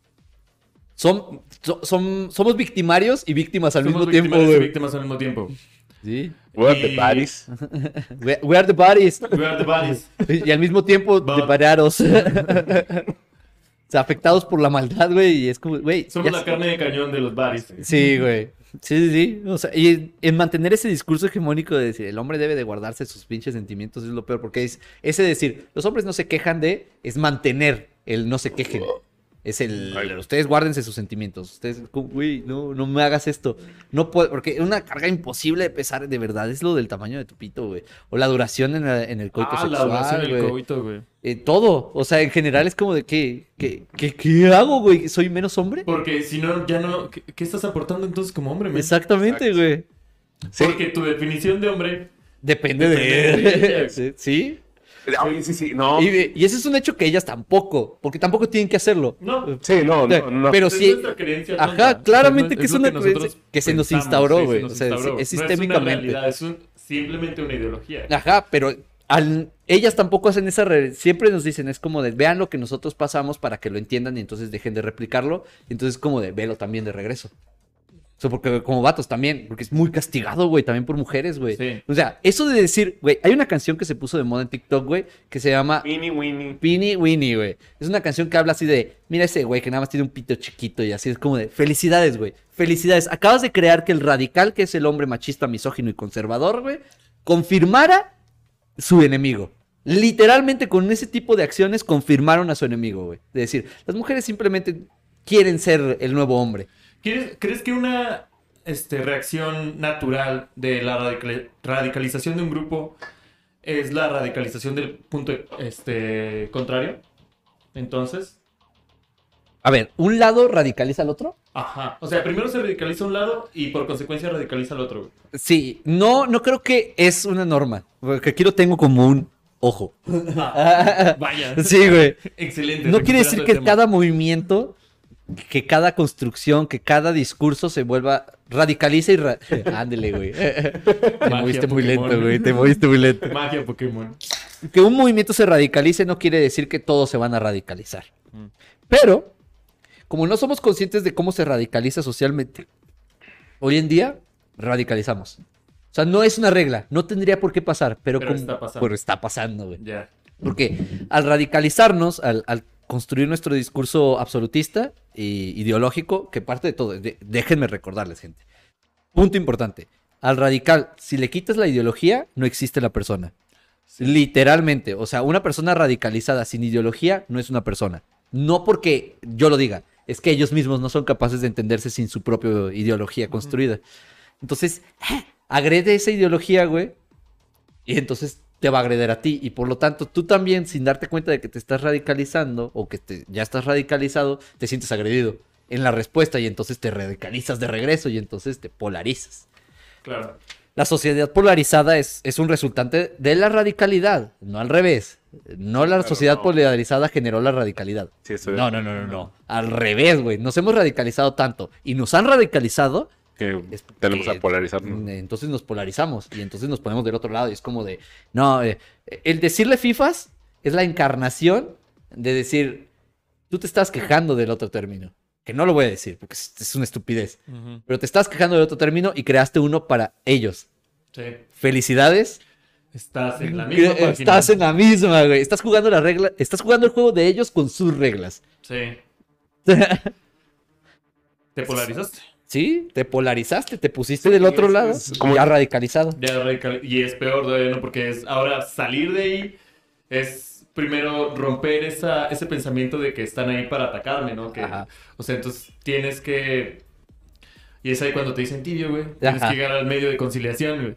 [SPEAKER 2] Son, so- son, somos victimarios y víctimas al
[SPEAKER 3] Somos
[SPEAKER 2] mismo tiempo, güey.
[SPEAKER 3] víctimas al mismo tiempo.
[SPEAKER 2] Sí.
[SPEAKER 1] What the
[SPEAKER 3] Y-
[SPEAKER 1] Paris.
[SPEAKER 2] We, we are the bodies.
[SPEAKER 3] We are the bodies.
[SPEAKER 2] Y al mismo tiempo,
[SPEAKER 3] But-
[SPEAKER 2] o sea, afectados por la maldad, güey. Y es como, güey.
[SPEAKER 3] Somos la carne de cañón de los bodies.
[SPEAKER 2] Sí, güey. Sí, sí, sí. O sea, y en mantener ese discurso hegemónico de decir el hombre debe de guardarse sus pinches sentimientos es lo peor, porque es ese decir, los hombres no se quejan de, es mantener el no se quejen. Es el,
[SPEAKER 1] Ay.
[SPEAKER 2] ustedes guárdense sus sentimientos. Ustedes, güey, no, no me hagas esto. No puedo, porque es una carga imposible de pesar, de verdad, es lo del tamaño de tu pito, güey. O la duración en, la- en el coito
[SPEAKER 3] Ah, la duración del
[SPEAKER 2] güey.
[SPEAKER 3] coito, güey.
[SPEAKER 2] Eh, todo. O sea, en general es como de, ¿qué, qué, qué, qué hago, güey? ¿Soy menos hombre?
[SPEAKER 3] Porque si no, ya no... ¿Qué, qué estás aportando entonces como hombre, men?
[SPEAKER 2] Exactamente,
[SPEAKER 1] Exacto.
[SPEAKER 2] güey.
[SPEAKER 1] Sí.
[SPEAKER 3] Porque tu definición de hombre...
[SPEAKER 2] Depende,
[SPEAKER 3] Depende de
[SPEAKER 2] de...
[SPEAKER 3] ellas.
[SPEAKER 2] sí, sí.
[SPEAKER 1] Oye, sí, sí, no.
[SPEAKER 2] Y, y ese es un hecho que ellas tampoco, porque tampoco tienen que hacerlo.
[SPEAKER 3] No.
[SPEAKER 1] Sí, no, no, no.
[SPEAKER 2] Pero sí,
[SPEAKER 3] creencia
[SPEAKER 2] ajá,
[SPEAKER 3] tonta.
[SPEAKER 2] claramente
[SPEAKER 3] Es
[SPEAKER 2] que es una creencia que se nos instauró, güey. O sea,
[SPEAKER 3] instauró.
[SPEAKER 2] es
[SPEAKER 3] No
[SPEAKER 2] sistémicamente.
[SPEAKER 3] Es, una realidad, es un- simplemente una ideología.
[SPEAKER 2] Ajá, pero al- ellas tampoco hacen esa... re- Siempre nos dicen, es como de, vean lo que nosotros pasamos para que lo entiendan y entonces dejen de replicarlo. Entonces como de, velo también de regreso. O sea, porque como vatos también, porque es muy castigado, güey, también por mujeres, güey.
[SPEAKER 3] Sí.
[SPEAKER 2] O sea, eso de decir, güey, hay una canción que se puso de moda en TikTok, güey, que se llama
[SPEAKER 1] Winnie, Winnie.
[SPEAKER 2] Pini Winnie, güey. Es una canción que habla así de, mira ese güey que nada más tiene un pito chiquito y así es como de, felicidades, güey. Felicidades. Acabas de crear que el radical, que es el hombre machista, misógino y conservador, güey, confirmara su enemigo. Literalmente con ese tipo de acciones confirmaron a su enemigo, güey. De decir, las mujeres simplemente quieren ser el nuevo hombre.
[SPEAKER 3] ¿Quieres- ¿Crees que una este, reacción natural de la radical- radicalización de un grupo es la radicalización del punto este, contrario? Entonces,
[SPEAKER 2] A ver, ¿un lado radicaliza al otro?
[SPEAKER 3] ajá. O sea, primero se radicaliza un lado y por consecuencia radicaliza al otro.
[SPEAKER 2] Sí, no, no creo que es una norma. Porque aquí lo tengo como un ojo.
[SPEAKER 3] Vaya.
[SPEAKER 2] Sí, güey.
[SPEAKER 3] Excelente.
[SPEAKER 2] No quiere decir que
[SPEAKER 3] tema.
[SPEAKER 2] cada movimiento, que cada construcción, que cada discurso se vuelva radicaliza y ra- ándele, güey. Te
[SPEAKER 3] Magia
[SPEAKER 2] moviste muy lento, güey. Te moviste muy lento.
[SPEAKER 3] Magia Pokémon.
[SPEAKER 2] Que un movimiento se radicalice no quiere decir que todos se van a radicalizar.
[SPEAKER 3] Mm.
[SPEAKER 2] Pero, como no somos conscientes de cómo se radicaliza socialmente, hoy en día radicalizamos. O sea, no es una regla, no tendría por qué pasar, pero,
[SPEAKER 3] Pero
[SPEAKER 2] como-
[SPEAKER 3] está pasando.
[SPEAKER 2] pero está pasando, güey.
[SPEAKER 3] Ya.
[SPEAKER 2] Porque al radicalizarnos, al, al construir nuestro discurso absolutista e ideológico, que parte de todo, de- déjenme recordarles, gente. Punto importante. Al radical, si le quitas la ideología, no existe la persona. Literalmente. O sea, una persona radicalizada sin ideología no es una persona. No porque yo lo diga, es que ellos mismos no son capaces de entenderse sin su propia ideología construida. Entonces, agrede esa ideología, güey, y entonces te va a agreder a ti. Y por lo tanto, tú también, sin darte cuenta de que te estás radicalizando o que te- ya estás radicalizado, te sientes agredido en la respuesta y entonces te radicalizas de regreso y entonces te polarizas.
[SPEAKER 3] Claro.
[SPEAKER 2] La sociedad polarizada es, es un resultante de la radicalidad, no al revés. No la
[SPEAKER 1] Claro,
[SPEAKER 2] sociedad
[SPEAKER 1] no.
[SPEAKER 2] polarizada generó la radicalidad.
[SPEAKER 1] Sí,
[SPEAKER 2] No, no, no, no, no. Al revés, güey. Nos hemos radicalizado tanto y nos han radicalizado
[SPEAKER 1] que
[SPEAKER 2] Es
[SPEAKER 1] tenemos
[SPEAKER 2] que-
[SPEAKER 1] a polarizarnos.
[SPEAKER 2] Mm, Entonces nos polarizamos y entonces nos ponemos del otro lado y es como de, no, eh, el decirle FIFAs es la encarnación de decir, tú te estás quejando del otro término, que no lo voy a decir porque es, una estupidez, pero te estás quejando del otro término y creaste uno para ellos.
[SPEAKER 3] Sí.
[SPEAKER 2] Felicidades,
[SPEAKER 3] Estás en la misma
[SPEAKER 2] estás en la misma, güey, estás jugando la regla, estás jugando el juego de ellos con sus reglas.
[SPEAKER 3] Sí. ¿Te polarizaste?
[SPEAKER 2] Sí, te polarizaste, te pusiste del otro
[SPEAKER 1] es-
[SPEAKER 2] lado,
[SPEAKER 1] es como-
[SPEAKER 2] ya radicalizado.
[SPEAKER 3] Ya radical- Y es peor todavía, ¿no? Porque es ahora salir de ahí es primero romper esa, ese pensamiento de que están ahí para atacarme, ¿no? Que,
[SPEAKER 2] Ajá.
[SPEAKER 3] o sea, entonces tienes que... Y es ahí cuando te dicen tibio, güey. Tienes
[SPEAKER 2] Ajá.
[SPEAKER 3] que llegar al medio de conciliación, güey.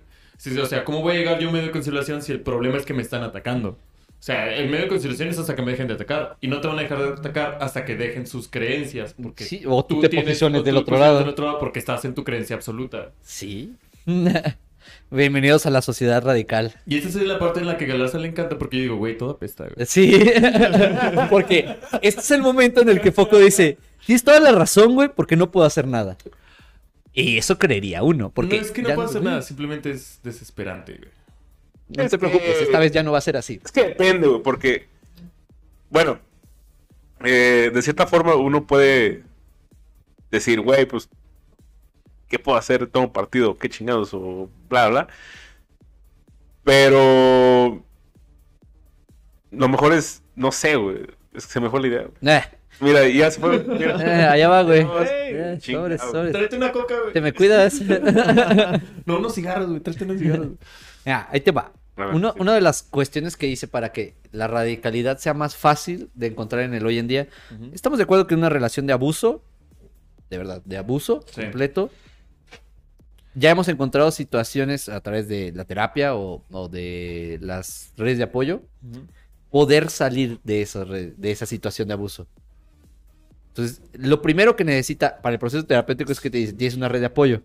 [SPEAKER 3] O sea, ¿cómo voy a llegar yo a un medio de conciliación si el problema es que me están atacando? O sea, el medio de conciliación es hasta que me dejen de atacar. Y no te van a dejar de atacar hasta que dejen sus creencias. Porque
[SPEAKER 2] Sí, o tú te
[SPEAKER 3] tienes-
[SPEAKER 2] posiciones
[SPEAKER 3] o
[SPEAKER 2] del
[SPEAKER 3] tú
[SPEAKER 2] otro
[SPEAKER 3] posiciones
[SPEAKER 2] lado.
[SPEAKER 3] del otro lado porque estás en tu creencia absoluta.
[SPEAKER 2] Sí. Bienvenidos a la sociedad radical.
[SPEAKER 3] Y esa es la parte en la que Galarza le encanta porque yo digo, güey, todo apesta, güey.
[SPEAKER 2] Sí, porque este es el momento en el que Foco dice, tienes toda la razón, güey, porque no puedo hacer nada. Y eso creería uno, porque...
[SPEAKER 3] no es que no puedo hacer nada, simplemente es desesperante, güey.
[SPEAKER 2] No
[SPEAKER 1] Es
[SPEAKER 2] te preocupes,
[SPEAKER 1] que-
[SPEAKER 2] esta vez ya no va a ser así.
[SPEAKER 1] Es que depende, güey, porque, bueno, eh, de cierta forma uno puede decir, güey, pues, ¿qué puedo hacer? Tomo partido, qué chingados, o bla, bla. Pero, lo mejor es, no sé, güey, es que se me fue la idea.
[SPEAKER 2] Eh,
[SPEAKER 1] Mira, ya se fue. mira.
[SPEAKER 2] eh, allá va, güey. Eh, sobres, sobres.
[SPEAKER 3] Tráete una coca, güey.
[SPEAKER 2] Te me cuidas.
[SPEAKER 3] No, unos cigarros, güey. Tráete unos cigarros. güey.
[SPEAKER 2] Mira, ahí te va.
[SPEAKER 1] A ver,
[SPEAKER 2] Uno-
[SPEAKER 1] sí.
[SPEAKER 2] Una de las cuestiones que hice para que la radicalidad sea más fácil de encontrar en el hoy en día, estamos de acuerdo que una relación de abuso, de verdad, de abuso
[SPEAKER 3] Sí.
[SPEAKER 2] completo, ya hemos encontrado situaciones a través de la terapia o, o de las redes de apoyo, poder salir de esa, re- de esa situación de abuso. Entonces, lo primero que necesita para el proceso terapéutico es que te tienes una red de apoyo.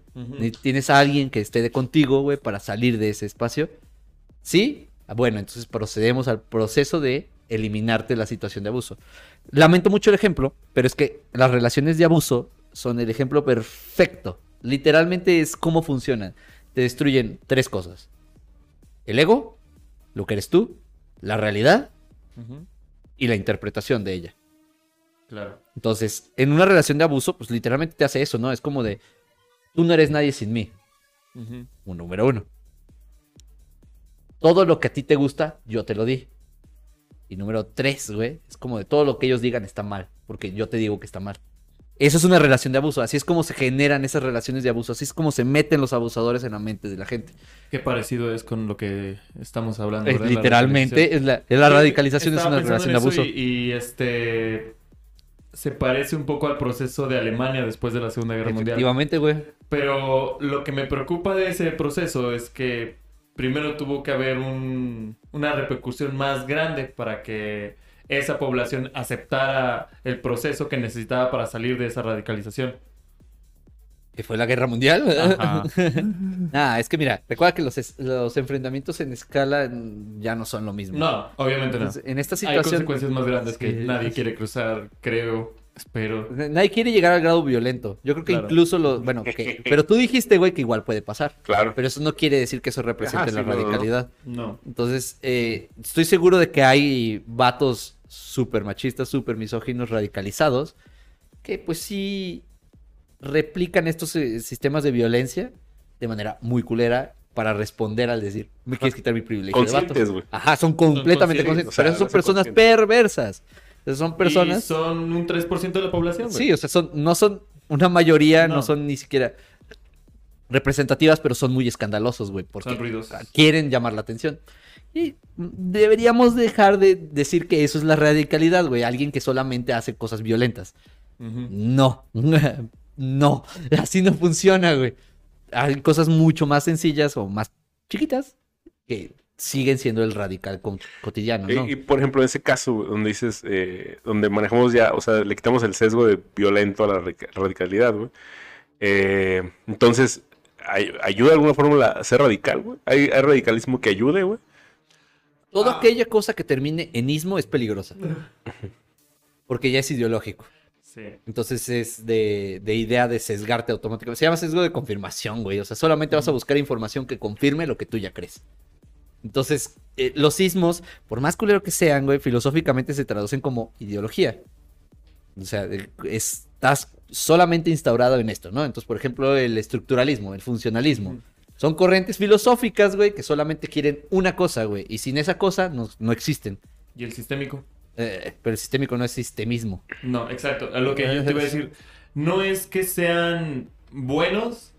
[SPEAKER 2] Tienes a alguien que esté de contigo, güey, para salir de ese espacio. ¿Sí? Bueno, entonces procedemos al proceso de eliminarte la situación de abuso. Lamento mucho el ejemplo, pero es que las relaciones de abuso son el ejemplo perfecto. Literalmente es cómo funcionan. Te destruyen tres cosas. El ego, lo que eres tú, la realidad y la interpretación de ella.
[SPEAKER 3] Claro.
[SPEAKER 2] Entonces, en una relación de abuso, pues literalmente te hace eso, ¿no? Es como de, tú no eres nadie sin mí. Un número uno. Todo lo que a ti te gusta, yo te lo di. Y número tres, güey, es como de todo lo que ellos digan está mal, porque yo te digo que está mal. Eso es una relación de abuso, así es como se generan esas relaciones de abuso, así es como se meten los abusadores en la mente de la gente.
[SPEAKER 3] Qué parecido es con lo que estamos hablando.
[SPEAKER 2] Es literalmente, es la, es la
[SPEAKER 3] Sí,
[SPEAKER 2] radicalización es una relación de abuso.
[SPEAKER 3] Y, y, este se parece un poco al proceso de Alemania después de la Segunda Guerra Mundial.
[SPEAKER 2] Efectivamente, güey.
[SPEAKER 3] Pero lo que me preocupa de ese proceso es que primero tuvo que haber un- una repercusión más grande para que esa población aceptara el proceso que necesitaba para salir de esa radicalización.
[SPEAKER 2] Que fue la guerra mundial. Ah, es que mira, recuerda que los, enfrentamientos en escala ya no son lo mismo.
[SPEAKER 3] No, obviamente no.
[SPEAKER 2] Entonces, en esta
[SPEAKER 3] Hay
[SPEAKER 2] situación,
[SPEAKER 3] consecuencias más grandes que
[SPEAKER 2] Sí.
[SPEAKER 3] nadie quiere cruzar, creo, espero.
[SPEAKER 2] nadie quiere llegar al grado violento. Yo creo que
[SPEAKER 3] Claro.
[SPEAKER 2] incluso los, bueno, pero tú dijiste, güey, que igual puede pasar.
[SPEAKER 1] Claro.
[SPEAKER 2] Pero eso no quiere decir que eso represente
[SPEAKER 1] Ajá,
[SPEAKER 2] la
[SPEAKER 1] sí, no, no.
[SPEAKER 2] radicalidad.
[SPEAKER 3] No.
[SPEAKER 2] Entonces, eh, estoy seguro de que hay vatos súper machistas, súper misóginos, radicalizados, que pues sí replican estos eh, sistemas de violencia de manera muy culera para responder al decir, me quieres quitar mi privilegio de vato?"
[SPEAKER 1] Conscientes, güey.
[SPEAKER 2] Ajá, son completamente
[SPEAKER 3] conscientes,
[SPEAKER 2] conscientes.
[SPEAKER 1] o sea,
[SPEAKER 2] pero son
[SPEAKER 1] son
[SPEAKER 2] personas
[SPEAKER 1] conscientes.
[SPEAKER 2] perversas. Son
[SPEAKER 3] Y
[SPEAKER 2] personas...
[SPEAKER 3] son un 3% de la población, güey.
[SPEAKER 2] Sí, o sea, son, no son una mayoría, no.
[SPEAKER 3] No.
[SPEAKER 2] son ni siquiera representativas, pero son muy escandalosos, güey, porque
[SPEAKER 3] Son ruidosos.
[SPEAKER 2] quieren llamar la atención. Y deberíamos dejar de decir que eso es la radicalidad, güey, alguien que solamente hace cosas violentas. No, no, así no funciona, güey. Hay cosas mucho más sencillas o más chiquitas que siguen siendo el radical con- cotidiano, ¿no?
[SPEAKER 1] Y, y, por ejemplo, en ese caso donde dices, eh, donde manejamos ya, o sea, le quitamos el sesgo de violento a la radica- radicalidad, güey. Eh, entonces, ¿ay- ¿ayuda de alguna forma a ser radical, güey? ¿Hay, hay radicalismo que ayude, güey?
[SPEAKER 2] Toda aquella cosa que termine en ismo es peligrosa. Porque ya es ideológico.
[SPEAKER 3] Sí.
[SPEAKER 2] Entonces es de, de idea de sesgarte automáticamente. Se llama sesgo de confirmación, güey. O sea, solamente vas a buscar información que confirme lo que tú ya crees. Entonces, eh, los sismos, por más culero que sean, güey, filosóficamente se traducen como ideología. O sea, estás solamente instaurado en esto, ¿no? Entonces, por ejemplo, el estructuralismo, el funcionalismo. Son corrientes filosóficas, güey, que solamente quieren una cosa, güey. Y sin esa cosa no, no existen.
[SPEAKER 3] ¿Y el sistémico?
[SPEAKER 2] Eh, pero el sistémico no es sistemismo.
[SPEAKER 3] No, exacto. A lo que yo te iba a decir, no es que sean buenos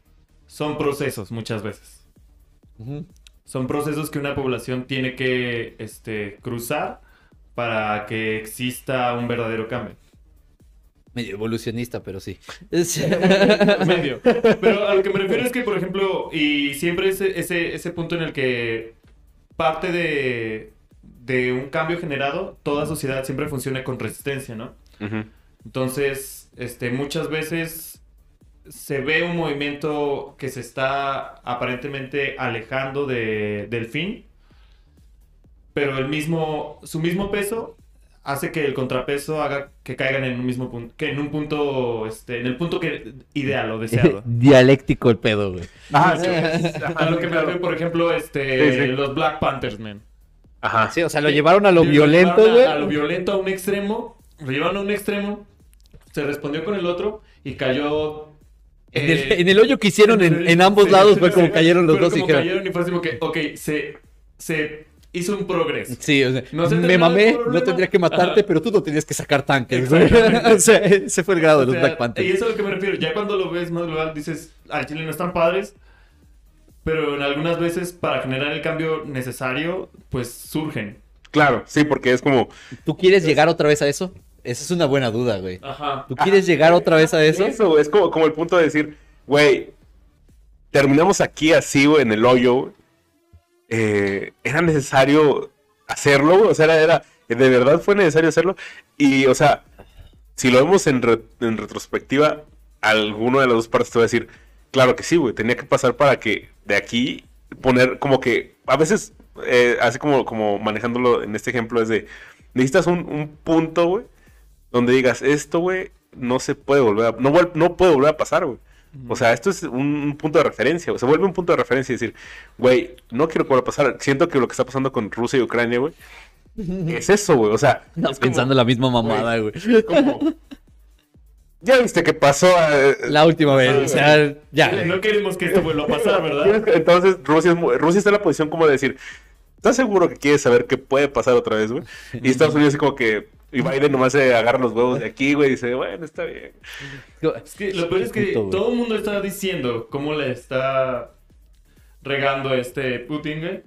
[SPEAKER 3] son procesos muchas veces.
[SPEAKER 2] Ujú.
[SPEAKER 3] Son procesos que una población tiene que este, cruzar para que exista un verdadero cambio.
[SPEAKER 2] Medio evolucionista, pero sí.
[SPEAKER 3] Medio. Pero a lo que me refiero es que, por ejemplo, y siempre ese, ese, ese punto en el que parte de, de un cambio generado, toda sociedad siempre funciona con resistencia, ¿no? Entonces, este, muchas veces se ve un movimiento que se está aparentemente alejando de- del fin, pero el mismo, su mismo peso hace que el contrapeso haga que caigan en un mismo punto, que en un punto, este, en el punto que ideal o deseado.
[SPEAKER 2] Dialéctico el pedo, güey.
[SPEAKER 1] Ah, sí. Ajá,
[SPEAKER 3] A lo que me refiero, por ejemplo, este,
[SPEAKER 1] Sí, sí.
[SPEAKER 3] los Black Panthers, man.
[SPEAKER 1] Ajá.
[SPEAKER 2] Sí, o sea, lo llevaron a lo violento, güey.
[SPEAKER 3] A, a lo violento a un extremo, lo llevaron a un extremo, se respondió con el otro y cayó...
[SPEAKER 2] En el,
[SPEAKER 3] eh,
[SPEAKER 2] en el hoyo que hicieron en, en ambos
[SPEAKER 3] sí,
[SPEAKER 2] lados
[SPEAKER 3] sí,
[SPEAKER 2] fue
[SPEAKER 3] sí,
[SPEAKER 2] como
[SPEAKER 3] sí.
[SPEAKER 2] cayeron los dos y
[SPEAKER 3] como
[SPEAKER 2] dijeron.
[SPEAKER 3] cayeron y fue así como que, ok, se, se hizo un progreso.
[SPEAKER 2] Sí, o sea,
[SPEAKER 3] No se
[SPEAKER 2] me mamé, no tendría que matarte,
[SPEAKER 3] Ajá.
[SPEAKER 2] pero tú no tenías que sacar tanques, o sea, ese fue el grado de
[SPEAKER 3] O
[SPEAKER 2] los
[SPEAKER 3] sea,
[SPEAKER 2] Black
[SPEAKER 3] Y
[SPEAKER 2] Panthers.
[SPEAKER 3] eso es a lo que me refiero. Ya cuando lo ves más global, dices, al chile no están padres, pero en algunas veces para generar el cambio necesario, pues surgen.
[SPEAKER 1] Claro, sí, porque es como.
[SPEAKER 2] ¿Tú quieres llegar otra vez a eso? Esa es una buena duda, güey.
[SPEAKER 3] Ajá.
[SPEAKER 2] ¿Tú quieres llegar otra vez a eso?
[SPEAKER 1] Eso, güey, es como, como el punto de decir, güey, terminamos aquí así, güey, en el hoyo. güey. Eh, era necesario hacerlo, güey. O sea, era, era- de verdad fue necesario hacerlo. Y, o sea, si lo vemos en, re- en retrospectiva, alguno de las dos partes te va a decir, claro que sí, güey, tenía que pasar para que de aquí poner como que, a veces, eh, así como, como manejándolo en este ejemplo, es de, necesitas un, un punto, güey, donde digas, esto, güey, no se puede volver a, no, no puede volver a pasar, güey. O sea, esto es un, un punto de referencia, güey. Se vuelve un punto de referencia y decir, güey, no quiero que vuelva a pasar. Siento que lo que está pasando con Rusia y Ucrania, güey, es eso, güey. O sea,
[SPEAKER 2] No,
[SPEAKER 1] es como-
[SPEAKER 2] pensando la misma mamada, güey.
[SPEAKER 1] como- Ya viste que pasó. eh,
[SPEAKER 2] La última vez, o sea, ya.
[SPEAKER 3] No queremos que esto vuelva a pasar, ¿verdad?
[SPEAKER 1] Entonces, Rusia, es Rusia está en la posición como de decir, ¿estás seguro que quieres saber qué puede pasar otra vez, güey? Y Estados Unidos así como que, y Biden nomás se agarra los huevos de aquí, güey, y dice, bueno, está bien.
[SPEAKER 3] Es que lo peor es que
[SPEAKER 2] Puto,
[SPEAKER 3] todo el mundo está diciendo cómo le está regando este Putin, güey.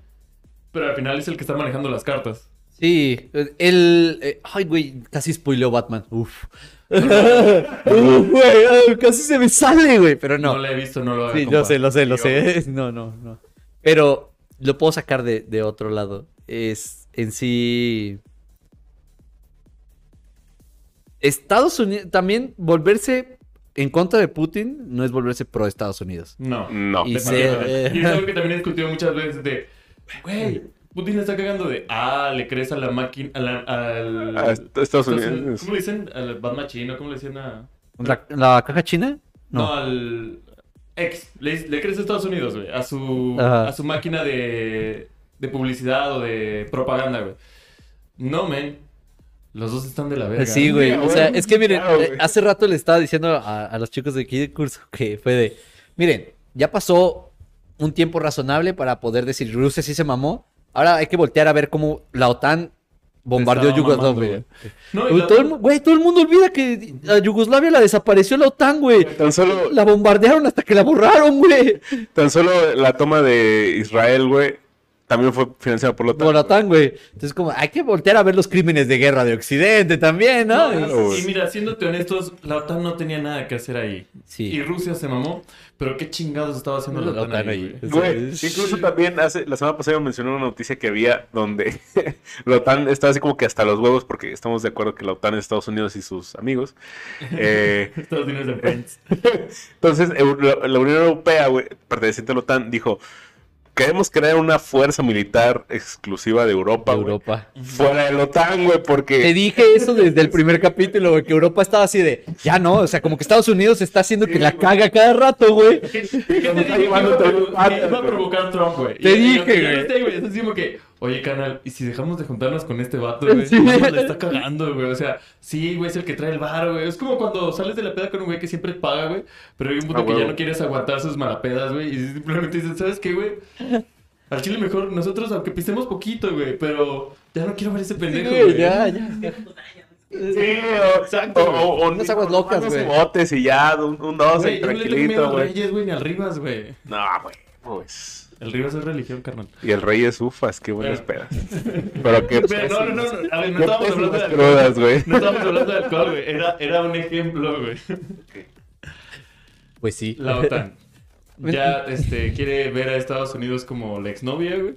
[SPEAKER 3] Pero al final es el que está manejando las cartas.
[SPEAKER 2] Sí, el... eh, ay, güey, casi spoileó Batman. Uf. Uf, güey, ay, casi se me sale, güey, pero
[SPEAKER 3] No,
[SPEAKER 2] no.
[SPEAKER 3] lo he visto, no lo haga,
[SPEAKER 2] Sí,
[SPEAKER 3] compa.
[SPEAKER 2] lo sé, lo sé, lo sé. No, no, no. Pero lo puedo sacar de, de otro lado. Es en sí. Estados Unidos. También volverse en contra de Putin no es volverse pro Estados Unidos.
[SPEAKER 3] No.
[SPEAKER 1] No.
[SPEAKER 2] Y se-.
[SPEAKER 3] Y es algo que también he discutido muchas veces de, güey, Putin le está cagando de, ah, le crees a la máquina, a la- al...
[SPEAKER 1] A est- Estados Unidos.
[SPEAKER 3] ¿Cómo le dicen? Al Bad Machine, ¿no? ¿cómo le decían a...?
[SPEAKER 2] ¿La, la caja china?
[SPEAKER 3] No,
[SPEAKER 2] No.
[SPEAKER 3] al ex. Le, le crees a Estados Unidos, güey. A su,
[SPEAKER 2] Ajá.
[SPEAKER 3] a su máquina de, de publicidad o de propaganda, güey. No, men. Los dos están de la verga.
[SPEAKER 2] Sí, güey. O
[SPEAKER 1] güey.
[SPEAKER 2] sea, es que miren,
[SPEAKER 1] Claro,
[SPEAKER 2] eh,
[SPEAKER 1] güey.
[SPEAKER 2] hace rato le estaba diciendo a, a los chicos de aquí de curso que fue de, miren, ya pasó un tiempo razonable para poder decir Rusia sí se mamó. Ahora hay que voltear a ver cómo la OTAN bombardeó Yugoslavia.
[SPEAKER 3] No, y la-
[SPEAKER 2] todo, güey, todo el mundo olvida que a Yugoslavia la desapareció la OTAN, güey.
[SPEAKER 1] Tan solo,
[SPEAKER 2] La bombardearon hasta que la borraron, güey.
[SPEAKER 1] tan solo la toma de Israel, güey, también fue financiada por la OTAN.
[SPEAKER 2] Por la OTAN, güey. Entonces, como, hay que voltear a ver los crímenes de guerra de Occidente también, ¿no?
[SPEAKER 3] No,
[SPEAKER 1] Claro,
[SPEAKER 3] y- y mira, siéndote honestos, la OTAN no tenía nada que hacer ahí.
[SPEAKER 2] Sí.
[SPEAKER 3] Y Rusia se mamó, pero qué chingados estaba haciendo la,
[SPEAKER 2] La
[SPEAKER 3] OTAN,
[SPEAKER 2] OTAN
[SPEAKER 3] ahí, güey?
[SPEAKER 1] Güey,
[SPEAKER 2] Sí.
[SPEAKER 1] incluso también hace, la semana pasada mencioné una noticia que había donde la OTAN estaba así como que hasta los huevos, porque estamos de acuerdo que la OTAN es Estados Unidos y sus amigos. Eh,
[SPEAKER 3] Estados Unidos de Friends.
[SPEAKER 1] entonces, la, la Unión Europea, güey, perteneciente a la OTAN, dijo: Queremos crear una fuerza militar exclusiva de Europa, güey,
[SPEAKER 2] Europa.
[SPEAKER 1] Fuera de la OTAN, güey,
[SPEAKER 2] Te
[SPEAKER 1] porque.
[SPEAKER 2] dije eso desde el primer capítulo, güey, que Europa estaba así de, ya no, o sea, como que Estados Unidos está haciendo que la caga cada rato, güey.
[SPEAKER 3] ¿Qué te
[SPEAKER 1] está
[SPEAKER 3] dije iba a
[SPEAKER 1] güey.
[SPEAKER 3] provocar Trump, güey?
[SPEAKER 2] Te dije, güey.
[SPEAKER 3] Es así como que, oye, canal, ¿y si dejamos de juntarnos con este vato, güey?
[SPEAKER 2] Sí.
[SPEAKER 3] ¿Cómo le está cagando, güey? O sea, sí, güey, es el que trae el bar, güey. Es como cuando sales de la peda con un güey que siempre paga, güey. Pero hay un punto
[SPEAKER 1] Ah,
[SPEAKER 3] que ya no quieres aguantar sus malapedas, güey. Y simplemente dices, ¿sabes qué, güey? Al chile mejor nosotros, aunque pisemos poquito, güey. Pero ya no quiero ver ese pendejo,
[SPEAKER 2] Güey,
[SPEAKER 3] güey.
[SPEAKER 2] ya, ya.
[SPEAKER 1] Sí, o,
[SPEAKER 3] Exacto,
[SPEAKER 1] o, o- o
[SPEAKER 2] Unas aguas locas,
[SPEAKER 1] unos
[SPEAKER 2] güey.
[SPEAKER 1] botes y ya, un, un dos,
[SPEAKER 3] no le miedo
[SPEAKER 1] tranquilito,
[SPEAKER 3] a
[SPEAKER 1] güey.
[SPEAKER 3] Reyes, güey, ni al Rivas, güey.
[SPEAKER 1] No, güey, pues.
[SPEAKER 3] El Rivas es religión, carnal.
[SPEAKER 1] Y el rey es ufas, qué buenas pedas. Pero qué
[SPEAKER 3] Pero no, no, no, no, a ver, no
[SPEAKER 1] qué
[SPEAKER 3] estábamos hablando de alcohol.
[SPEAKER 1] crudas, güey.
[SPEAKER 3] No estábamos hablando de alcohol, güey. Era, era un ejemplo, güey.
[SPEAKER 2] Pues sí.
[SPEAKER 3] La OTAN. Ya, este, quiere ver a Estados Unidos como la exnovia, güey.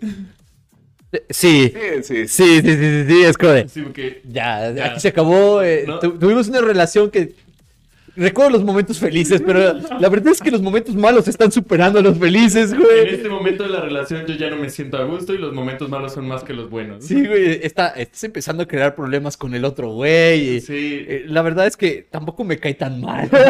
[SPEAKER 2] Sí.
[SPEAKER 1] Sí, sí, sí.
[SPEAKER 2] Sí, sí, sí, sí, sí, es como de,
[SPEAKER 3] Así porque...
[SPEAKER 2] Ya,
[SPEAKER 3] Ya.
[SPEAKER 2] aquí se acabó. eh,
[SPEAKER 3] No.
[SPEAKER 2] tu- tuvimos una relación que. Recuerdo los momentos felices, pero la verdad es que los momentos malos están superando a los felices,
[SPEAKER 3] En
[SPEAKER 2] güey.
[SPEAKER 3] este momento de la relación yo ya no me siento a gusto y los momentos malos son más que los buenos.
[SPEAKER 2] Sí, güey, está, estás empezando a crear problemas con el otro güey.
[SPEAKER 3] Sí.
[SPEAKER 2] eh, La verdad es que tampoco me cae tan mal.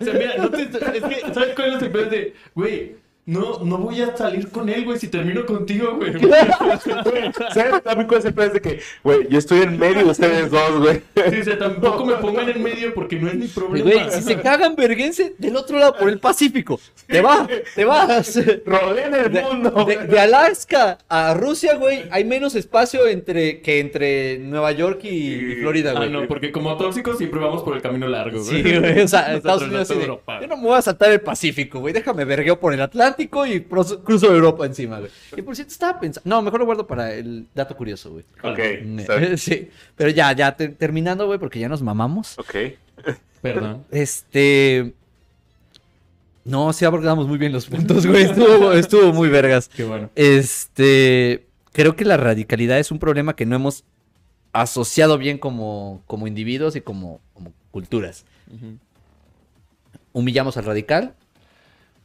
[SPEAKER 3] O sea, mira, no te, es que, ¿sabes cuál es el pedo de, güey, no, no voy a salir con él, güey, si termino contigo, güey?
[SPEAKER 1] ¿Sabes también cuál es el plan de que, güey, yo estoy en medio de ustedes dos, güey?
[SPEAKER 3] Sí, o sea, tampoco me pongan en medio porque no es mi problema.
[SPEAKER 2] Güey, si se cagan verguense del otro lado por el Pacífico, te va, te vas.
[SPEAKER 1] Rodeen el
[SPEAKER 2] De,
[SPEAKER 1] mundo.
[SPEAKER 2] de- de Alaska a Rusia, güey, hay menos espacio entre que entre Nueva York y, y Florida,
[SPEAKER 3] Ah,
[SPEAKER 2] güey.
[SPEAKER 3] no, porque como tóxicos siempre vamos por el camino largo, güey.
[SPEAKER 2] Sí, güey, o sea, Estados Unidos de, yo no me voy a saltar el Pacífico, güey, déjame vergueo por el Atlántico y cruzo Europa encima, güey. Y por cierto, estaba pensando, no, mejor lo guardo para el dato curioso, güey.
[SPEAKER 1] Ok.
[SPEAKER 2] Sí, pero ya, ya, te- terminando, güey, porque ya nos mamamos.
[SPEAKER 1] ok.
[SPEAKER 3] Perdón.
[SPEAKER 2] Este... No, sí abordamos muy bien los puntos, güey, estuvo, estuvo muy vergas.
[SPEAKER 3] Qué bueno.
[SPEAKER 2] Este, creo que la radicalidad es un problema que no hemos asociado bien como, como individuos y como, como culturas. Humillamos al radical,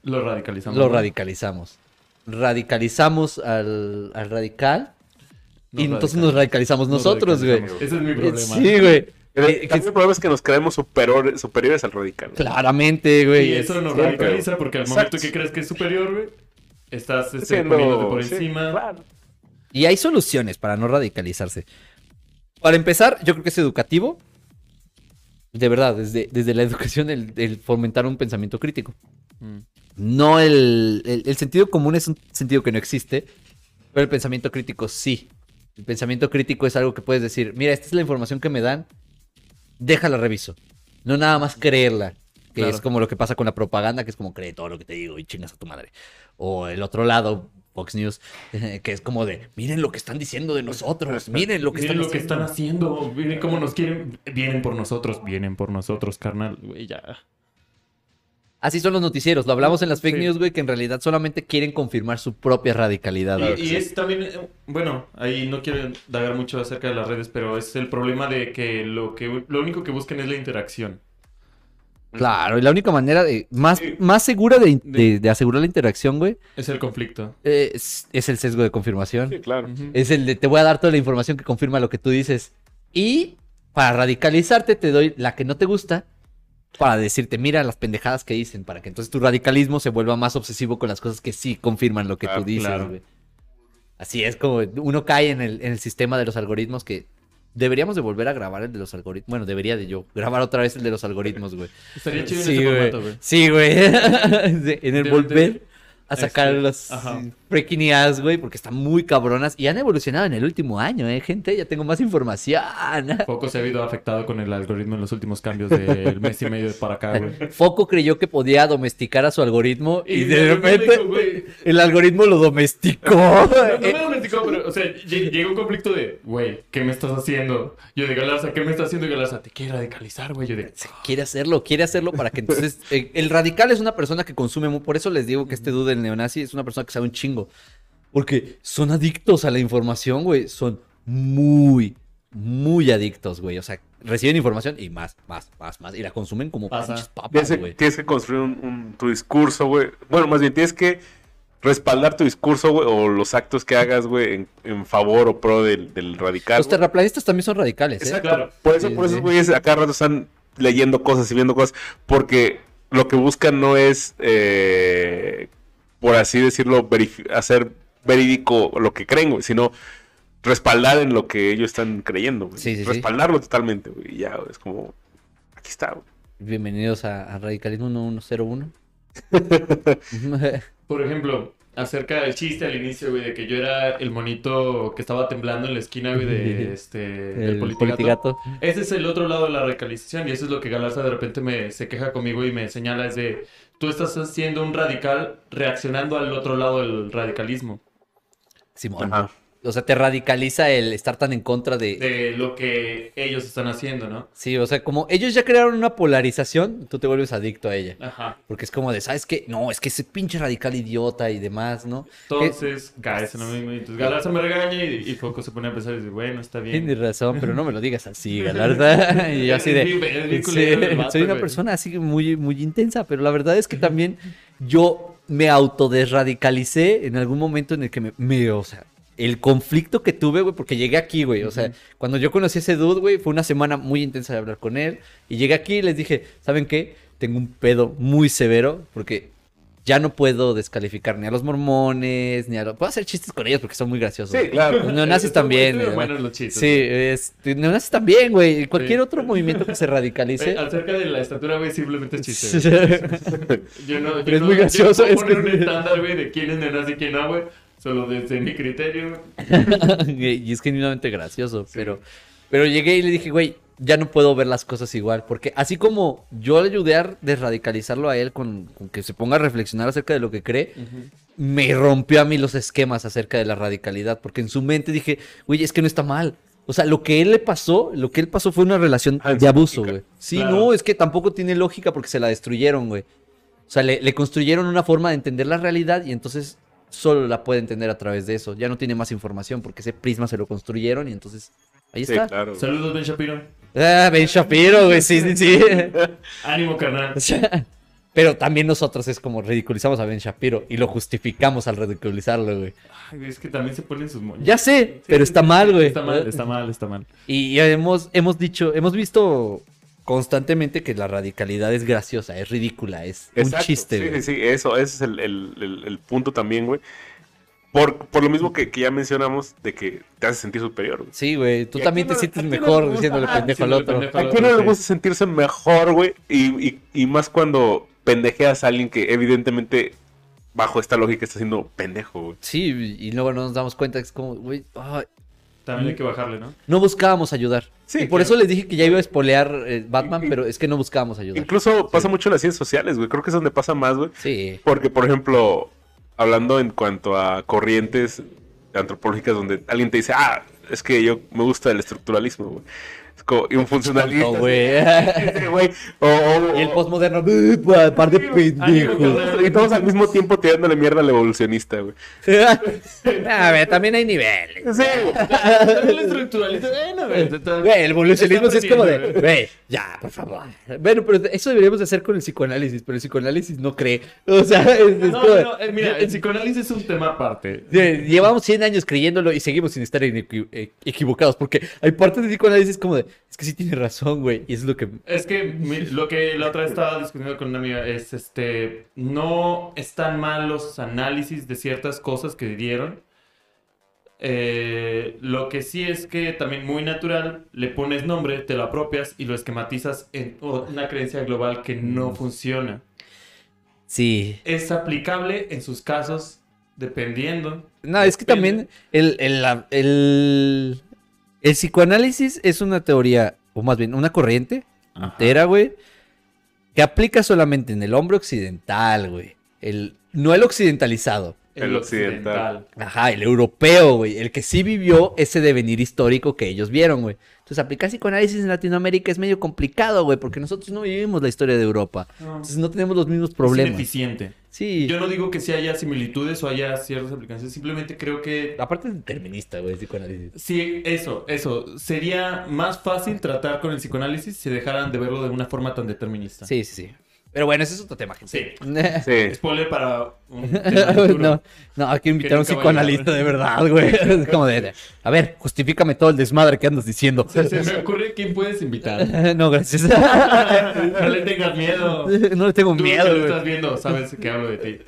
[SPEAKER 3] Lo radicalizamos.
[SPEAKER 2] lo
[SPEAKER 3] ¿no?
[SPEAKER 2] radicalizamos. Radicalizamos al, al radical y entonces nos radicalizamos
[SPEAKER 3] Nos
[SPEAKER 2] nosotros, güey.
[SPEAKER 3] Ese es mi
[SPEAKER 2] Eh,
[SPEAKER 3] problema.
[SPEAKER 2] Sí, güey.
[SPEAKER 1] El,
[SPEAKER 2] Eh, que-
[SPEAKER 1] también el problema es que nos creemos superior- superiores al radical.
[SPEAKER 2] claramente, güey.
[SPEAKER 3] Y
[SPEAKER 2] es-
[SPEAKER 3] eso nos
[SPEAKER 1] sí,
[SPEAKER 3] radicaliza porque al momento
[SPEAKER 1] Exacto.
[SPEAKER 3] que crees que es superior, güey, estás este,
[SPEAKER 1] Siendo-
[SPEAKER 3] poniéndote por
[SPEAKER 1] sí,
[SPEAKER 3] encima.
[SPEAKER 1] claro.
[SPEAKER 2] Y hay soluciones para no radicalizarse. Para empezar, yo creo que es educativo. De verdad, desde, desde la educación, el, el fomentar un pensamiento crítico.
[SPEAKER 3] Mm.
[SPEAKER 2] No el, el, el sentido común es un sentido que no existe, pero el pensamiento crítico sí. El pensamiento crítico es algo que puedes decir, mira, esta es la información que me dan, déjala reviso. No nada más creerla, que
[SPEAKER 3] Claro.
[SPEAKER 2] es como lo que pasa con la propaganda, que es como cree todo lo que te digo y chingas a tu madre. O el otro lado, Fox News, que es como de, miren lo que están diciendo de nosotros, miren lo que
[SPEAKER 3] Miren
[SPEAKER 2] están
[SPEAKER 3] lo que
[SPEAKER 2] haciendo".
[SPEAKER 3] están haciendo, miren cómo nos quieren, vienen por nosotros, vienen por nosotros, carnal, güey, ya.
[SPEAKER 2] Así son los noticieros, lo hablamos en las fake
[SPEAKER 3] Sí.
[SPEAKER 2] news, güey, que en realidad solamente quieren confirmar su propia radicalidad.
[SPEAKER 3] Y, es también, eh, bueno, ahí no quiero indagar mucho acerca de las redes, pero es el problema de que lo que lo único que buscan es la interacción.
[SPEAKER 2] Claro, y la única manera de más,
[SPEAKER 1] Sí.
[SPEAKER 2] más segura de,
[SPEAKER 3] De-
[SPEAKER 2] de- de asegurar la interacción, güey,
[SPEAKER 3] Es el conflicto.
[SPEAKER 2] eh, es, es el sesgo de confirmación.
[SPEAKER 1] Sí, claro.
[SPEAKER 2] Es el de te voy a dar toda la información que confirma lo que tú dices. Y para radicalizarte te doy la que no te gusta para decirte, mira las pendejadas que dicen, para que entonces tu radicalismo se vuelva más obsesivo con las cosas que sí confirman lo que
[SPEAKER 1] Claro,
[SPEAKER 2] tú dices,
[SPEAKER 3] claro.
[SPEAKER 2] güey. Así es como uno cae en el, en el sistema de los algoritmos que deberíamos de volver a grabar el de los algoritmos. Bueno, debería de yo grabar otra vez el de los algoritmos, güey.
[SPEAKER 3] Estaría chido
[SPEAKER 2] Sí,
[SPEAKER 3] en ese
[SPEAKER 2] güey.
[SPEAKER 3] formato, güey.
[SPEAKER 2] Sí, güey. En el volver a sacar
[SPEAKER 3] este,
[SPEAKER 2] las
[SPEAKER 3] ajá.
[SPEAKER 2] Freaking ideas, güey, porque están muy cabronas y han evolucionado en el último año, eh, gente. Ya tengo más información.
[SPEAKER 3] Poco se ha habido afectado con el algoritmo en los últimos cambios del mes y medio para acá, güey.
[SPEAKER 2] Foco creyó que podía domesticar a su algoritmo y,
[SPEAKER 3] Y
[SPEAKER 2] de
[SPEAKER 3] de
[SPEAKER 2] repente el algoritmo lo domesticó.
[SPEAKER 3] No, no
[SPEAKER 2] Eh,
[SPEAKER 3] me domesticó, pero, o sea, lle- llega un conflicto de, güey, ¿qué me estás haciendo? Yo de Galarza, ¿qué me estás haciendo, Galarza? Te quiere radicalizar, güey. Yo de,
[SPEAKER 2] quiere hacerlo, quiere hacerlo para que entonces. eh, el radical es una persona que consume, por eso les digo que este dude del neonazi es una persona que sabe un chingo. Porque son adictos a la información, güey. Son muy, muy adictos, güey. O sea, reciben información y más, más, más, más. Y la consumen como
[SPEAKER 3] Pasa.
[SPEAKER 2] pinches papas,
[SPEAKER 1] Tienes, que-
[SPEAKER 2] güey.
[SPEAKER 1] tienes que construir un, un- tu discurso, güey. Bueno, más bien tienes que respaldar tu discurso, güey, o los actos que hagas, güey, en, en favor o pro del, del radical.
[SPEAKER 2] Los
[SPEAKER 1] güey.
[SPEAKER 2] terraplanistas también son radicales, ¿eh?
[SPEAKER 1] Exacto.
[SPEAKER 3] Claro.
[SPEAKER 1] Por eso,
[SPEAKER 2] Sí,
[SPEAKER 1] por
[SPEAKER 2] sí.
[SPEAKER 1] esos güeyes a cada rato están leyendo cosas y viendo cosas, porque lo que buscan no es, eh, por así decirlo, hacer verídico lo que creen, güey, sino respaldar en lo que ellos están creyendo, güey.
[SPEAKER 2] Sí, sí, sí.
[SPEAKER 1] Respaldarlo totalmente, güey. y Ya, güey, es como, aquí está, güey.
[SPEAKER 2] Bienvenidos a, a Radicalismo 1101.
[SPEAKER 3] Por ejemplo, acerca del chiste al inicio, güey, de que yo era el monito que estaba temblando en la esquina, güey, de este... del
[SPEAKER 2] El
[SPEAKER 3] politigato.
[SPEAKER 2] politigato.
[SPEAKER 3] Ese es el otro lado de la radicalización y eso es lo que Galarza de repente me se queja conmigo y me señala es de tú estás haciendo un radical reaccionando al otro lado del radicalismo,
[SPEAKER 2] Simón.
[SPEAKER 1] Ajá.
[SPEAKER 2] O sea, te radicaliza el estar tan en contra de...
[SPEAKER 3] de lo que ellos están haciendo, ¿no?
[SPEAKER 2] Sí, o sea, como ellos ya crearon una polarización, tú te vuelves adicto a ella.
[SPEAKER 3] Ajá.
[SPEAKER 2] Porque es como de, ¿sabes qué? No, es que ese pinche radical idiota y demás, ¿no?
[SPEAKER 3] Entonces lo mismo y entonces Galarza me regaña y, y Foco se pone a pensar y dice, bueno, está bien.
[SPEAKER 2] Tienes razón, pero no me lo digas así, Galarda. y yo así de...
[SPEAKER 3] Es
[SPEAKER 2] sí, soy una
[SPEAKER 3] güey.
[SPEAKER 2] persona así muy, muy intensa, pero la verdad es que también yo me autodesradicalicé en algún momento en el que me, me- o sea, el conflicto que tuve, güey, porque llegué aquí, güey, o sea, cuando yo conocí a ese dude, güey, fue una semana muy intensa de hablar con él, y llegué aquí y les dije, ¿saben qué? Tengo un pedo muy severo, porque ya no puedo descalificar ni a los mormones, ni a los... Puedo hacer chistes con ellos porque son muy graciosos.
[SPEAKER 1] Sí, claro.
[SPEAKER 2] Los neonazis también.
[SPEAKER 3] buenos los chistes.
[SPEAKER 2] Sí, este, neonazis también, güey. Cualquier
[SPEAKER 3] Sí.
[SPEAKER 2] otro movimiento que se radicalice.
[SPEAKER 3] Eh, acerca de la estatura, güey, simplemente es chiste. güey. Yo no, yo
[SPEAKER 2] Pero es
[SPEAKER 3] no-
[SPEAKER 2] muy gracioso,
[SPEAKER 3] Yo no
[SPEAKER 2] es
[SPEAKER 3] poner
[SPEAKER 2] que-
[SPEAKER 3] un estándar, güey, de quién es neonazi y quién no, güey. Solo desde mi criterio.
[SPEAKER 2] y es genuinamente gracioso, pero, pero llegué y le dije, güey, ya no puedo ver las cosas igual, porque así como yo le ayudé a desradicalizarlo a él con, con que se ponga a reflexionar acerca de lo que cree, me rompió a mí los esquemas acerca de la radicalidad, porque en su mente dije, güey, es que no está mal. O sea, lo que él le pasó, lo que él pasó fue una relación
[SPEAKER 1] Ah,
[SPEAKER 2] de abuso, güey. Sí,
[SPEAKER 3] Claro.
[SPEAKER 2] no, es que tampoco tiene lógica porque se la destruyeron, güey. O sea, le, le construyeron una forma de entender la realidad y entonces solo la puede entender a través de eso. Ya no tiene más información porque ese prisma se lo construyeron y entonces ahí
[SPEAKER 1] Sí,
[SPEAKER 2] está.
[SPEAKER 1] claro.
[SPEAKER 3] Saludos, Ben Shapiro.
[SPEAKER 2] Ah, Ben Shapiro, güey, sí, sí, sí.
[SPEAKER 3] Ánimo, carnal.
[SPEAKER 2] Pero también nosotros es como ridiculizamos a Ben Shapiro y lo justificamos al ridiculizarlo, güey.
[SPEAKER 3] Ay, güey, es que también se ponen sus moños.
[SPEAKER 2] Ya sé,
[SPEAKER 3] Sí,
[SPEAKER 2] pero
[SPEAKER 3] sí,
[SPEAKER 2] está
[SPEAKER 3] sí,
[SPEAKER 2] mal, güey.
[SPEAKER 3] Está mal, está mal, está mal.
[SPEAKER 2] Y hemos, hemos dicho, hemos visto constantemente que la radicalidad es graciosa, es ridícula, es un chiste,
[SPEAKER 1] Sí,
[SPEAKER 2] güey.
[SPEAKER 1] sí, sí, eso, ese es el, el- el- el punto también, güey. Por, por lo mismo que, que ya mencionamos, de que te hace sentir superior, güey.
[SPEAKER 2] Sí, güey, tú también te
[SPEAKER 1] no-
[SPEAKER 2] sientes
[SPEAKER 1] no
[SPEAKER 2] mejor diciéndole
[SPEAKER 1] Ah,
[SPEAKER 2] pendejo al otro.
[SPEAKER 3] pendejo.
[SPEAKER 1] ¿A quién no le gusta sentirse mejor, güey? Y, y, y más cuando pendejeas a alguien que evidentemente, bajo esta lógica, está siendo pendejo, güey.
[SPEAKER 2] Sí, y luego nos damos cuenta que es como, güey, ay,
[SPEAKER 3] También hay que bajarle, ¿no?
[SPEAKER 2] no buscábamos ayudar.
[SPEAKER 1] Sí,
[SPEAKER 2] y por
[SPEAKER 1] claro.
[SPEAKER 2] eso les dije que ya iba a espolear eh, Batman, pero es que no buscábamos ayudar.
[SPEAKER 1] Incluso pasa mucho en las ciencias sociales, güey. Creo que es donde pasa más, güey.
[SPEAKER 2] Sí.
[SPEAKER 1] Porque, por ejemplo, hablando en cuanto a corrientes antropológicas donde alguien te dice, ah, es que yo me gusta el estructuralismo, güey. Es como, y un funcionalista.
[SPEAKER 2] Güey.
[SPEAKER 1] Sí,
[SPEAKER 2] y el postmoderno, "Uh, pa- par de pendejos.
[SPEAKER 1] Y todos al mismo tiempo tirándole mierda al evolucionista, güey.
[SPEAKER 2] a ver, también hay niveles.
[SPEAKER 1] Sí.
[SPEAKER 3] El estructuralista, bueno, güey.
[SPEAKER 2] El evolucionismo sí es como de, güey, ya, por favor. Bueno, pero eso deberíamos de hacer con el psicoanálisis, pero el psicoanálisis no cree. O sea, es, es
[SPEAKER 3] No,
[SPEAKER 2] como
[SPEAKER 3] no, eh, mira, el psicoanálisis es un tema aparte.
[SPEAKER 2] de- Llevamos 100 años creyéndolo y seguimos sin estar equi- equivocados, porque hay partes del psicoanálisis como de, es que sí tiene razón, güey, y es lo que...
[SPEAKER 3] Es que lo que la otra vez estaba discutiendo con una amiga es, este, no están mal los análisis de ciertas cosas que dieron. Eh, lo que sí es que también muy natural, le pones nombre, te lo apropias y lo esquematizas en una creencia global que no funciona.
[SPEAKER 2] Sí.
[SPEAKER 3] Es aplicable en sus casos dependiendo.
[SPEAKER 2] No, es que también el, el, el psicoanálisis es una teoría, o más bien una corriente
[SPEAKER 3] Ajá.
[SPEAKER 2] entera, güey, que aplica solamente en el hombre occidental, güey. El, no el occidentalizado.
[SPEAKER 1] El occidental.
[SPEAKER 2] Ajá, el europeo, güey. El que sí vivió ese devenir histórico que ellos vieron, güey. Entonces, aplicar psicoanálisis en Latinoamérica es medio complicado, güey, porque nosotros no vivimos la historia de Europa.
[SPEAKER 3] No.
[SPEAKER 2] Entonces, no tenemos los mismos
[SPEAKER 3] Es
[SPEAKER 2] problemas.
[SPEAKER 3] ineficiente.
[SPEAKER 2] Sí.
[SPEAKER 3] Yo no digo que sí haya similitudes o haya ciertas aplicaciones, simplemente creo que
[SPEAKER 2] Aparte es determinista, güey, el psicoanálisis.
[SPEAKER 3] Sí, eso, eso. Sería más fácil tratar con el psicoanálisis si dejaran de verlo de una forma tan determinista.
[SPEAKER 2] Sí, sí, sí. Pero bueno, ese es otro tema, gente.
[SPEAKER 3] Sí.
[SPEAKER 1] Sí.
[SPEAKER 3] Spoiler para un
[SPEAKER 2] no, no, hay que invitar a un
[SPEAKER 3] a
[SPEAKER 2] psicoanalista de verdad, güey. Es como de, de, a ver, justifícame todo el desmadre que andas diciendo.
[SPEAKER 3] Se, se me ocurre quién puedes invitar.
[SPEAKER 2] no, gracias.
[SPEAKER 3] no le tengas miedo.
[SPEAKER 2] no le tengo
[SPEAKER 3] Tú
[SPEAKER 2] miedo,
[SPEAKER 3] lo
[SPEAKER 2] güey.
[SPEAKER 3] estás viendo, sabes que hablo de ti.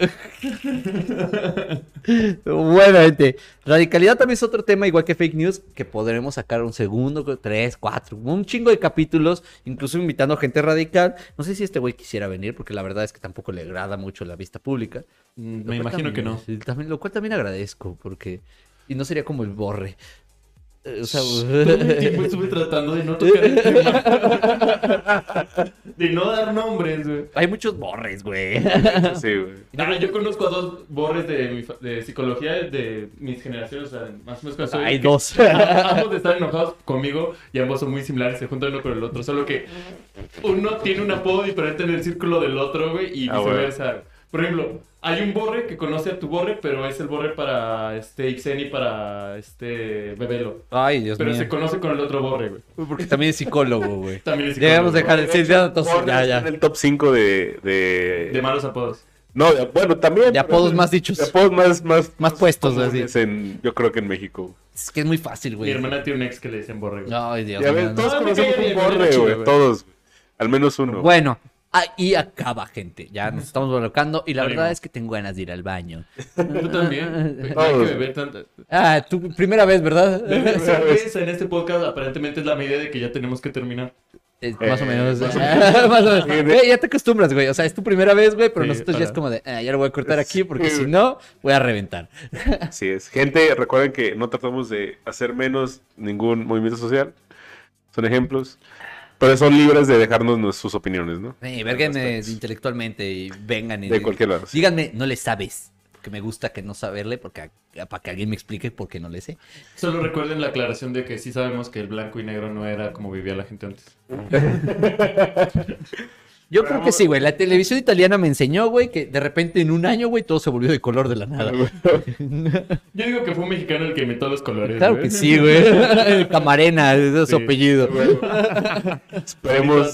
[SPEAKER 2] Bueno, gente, radicalidad también es otro tema, igual que fake news, que podremos sacar un segundo, tres, cuatro, un chingo de capítulos, incluso invitando gente radical. No sé si este güey quisiera venir, porque la verdad es que tampoco le agrada mucho la vista pública.
[SPEAKER 3] Mm, Me imagino que
[SPEAKER 2] también-
[SPEAKER 3] no.
[SPEAKER 2] sí, también- lo cual también agradezco, porque... Y no sería como el borre. O sea,
[SPEAKER 3] Todo el tiempo estuve tratando de no tocar el tema. De no dar nombres, güey.
[SPEAKER 2] hay muchos borres, güey.
[SPEAKER 1] Sí, güey.
[SPEAKER 3] Ah, yo conozco a dos borres de, mi fa- de psicología de mis generaciones, o sea, más o menos cuando soy-
[SPEAKER 2] Hay dos.
[SPEAKER 3] ambos están enojados conmigo y ambos son muy similares, se juntan uno con el otro, solo que uno tiene un apodo diferente en el círculo del otro, güey, y
[SPEAKER 1] Ah,
[SPEAKER 3] viceversa. Por ejemplo, hay un borre que conoce a tu borre, pero es el borre para este Ixen y para este Bebelo.
[SPEAKER 2] Ay, Dios
[SPEAKER 3] Pero
[SPEAKER 2] mío.
[SPEAKER 3] se conoce con el otro borre, güey.
[SPEAKER 2] Porque también es psicólogo, güey.
[SPEAKER 3] También es
[SPEAKER 2] Llegamos a
[SPEAKER 3] psicólogo.
[SPEAKER 2] dejar el sí, ya, entonces,
[SPEAKER 1] Borre
[SPEAKER 2] ya, ya.
[SPEAKER 1] en el top 5 de, de...
[SPEAKER 3] De malos apodos.
[SPEAKER 1] No, de- bueno, también.
[SPEAKER 2] De
[SPEAKER 1] pero-
[SPEAKER 2] apodos más dichos.
[SPEAKER 1] De apodos más, más,
[SPEAKER 2] Más puestos,
[SPEAKER 1] en, yo creo que en México.
[SPEAKER 2] Es que es muy fácil,
[SPEAKER 3] Mi
[SPEAKER 2] güey.
[SPEAKER 3] hermana tiene un ex que le dicen borre, güey.
[SPEAKER 2] Ay, Dios mío. no.
[SPEAKER 1] todos
[SPEAKER 3] No,
[SPEAKER 1] conocemos un borre, güey. Todos. Al menos uno.
[SPEAKER 2] Bueno, ahí acaba, gente. Ya nos estamos volcando y la
[SPEAKER 3] Ánimo.
[SPEAKER 2] verdad es que tengo ganas de ir al baño.
[SPEAKER 3] Tú también. No hay que beber tanta.
[SPEAKER 2] Ah, tu primera vez, ¿verdad?
[SPEAKER 3] Beber cerveza en este podcast aparentemente es la medida de que ya tenemos que terminar.
[SPEAKER 2] Eh, más o
[SPEAKER 1] Eh,
[SPEAKER 2] menos.
[SPEAKER 1] o
[SPEAKER 2] más o menos. Eh, ya te acostumbras, güey. O sea, es tu primera vez, güey, pero
[SPEAKER 3] Sí,
[SPEAKER 2] nosotros ya es como de, ah, ya lo voy a cortar aquí porque
[SPEAKER 1] Sí,
[SPEAKER 2] si no, voy a reventar.
[SPEAKER 1] Así es. Gente, recuerden que no tratamos de hacer menos ningún movimiento social. Son ejemplos. Pero son libres de dejarnos sus opiniones, ¿no?
[SPEAKER 2] Sí, verguenme intelectualmente y vengan y
[SPEAKER 1] De cualquier lado. sí.
[SPEAKER 2] díganme, no le sabes. Porque me gusta que no saberle, porque para que alguien me explique por qué no le sé.
[SPEAKER 3] Solo recuerden la aclaración de que sí sabemos que el blanco y negro no era como vivía la gente antes.
[SPEAKER 2] Yo creo que sí, güey. La televisión italiana me enseñó, güey, que de repente en un año, güey, todo se volvió de color de la nada.
[SPEAKER 3] Yo digo que fue un mexicano el que inventó los colores.
[SPEAKER 2] Claro que sí, güey. El Camarena, es su
[SPEAKER 3] Sí.
[SPEAKER 2] apellido.
[SPEAKER 1] Esperemos.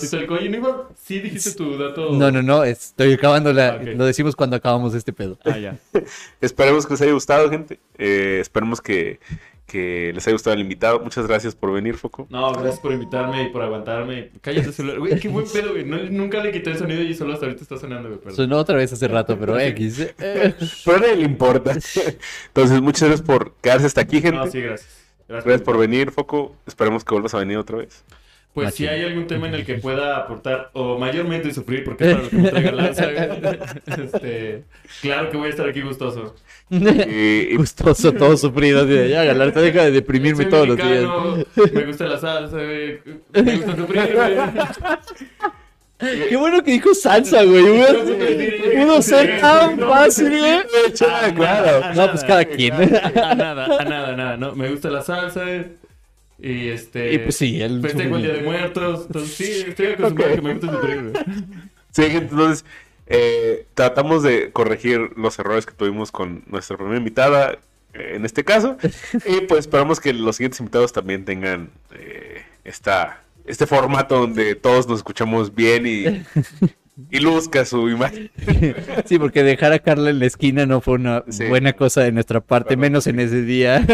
[SPEAKER 3] Sí dijiste tu dato.
[SPEAKER 2] No, no, no, estoy acabando la...
[SPEAKER 3] Ok.
[SPEAKER 2] Lo decimos cuando acabamos este pedo.
[SPEAKER 3] Ah, ya.
[SPEAKER 1] Esperemos que les haya gustado, gente. Eh, esperemos que, que les haya gustado el invitado. Muchas gracias por venir, Foco.
[SPEAKER 3] No, gracias por invitarme y por aguantarme. Cállate el celular. Güey, qué buen pedo, güey. No, nunca le quité el sonido y solo hasta ahorita está sonando, güey. Perdón.
[SPEAKER 2] Sonó otra vez hace rato, pero X. Eh,
[SPEAKER 1] Pero a nadie le importa. Entonces, muchas gracias por quedarse hasta aquí, gente.
[SPEAKER 3] No, sí, gracias.
[SPEAKER 1] Gracias por venir, Foco. Esperemos que vuelvas a venir otra vez.
[SPEAKER 3] Pues si hay algún tema en el que pueda aportar o mayormente sufrir, porque es para lo que me traiga lanza, este, claro que voy a estar aquí gustoso.
[SPEAKER 1] Y,
[SPEAKER 2] Gustoso, todo sufrido. así de, Ya, Galarza, deja de deprimirme
[SPEAKER 3] Soy
[SPEAKER 2] todos los días.
[SPEAKER 3] Me gusta la salsa, güey. Me gusta sufrir, güey.
[SPEAKER 2] Qué bueno que dijo salsa, güey. Pudo- ser tan fácil, güey.
[SPEAKER 1] Ah, claro.
[SPEAKER 2] No, pues cada quien.
[SPEAKER 3] A nada, a nada, a nada, ¿no? Me gusta la salsa, güey. Y este.
[SPEAKER 2] Y pues sí, el
[SPEAKER 3] Festejo el Día de Muertos. Entonces, sí, estoy acostumbrado a que me gusta sufrir, güey.
[SPEAKER 1] Sí, gente, entonces eh, tratamos de corregir los errores que tuvimos con nuestra primera invitada, eh, en este caso. Y pues esperamos que los siguientes invitados también tengan eh, esta, este formato donde todos nos escuchamos bien y, y luzca su imagen.
[SPEAKER 2] Sí, porque dejar a Carla en la esquina no fue una
[SPEAKER 1] Sí.
[SPEAKER 2] buena cosa de nuestra parte, menos en ese día.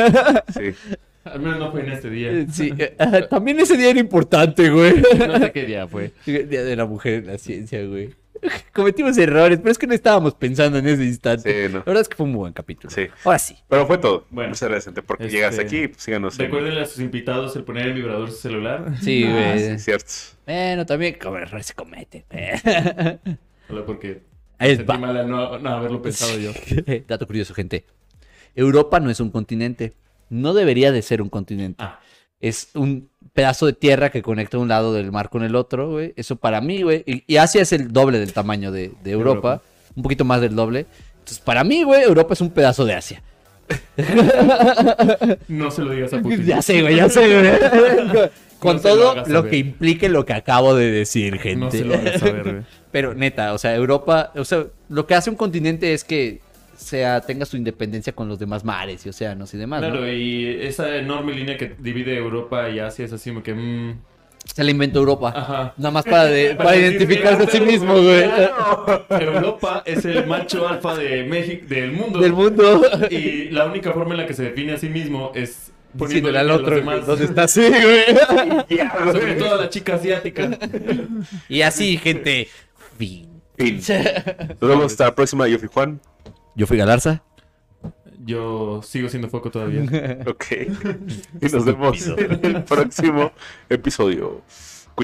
[SPEAKER 1] Sí.
[SPEAKER 3] Al menos no fue en este día.
[SPEAKER 2] Sí, eh, ah, también ese día era importante, güey.
[SPEAKER 3] No sé qué día fue.
[SPEAKER 2] Día de la mujer en la ciencia, güey. Cometimos errores, pero es que no estábamos pensando en ese instante.
[SPEAKER 1] Sí, no.
[SPEAKER 2] La verdad es que fue un muy buen capítulo.
[SPEAKER 1] Sí.
[SPEAKER 2] Ahora sí.
[SPEAKER 1] Pero fue todo.
[SPEAKER 3] Bueno.
[SPEAKER 1] Muchas gracias, gente, porque
[SPEAKER 3] Este,
[SPEAKER 1] llegaste aquí. Pues síganos. en-
[SPEAKER 3] Recuerden a sus invitados el poner el vibrador su celular.
[SPEAKER 2] Sí,
[SPEAKER 1] Ah,
[SPEAKER 2] güey.
[SPEAKER 1] sí, cierto.
[SPEAKER 2] Bueno, también como errores se cometen.
[SPEAKER 3] Hola, porque
[SPEAKER 2] Ahí
[SPEAKER 3] sentí
[SPEAKER 2] va.
[SPEAKER 3] mal al no, no haberlo pensado yo.
[SPEAKER 2] Dato curioso, gente. Europa no es un continente. No debería de ser un continente.
[SPEAKER 3] Ah,
[SPEAKER 2] Es un pedazo de tierra que conecta un lado del mar con el otro, güey. Eso para mí, güey. Y, y Asia es el doble del tamaño de, de Europa.
[SPEAKER 3] Europa.
[SPEAKER 2] Un poquito más del doble. Entonces, para mí, güey, Europa es un pedazo de Asia.
[SPEAKER 3] no se lo digas a Putin.
[SPEAKER 2] Ya sé, güey, ya sé, güey. Con
[SPEAKER 3] No se lo
[SPEAKER 2] todo lo, que implique lo que acabo de decir, gente.
[SPEAKER 3] No se lo hagas saber, güey.
[SPEAKER 2] Pero neta, o sea, Europa, o sea, lo que hace un continente es que sea, tenga su independencia con los demás mares y océanos y demás,
[SPEAKER 3] Claro,
[SPEAKER 2] ¿no?
[SPEAKER 3] y esa enorme línea que divide Europa y Asia es así como que... mm,
[SPEAKER 2] Se la inventó Europa.
[SPEAKER 3] ajá.
[SPEAKER 2] Nada más para, de- para
[SPEAKER 3] decir,
[SPEAKER 2] identificarse a sí
[SPEAKER 3] "Mira,
[SPEAKER 2] mismo, güey.
[SPEAKER 3] Europa es el macho alfa de México, del mundo.
[SPEAKER 2] Del mundo.
[SPEAKER 3] Y la única forma en la que se define a sí mismo es poniéndole
[SPEAKER 2] al otro,
[SPEAKER 3] demás.
[SPEAKER 2] ¿dónde está así, güey?
[SPEAKER 3] Sobre todo a la chica asiática.
[SPEAKER 2] Y así, gente. Fin.
[SPEAKER 1] Fin. Nos vemos hasta la próxima. Yo fui Juan.
[SPEAKER 2] Yo fui Galarza.
[SPEAKER 3] yo sigo siendo foco todavía.
[SPEAKER 1] Ok. Y nos vemos en el próximo episodio.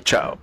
[SPEAKER 1] Chao.